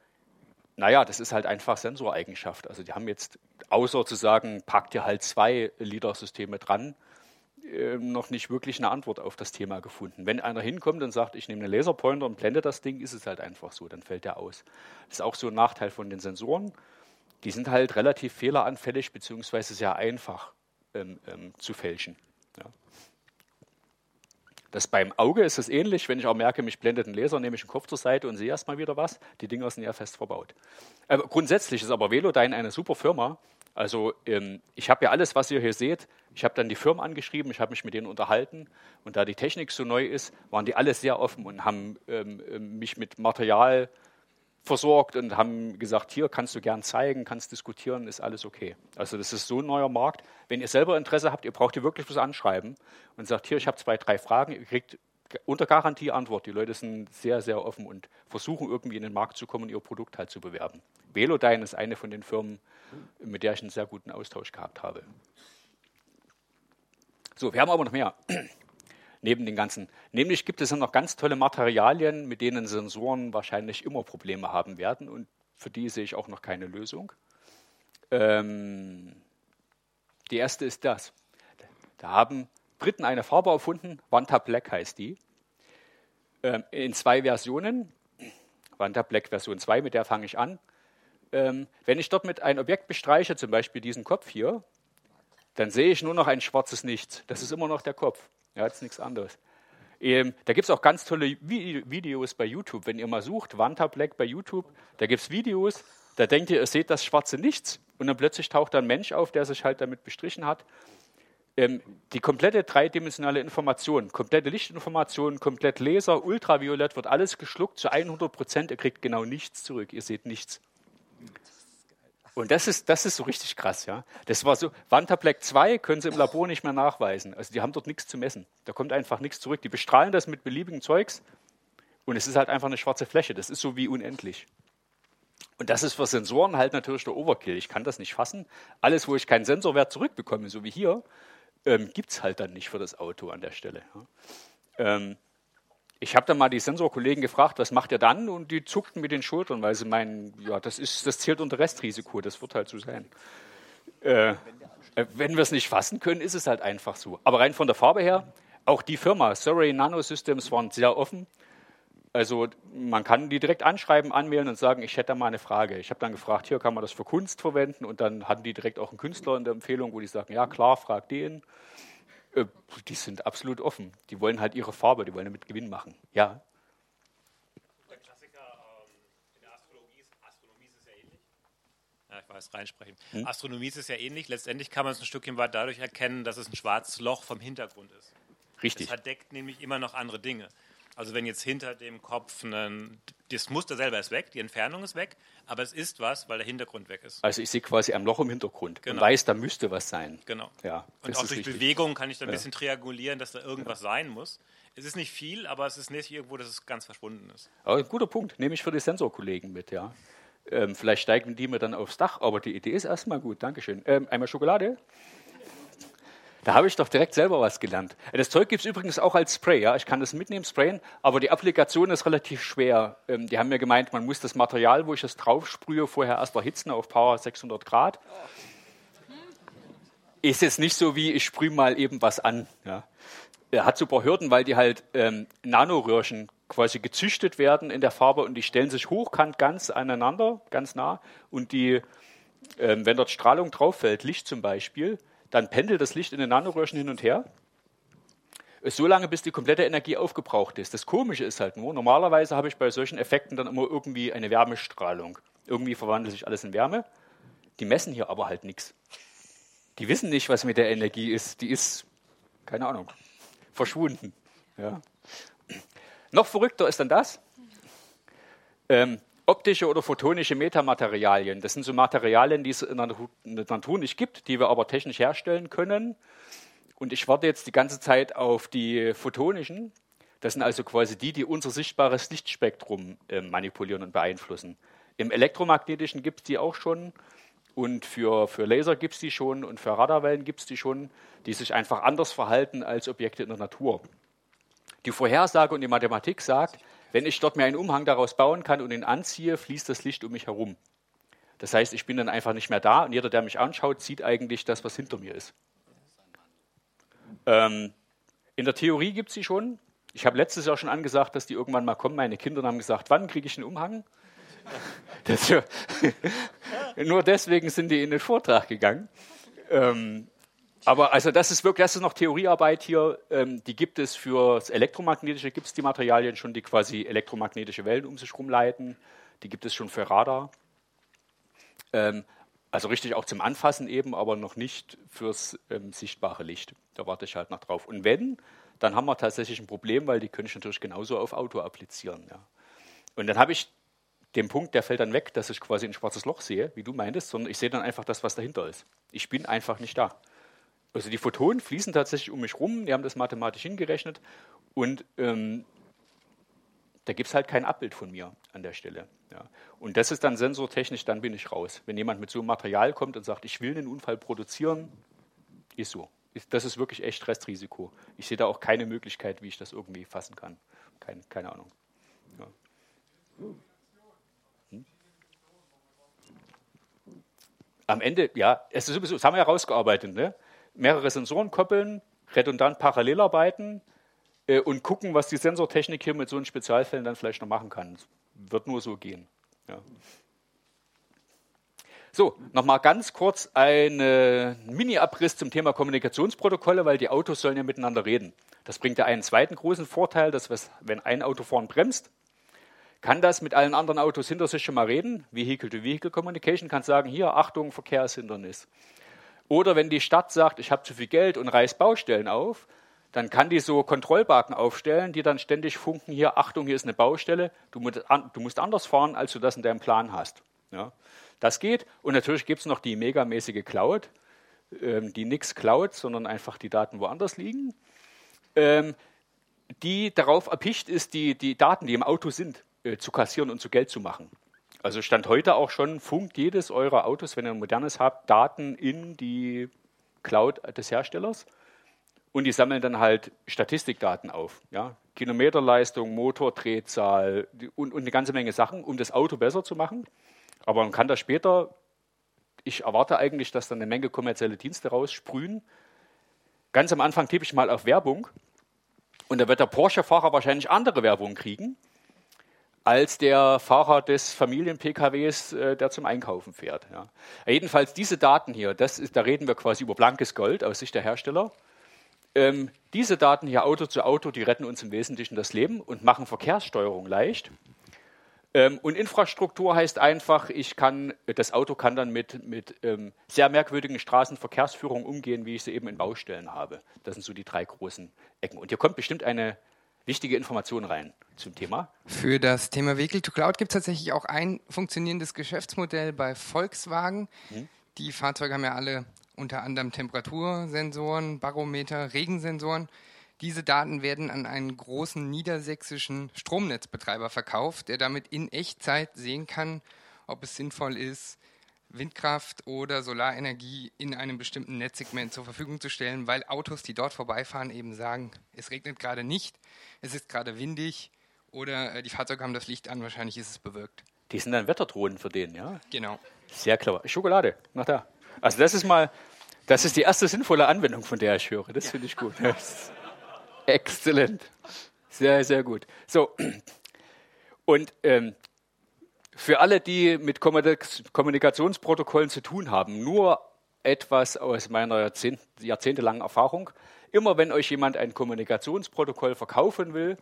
A: naja, das ist halt einfach Sensoreigenschaft. Also die haben jetzt, außer zu sagen, packt ihr halt zwei LIDAR-Systeme dran, äh, noch nicht wirklich eine Antwort auf das Thema gefunden. Wenn einer hinkommt und sagt, ich nehme einen Laserpointer und blende das Ding, ist es halt einfach so, dann fällt der aus. Das ist auch so ein Nachteil von den Sensoren. Die sind halt relativ fehleranfällig beziehungsweise sehr einfach ähm, ähm, zu fälschen. Ja. Das beim Auge ist es ähnlich, wenn ich auch merke, mich blendet ein Laser, nehme ich den Kopf zur Seite und sehe erstmal wieder was. Die Dinger sind ja fest verbaut. Äh, grundsätzlich ist aber Velodyne eine super Firma. Also ähm, ich habe ja alles, was ihr hier seht. Ich habe dann die Firmen angeschrieben, ich habe mich mit denen unterhalten. Und da die Technik so neu ist, waren die alle sehr offen und haben ähm, ähm mich mit Material versorgt und haben gesagt, hier kannst du gern zeigen, kannst diskutieren, ist alles okay. Also das ist so ein neuer Markt. Wenn ihr selber Interesse habt, ihr braucht ihr wirklich was anschreiben und sagt, hier, ich habe zwei, drei Fragen, ihr kriegt unter Garantie Antwort. Die Leute sind sehr, sehr offen und versuchen irgendwie in den Markt zu kommen und ihr Produkt halt zu bewerben. Velodyne ist eine von den Firmen, mit der ich einen sehr guten Austausch gehabt habe. So, wir haben aber noch mehr neben den ganzen. Nämlich gibt es noch ganz tolle Materialien, mit denen Sensoren wahrscheinlich immer Probleme haben werden und für die sehe ich auch noch keine Lösung. Ähm, die erste ist das. Da haben Briten eine Farbe erfunden, Vanta Black heißt die, ähm, in zwei Versionen. Vanta Black Version 2, mit der fange ich an. Ähm, wenn ich dort mit ein Objekt bestreiche, zum Beispiel diesen Kopf hier, dann sehe ich nur noch ein schwarzes Nichts. Das ist immer noch der Kopf. Ja, das ist nichts anderes. Ähm, da gibt es auch ganz tolle Videos bei YouTube. Wenn ihr mal sucht, Wanta Black bei YouTube, da gibt es Videos, da denkt ihr, ihr seht das schwarze Nichts und dann plötzlich taucht da ein Mensch auf, der sich halt damit bestrichen hat. Ähm, die komplette dreidimensionale Information, komplette Lichtinformation, komplett Laser, Ultraviolett, wird alles geschluckt zu 100 Prozent. Ihr kriegt genau nichts zurück. Ihr seht nichts. Und das ist, das ist so richtig krass, ja. Das war so, Vantablack 2 können sie im Labor nicht mehr nachweisen. Also die haben dort nichts zu messen. Da kommt einfach nichts zurück. Die bestrahlen das mit beliebigen Zeugs und es ist halt einfach eine schwarze Fläche. Das ist so wie unendlich. Und das ist für Sensoren halt natürlich der Overkill. Ich kann das nicht fassen. Alles, wo ich keinen Sensorwert zurückbekomme, so wie hier, ähm, gibt es halt dann nicht für das Auto an der Stelle. Ja. Ähm, ich habe dann mal die Sensorkollegen gefragt, was macht ihr dann? Und die zuckten mit den Schultern, weil sie meinen, ja, das, ist, das zählt unter Restrisiko, das wird halt so sein. Äh, äh wenn wir es nicht fassen können, ist es halt einfach so. Aber rein von der Farbe her, auch die Firma Surrey Nanosystems waren sehr offen. Also man kann die direkt anschreiben, anmelden und sagen, ich hätte da mal eine Frage. Ich habe dann gefragt, hier kann man das für Kunst verwenden und dann hatten die direkt auch einen Künstler in der Empfehlung, wo die sagen, ja klar, frag den. Äh, die sind absolut offen. Die wollen halt ihre Farbe, die wollen damit Gewinn machen. Ja.
P: Der Klassiker ähm, in der Astrologie ist, Astronomie ist es ja ähnlich. Ja, ich weiß, reinsprechen. Hm? Astronomie ist es ja ähnlich. Letztendlich kann man es ein Stückchen weit dadurch erkennen, dass es ein schwarzes Loch vom Hintergrund ist.
A: Richtig.
P: Es verdeckt nämlich immer noch andere Dinge. Also wenn jetzt hinter dem Kopf ein, das Muster selber ist weg, die Entfernung ist weg, aber es ist was, weil der Hintergrund weg ist.
A: Also ich sehe quasi ein Loch im Hintergrund genau. und weiß, da müsste was sein.
P: Genau.
A: Ja,
P: und auch durch richtig. Bewegung kann ich da ein bisschen triangulieren, dass da irgendwas ja. sein muss. Es ist nicht viel, aber es ist nicht irgendwo, dass es ganz verschwunden ist.
A: Aber ein guter Punkt, nehme ich für die Sensorkollegen mit, ja. Ähm, vielleicht steigen die mir dann aufs Dach, aber die Idee ist erstmal gut, Dankeschön. Ähm, einmal Schokolade? Da habe ich doch direkt selber was gelernt. Das Zeug gibt es übrigens auch als Spray. Ja? Ich kann das mitnehmen, sprayen, aber die Applikation ist relativ schwer. Ähm, die haben mir gemeint, man muss das Material, wo ich es drauf sprühe, vorher erst erhitzen auf Power 600 Grad. Ist jetzt nicht so wie, ich sprühe mal eben was an. Ja? Er hat super Hürden, weil die halt ähm, Nanoröhrchen quasi gezüchtet werden in der Farbe und die stellen sich hochkant ganz aneinander, ganz nah. Und die, äh, wenn dort Strahlung drauf fällt, Licht zum Beispiel, dann pendelt das Licht in den Nanoröhrchen hin und her. So lange, bis die komplette Energie aufgebraucht ist. Das Komische ist halt nur, normalerweise habe ich bei solchen Effekten dann immer irgendwie eine Wärmestrahlung. Irgendwie verwandelt sich alles in Wärme. Die messen hier aber halt nichts. Die wissen nicht, was mit der Energie ist. Die ist, keine Ahnung, verschwunden. Ja. Noch verrückter ist dann das. Ähm, optische oder photonische Metamaterialien. Das sind so Materialien, die es in der Natur nicht gibt, die wir aber technisch herstellen können. Und ich warte jetzt die ganze Zeit auf die photonischen. Das sind also quasi die, die unser sichtbares Lichtspektrum äh, manipulieren und beeinflussen. Im elektromagnetischen gibt es die auch schon. Und für, für Laser gibt es die schon und für Radarwellen gibt es die schon, die sich einfach anders verhalten als Objekte in der Natur. Die Vorhersage und die Mathematik sagt, wenn ich dort mir einen Umhang daraus bauen kann und ihn anziehe, fließt das Licht um mich herum. Das heißt, ich bin dann einfach nicht mehr da und jeder, der mich anschaut, sieht eigentlich das, was hinter mir ist. Ähm, in der Theorie gibt es sie schon. Ich habe letztes Jahr schon angesagt, dass die irgendwann mal kommen. Meine Kinder haben gesagt, wann kriege ich einen Umhang? *laughs* *laughs* Nur deswegen sind die in den Vortrag gegangen. Ähm, aber also das ist wirklich, das ist noch Theoriearbeit hier. Ähm, die gibt es für das Elektromagnetische, gibt es die Materialien schon, die quasi elektromagnetische Wellen um sich herum leiten. Die gibt es schon für Radar. Ähm, also richtig auch zum Anfassen eben, aber noch nicht fürs ähm, sichtbare Licht. Da warte ich halt noch drauf. Und wenn, dann haben wir tatsächlich ein Problem, weil die können ich natürlich genauso auf Auto applizieren. Ja. Und dann habe ich den Punkt, der fällt dann weg, dass ich quasi ein schwarzes Loch sehe, wie du meintest, sondern ich sehe dann einfach das, was dahinter ist. Ich bin einfach nicht da. Also die Photonen fließen tatsächlich um mich rum, die haben das mathematisch hingerechnet und ähm, da gibt es halt kein Abbild von mir an der Stelle. Ja. Und das ist dann sensortechnisch, dann bin ich raus. Wenn jemand mit so einem Material kommt und sagt, ich will einen Unfall produzieren, ist so. Das ist wirklich echt Restrisiko. Ich sehe da auch keine Möglichkeit, wie ich das irgendwie fassen kann. Keine, keine Ahnung. Ja. am Ende, ja, es ist sowieso, das haben wir ja rausgearbeitet, ne? Mehrere Sensoren koppeln, redundant parallel arbeiten äh, und gucken, was die Sensortechnik hier mit so einem Spezialfällen dann vielleicht noch machen kann. Das wird nur so gehen. Ja. So, nochmal ganz kurz ein Mini-Abriss zum Thema Kommunikationsprotokolle, weil die Autos sollen ja miteinander reden. Das bringt ja einen zweiten großen Vorteil, dass wenn ein Auto vorn bremst, kann das mit allen anderen Autos hinter sich schon mal reden. Vehicle-to-Vehicle-Communication kann sagen, hier, Achtung, Verkehrshindernis. Oder wenn die Stadt sagt, ich habe zu viel Geld und reiß Baustellen auf, dann kann die so Kontrollbaken aufstellen, die dann ständig funken, hier, Achtung, hier ist eine Baustelle, du musst, du musst anders fahren, als du das in deinem Plan hast. Ja, das geht. Und natürlich gibt es noch die megamäßige Cloud, ähm, die nichts klaut, sondern einfach die Daten woanders liegen, ähm, die darauf erpicht ist, die, die Daten, die im Auto sind, äh, zu kassieren und zu Geld zu machen. Also stand heute auch schon, funkt jedes eurer Autos, wenn ihr ein modernes habt, Daten in die Cloud des Herstellers und die sammeln dann halt Statistikdaten auf. Ja? Kilometerleistung, Motordrehzahl und, und eine ganze Menge Sachen, um das Auto besser zu machen. Aber man kann das später, ich erwarte eigentlich, dass dann eine Menge kommerzielle Dienste raussprühen. Ganz am Anfang tippe ich mal auf Werbung und da wird der Porsche-Fahrer wahrscheinlich andere Werbung kriegen als der Fahrer des Familien-PKWs, äh, der zum Einkaufen fährt. Ja. Jedenfalls diese Daten hier, das ist, da reden wir quasi über blankes Gold aus Sicht der Hersteller. Ähm, diese Daten hier Auto zu Auto, die retten uns im Wesentlichen das Leben und machen Verkehrssteuerung leicht. Ähm, und Infrastruktur heißt einfach, ich kann, das Auto kann dann mit, mit ähm, sehr merkwürdigen Straßenverkehrsführungen umgehen, wie ich sie eben in Baustellen habe. Das sind so die drei großen Ecken. Und hier kommt bestimmt eine wichtige Informationen rein zum Thema.
C: Für das Thema Vehicle to Cloud gibt es tatsächlich auch ein funktionierendes Geschäftsmodell bei Volkswagen. Mhm. Die Fahrzeuge haben ja alle unter anderem Temperatursensoren, Barometer, Regensensoren. Diese Daten werden an einen großen niedersächsischen Stromnetzbetreiber verkauft, der damit in Echtzeit sehen kann, ob es sinnvoll ist, Windkraft oder Solarenergie in einem bestimmten Netzsegment zur Verfügung zu stellen, weil Autos, die dort vorbeifahren, eben sagen, es regnet gerade nicht, es ist gerade windig oder äh, die Fahrzeuge haben das Licht an, wahrscheinlich ist es bewölkt.
A: Die sind dann Wetterdrohnen für den, ja?
C: Genau.
A: Sehr clever. Schokolade, nach da. Also das ist mal, das ist die erste sinnvolle Anwendung, von der ich höre. Das ja. finde ich gut. *laughs* Exzellent. Sehr, sehr gut. So, und ähm, für alle, die mit Kommunikationsprotokollen zu tun haben, nur etwas aus meiner Jahrzehnt, jahrzehntelangen Erfahrung. Immer wenn euch jemand ein Kommunikationsprotokoll verkaufen will,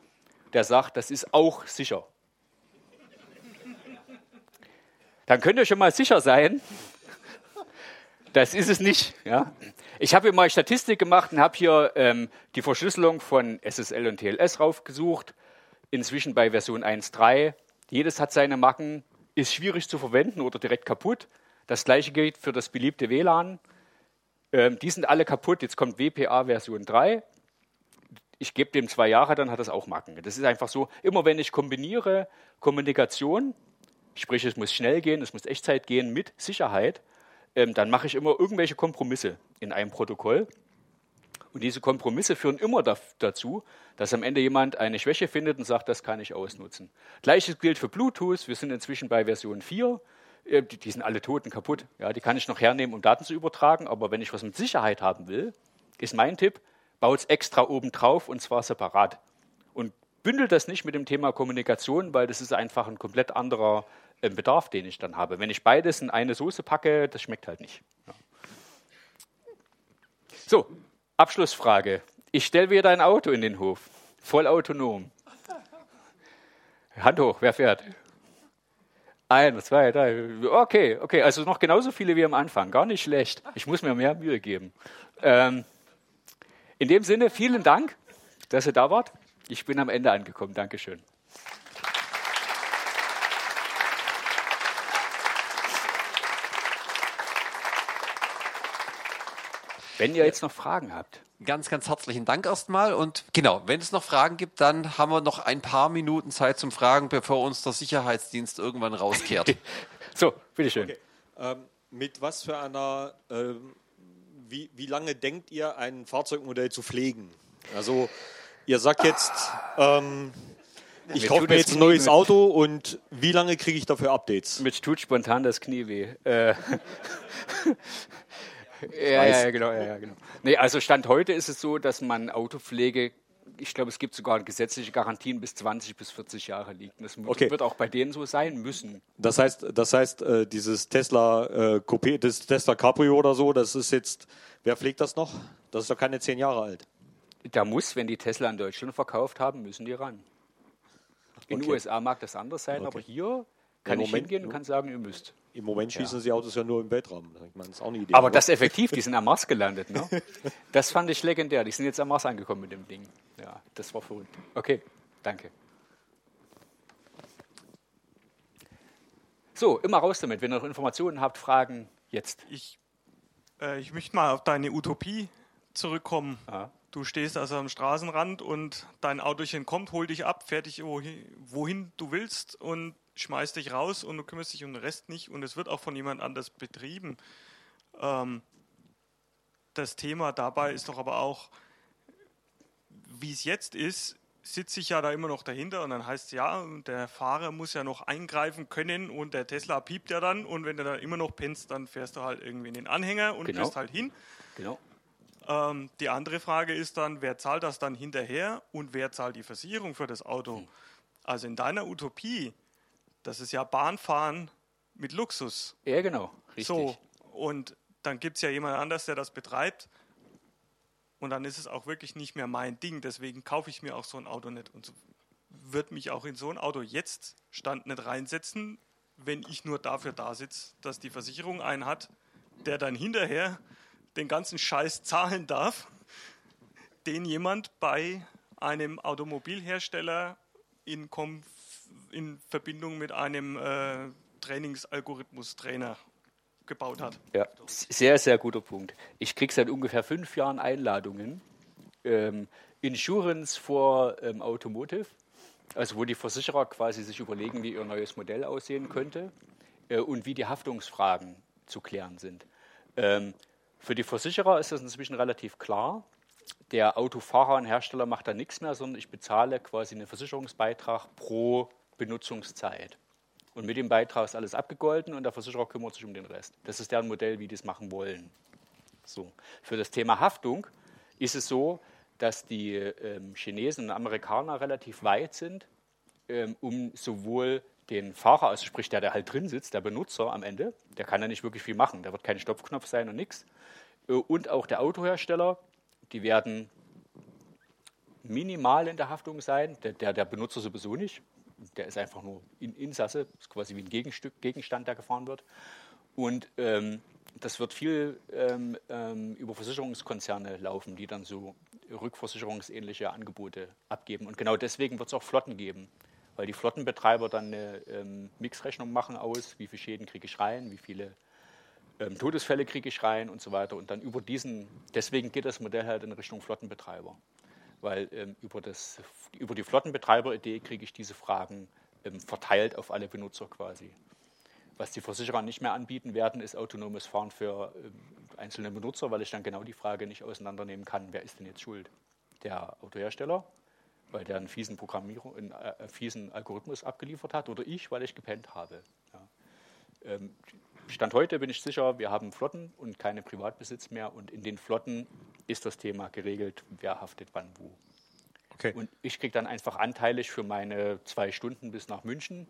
A: der sagt, das ist auch sicher. Dann könnt ihr schon mal sicher sein, das ist es nicht. Ja? Ich habe hier mal Statistik gemacht und habe hier ähm, die Verschlüsselung von SSL und TLS raufgesucht. Inzwischen bei Version 1.3. Jedes hat seine Macken, ist schwierig zu verwenden oder direkt kaputt. Das gleiche gilt für das beliebte WLAN. Ähm, die sind alle kaputt. Jetzt kommt WPA Version 3. Ich gebe dem zwei Jahre, dann hat das auch Macken. Das ist einfach so, immer wenn ich kombiniere Kommunikation, sprich es muss schnell gehen, es muss Echtzeit gehen mit Sicherheit, ähm, dann mache ich immer irgendwelche Kompromisse in einem Protokoll. Und diese Kompromisse führen immer dazu, dass am Ende jemand eine Schwäche findet und sagt, das kann ich ausnutzen. Gleiches gilt für Bluetooth. Wir sind inzwischen bei Version 4. Äh, die, sind alle tot und kaputt. Ja, die kann ich noch hernehmen, um Daten zu übertragen. Aber wenn ich was mit Sicherheit haben will, ist mein Tipp, baut es extra oben drauf und zwar separat. Und bündelt das nicht mit dem Thema Kommunikation, weil das ist einfach ein komplett anderer äh, Bedarf, den ich dann habe. Wenn ich beides in eine Soße packe, das schmeckt halt nicht. Ja. So, Abschlussfrage. Ich stelle wieder ein Auto in den Hof, voll autonom. Hand hoch, wer fährt? Ein, zwei, drei. Okay, okay, also noch genauso viele wie am Anfang. Gar nicht schlecht. Ich muss mir mehr Mühe geben. Ähm, in dem Sinne, vielen Dank, dass ihr da wart. Ich bin am Ende angekommen. Dankeschön. Wenn ihr jetzt noch Fragen habt.
B: Ganz, ganz herzlichen Dank erstmal. Und genau, wenn es noch Fragen gibt, dann haben wir noch ein paar Minuten Zeit zum Fragen, bevor uns der Sicherheitsdienst irgendwann rauskehrt. *laughs*
A: so, bitteschön.
I: Okay. Ähm, mit was für einer, ähm, wie, wie lange denkt ihr, ein Fahrzeugmodell zu pflegen? Also, ihr sagt jetzt, ähm, ich kaufe mir jetzt ein neues Auto und wie lange kriege ich dafür Updates?
A: Mit tut spontan das Knie weh. Äh. *laughs* Ja, ja, genau, ja, ja, genau. Nee, also Stand heute ist es so, dass man Autopflege, ich glaube, es gibt sogar gesetzliche Garantien bis 20 bis 40 Jahre liegt. Das okay. wird auch bei denen so sein müssen.
I: Das heißt, das heißt, äh, dieses Tesla äh, Coupé, das Tesla Cabrio oder so, das ist jetzt, wer pflegt das noch? Das ist doch keine 10 Jahre alt.
A: Da muss, wenn die Tesla in Deutschland verkauft haben, müssen die ran. In den USA mag das anders sein, okay. aber hier kann Im ich Moment, hingehen und kann sagen, ihr müsst.
I: Im Moment schießen ja. sie Autos ja nur im Weltraum. Ich meine, das ist auch eine Idee.
A: Aber oder? das effektiv, die sind am Mars gelandet. Ne? *laughs* Das fand ich legendär. Die sind jetzt am Mars angekommen mit dem Ding. Ja, das war verrückt. Okay, danke. So, immer raus damit. Wenn ihr noch Informationen habt, Fragen, jetzt.
Q: Ich, äh, ich möchte mal auf deine Utopie zurückkommen. Aha. Du stehst also am Straßenrand und dein Autochen kommt, holt dich ab, fährt dich wohin, wohin du willst und schmeißt dich raus und du kümmerst dich um den Rest nicht und es wird auch von jemand anders betrieben. Ähm, das Thema dabei ist doch aber auch, wie es jetzt ist, sitze ich ja da immer noch dahinter und dann heißt es ja, der Fahrer muss ja noch eingreifen können und der Tesla piept ja dann und wenn du dann immer noch pennst, dann fährst du halt irgendwie in den Anhänger und genau. fährst halt hin. Genau. Ähm, die andere Frage ist dann, wer zahlt das dann hinterher und wer zahlt die Versicherung für das Auto? Hm. Also in deiner Utopie das ist ja Bahnfahren mit Luxus.
A: Ja, genau.
Q: Richtig. So, und dann gibt es ja jemand anders, der das betreibt. Und dann ist es auch wirklich nicht mehr mein Ding. Deswegen kaufe ich mir auch so ein Auto nicht. Und würde mich auch in so ein Auto jetzt Stand nicht reinsetzen, wenn ich nur dafür da sitze, dass die Versicherung einen hat, der dann hinterher den ganzen Scheiß zahlen darf, den jemand bei einem Automobilhersteller in Konf in Verbindung mit einem äh, Trainingsalgorithmus-Trainer gebaut hat.
A: Ja, sehr, sehr guter Punkt. Ich kriege seit ungefähr fünf Jahren Einladungen. Ähm, Insurance for ähm, Automotive, also wo die Versicherer quasi sich überlegen, wie ihr neues Modell aussehen könnte äh, und wie die Haftungsfragen zu klären sind. Ähm, für die Versicherer ist das inzwischen relativ klar. Der Autofahrer und Hersteller macht da nichts mehr, sondern ich bezahle quasi einen Versicherungsbeitrag pro Benutzungszeit. Und mit dem Beitrag ist alles abgegolten und der Versicherer kümmert sich um den Rest. Das ist deren Modell, wie die es machen wollen. So. Für das Thema Haftung ist es so, dass die ähm, Chinesen und Amerikaner relativ weit sind, ähm, um sowohl den Fahrer, also sprich der, der halt drin sitzt, der Benutzer am Ende, der kann ja nicht wirklich viel machen, da wird kein Stopfknopf sein und nichts. Äh, und auch der Autohersteller, die werden minimal in der Haftung sein, der, der, der Benutzer sowieso nicht. Der ist einfach nur in Insasse, ist quasi wie ein Gegenstück, Gegenstand, der gefahren wird. Und ähm, das wird viel ähm, ähm, über Versicherungskonzerne laufen, die dann so rückversicherungsähnliche Angebote abgeben. Und genau deswegen wird es auch Flotten geben, weil die Flottenbetreiber dann eine ähm, Mixrechnung machen aus, wie viele Schäden kriege ich rein, wie viele ähm, Todesfälle kriege ich rein und so weiter. Und dann über diesen, deswegen geht das Modell halt in Richtung Flottenbetreiber, weil ähm, über, das, über die Flottenbetreiber-Idee kriege ich diese Fragen ähm, verteilt auf alle Benutzer quasi. Was die Versicherer nicht mehr anbieten werden, ist autonomes Fahren für ähm, einzelne Benutzer, weil ich dann genau die Frage nicht auseinandernehmen kann, wer ist denn jetzt schuld? Der Autohersteller, weil der einen fiesen, Programmierung, einen äh, fiesen Algorithmus abgeliefert hat, oder ich, weil ich gepennt habe. Ja. Stand heute bin ich sicher, wir haben Flotten und keine Privatbesitz mehr. Und in den Flotten ist das Thema geregelt, wer haftet wann wo. Okay. Und ich kriege dann einfach anteilig für meine zwei Stunden bis nach München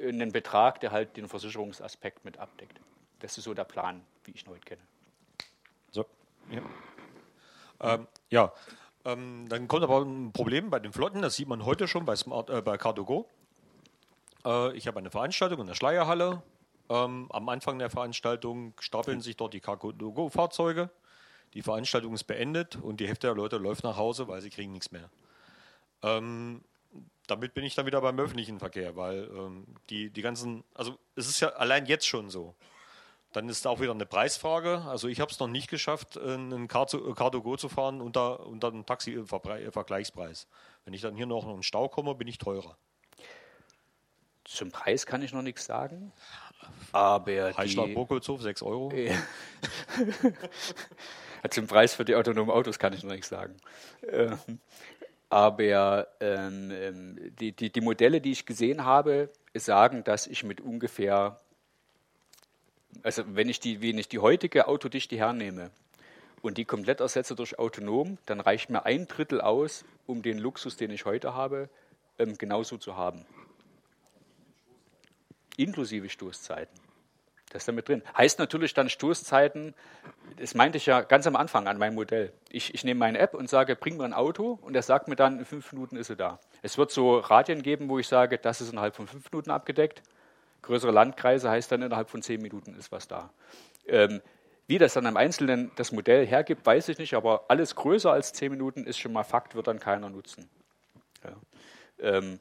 A: einen Betrag, der halt den Versicherungsaspekt mit abdeckt. Das ist so der Plan, wie ich ihn heute kenne.
I: So, ja. Ähm, ja. Ähm, dann kommt aber ein Problem bei den Flotten, das sieht man heute schon bei, Smart, äh, bei Car2Go. Äh, ich habe eine Veranstaltung in der Schleierhalle. Ähm, am Anfang der Veranstaltung stapeln sich dort die Car2Go-Fahrzeuge. Die Veranstaltung ist beendet und die Hälfte der Leute läuft nach Hause, weil sie kriegen nichts mehr. Ähm, damit bin ich dann wieder beim öffentlichen Verkehr, weil ähm, die, die ganzen, also es ist ja allein jetzt schon so. Dann ist auch wieder eine Preisfrage. Also ich habe es noch nicht geschafft, einen Car to, Car to Go zu fahren unter, unter einem Taxi-Vergleichspreis. Wenn ich dann hier noch in den Stau komme, bin ich teurer.
A: Zum Preis kann ich noch nichts sagen. Aber
I: Heißler Burgholzhof, 6 Euro.
A: Zum *laughs* Preis für die autonomen Autos kann ich noch nichts sagen. Ähm, aber ähm, ähm, die, die, die Modelle, die ich gesehen habe, sagen, dass ich mit ungefähr, also wenn ich die, wenn ich die heutige Autodichte hernehme und die komplett ersetze durch autonom, dann reicht mir ein Drittel aus, um den Luxus, den ich heute habe, ähm, genauso zu haben. Inklusive Stoßzeiten. Das ist damit drin. Heißt natürlich dann Stoßzeiten, das meinte ich ja ganz am Anfang an meinem Modell. Ich, ich nehme meine App und sage, bring mir ein Auto und er sagt mir dann, in fünf Minuten ist er da. Es wird so Radien geben, wo ich sage, das ist innerhalb von fünf Minuten abgedeckt. Größere Landkreise heißt dann, innerhalb von zehn Minuten ist was da. Ähm, wie das dann im Einzelnen das Modell hergibt, weiß ich nicht, aber alles größer als zehn Minuten ist schon mal Fakt, wird dann keiner nutzen. Ja. Ähm,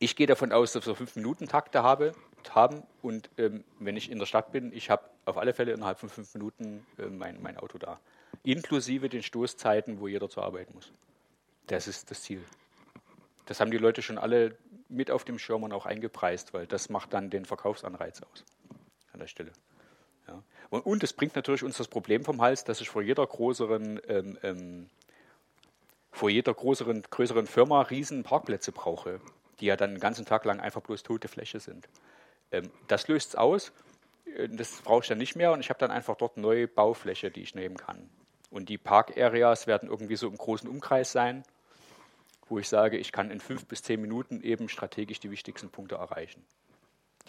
A: ich gehe davon aus, dass wir fünf Minuten Takte habe haben. Und ähm, wenn ich in der Stadt bin, ich habe auf alle Fälle innerhalb von fünf Minuten äh, mein, mein Auto da. Inklusive den Stoßzeiten, wo jeder zur Arbeit muss. Das ist das Ziel. Das haben die Leute schon alle mit auf dem Schirm und auch eingepreist, weil das macht dann den Verkaufsanreiz aus an der Stelle. Ja. Und, und es bringt natürlich uns das Problem vom Hals, dass ich vor jeder größeren, ähm, ähm, vor jeder größeren, größeren Firma riesen Parkplätze brauche, die ja dann den ganzen Tag lang einfach bloß tote Fläche sind. Ähm, das löst es aus. Äh, das brauche ich dann nicht mehr und ich habe dann einfach dort neue Baufläche, die ich nehmen kann. Und die Park-Areas werden irgendwie so im großen Umkreis sein, wo ich sage, ich kann in fünf bis zehn Minuten eben strategisch die wichtigsten Punkte erreichen.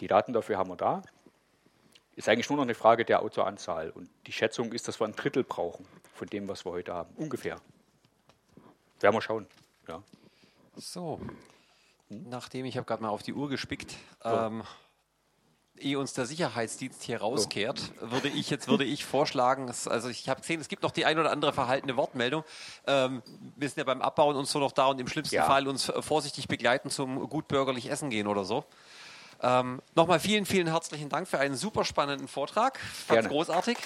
A: Die Daten dafür haben wir da. Ist eigentlich nur noch eine Frage der Autoanzahl. Und die Schätzung ist, dass wir ein Drittel brauchen von dem, was wir heute haben. Ungefähr. Werden wir schauen. Ja.
B: So. Nachdem ich habe gerade mal auf die Uhr gespickt. Oh. Ähm, ehe uns der Sicherheitsdienst hier rauskehrt, oh. würde ich jetzt würde ich vorschlagen, also ich habe gesehen, es gibt noch die ein oder andere verhaltene Wortmeldung. Ähm, wir sind ja beim Abbauen und so noch da und im schlimmsten ja. Fall uns vorsichtig begleiten zum gut bürgerlich Essen gehen oder so. Ähm, Nochmal vielen, vielen herzlichen Dank für einen super spannenden Vortrag. Fand's großartig.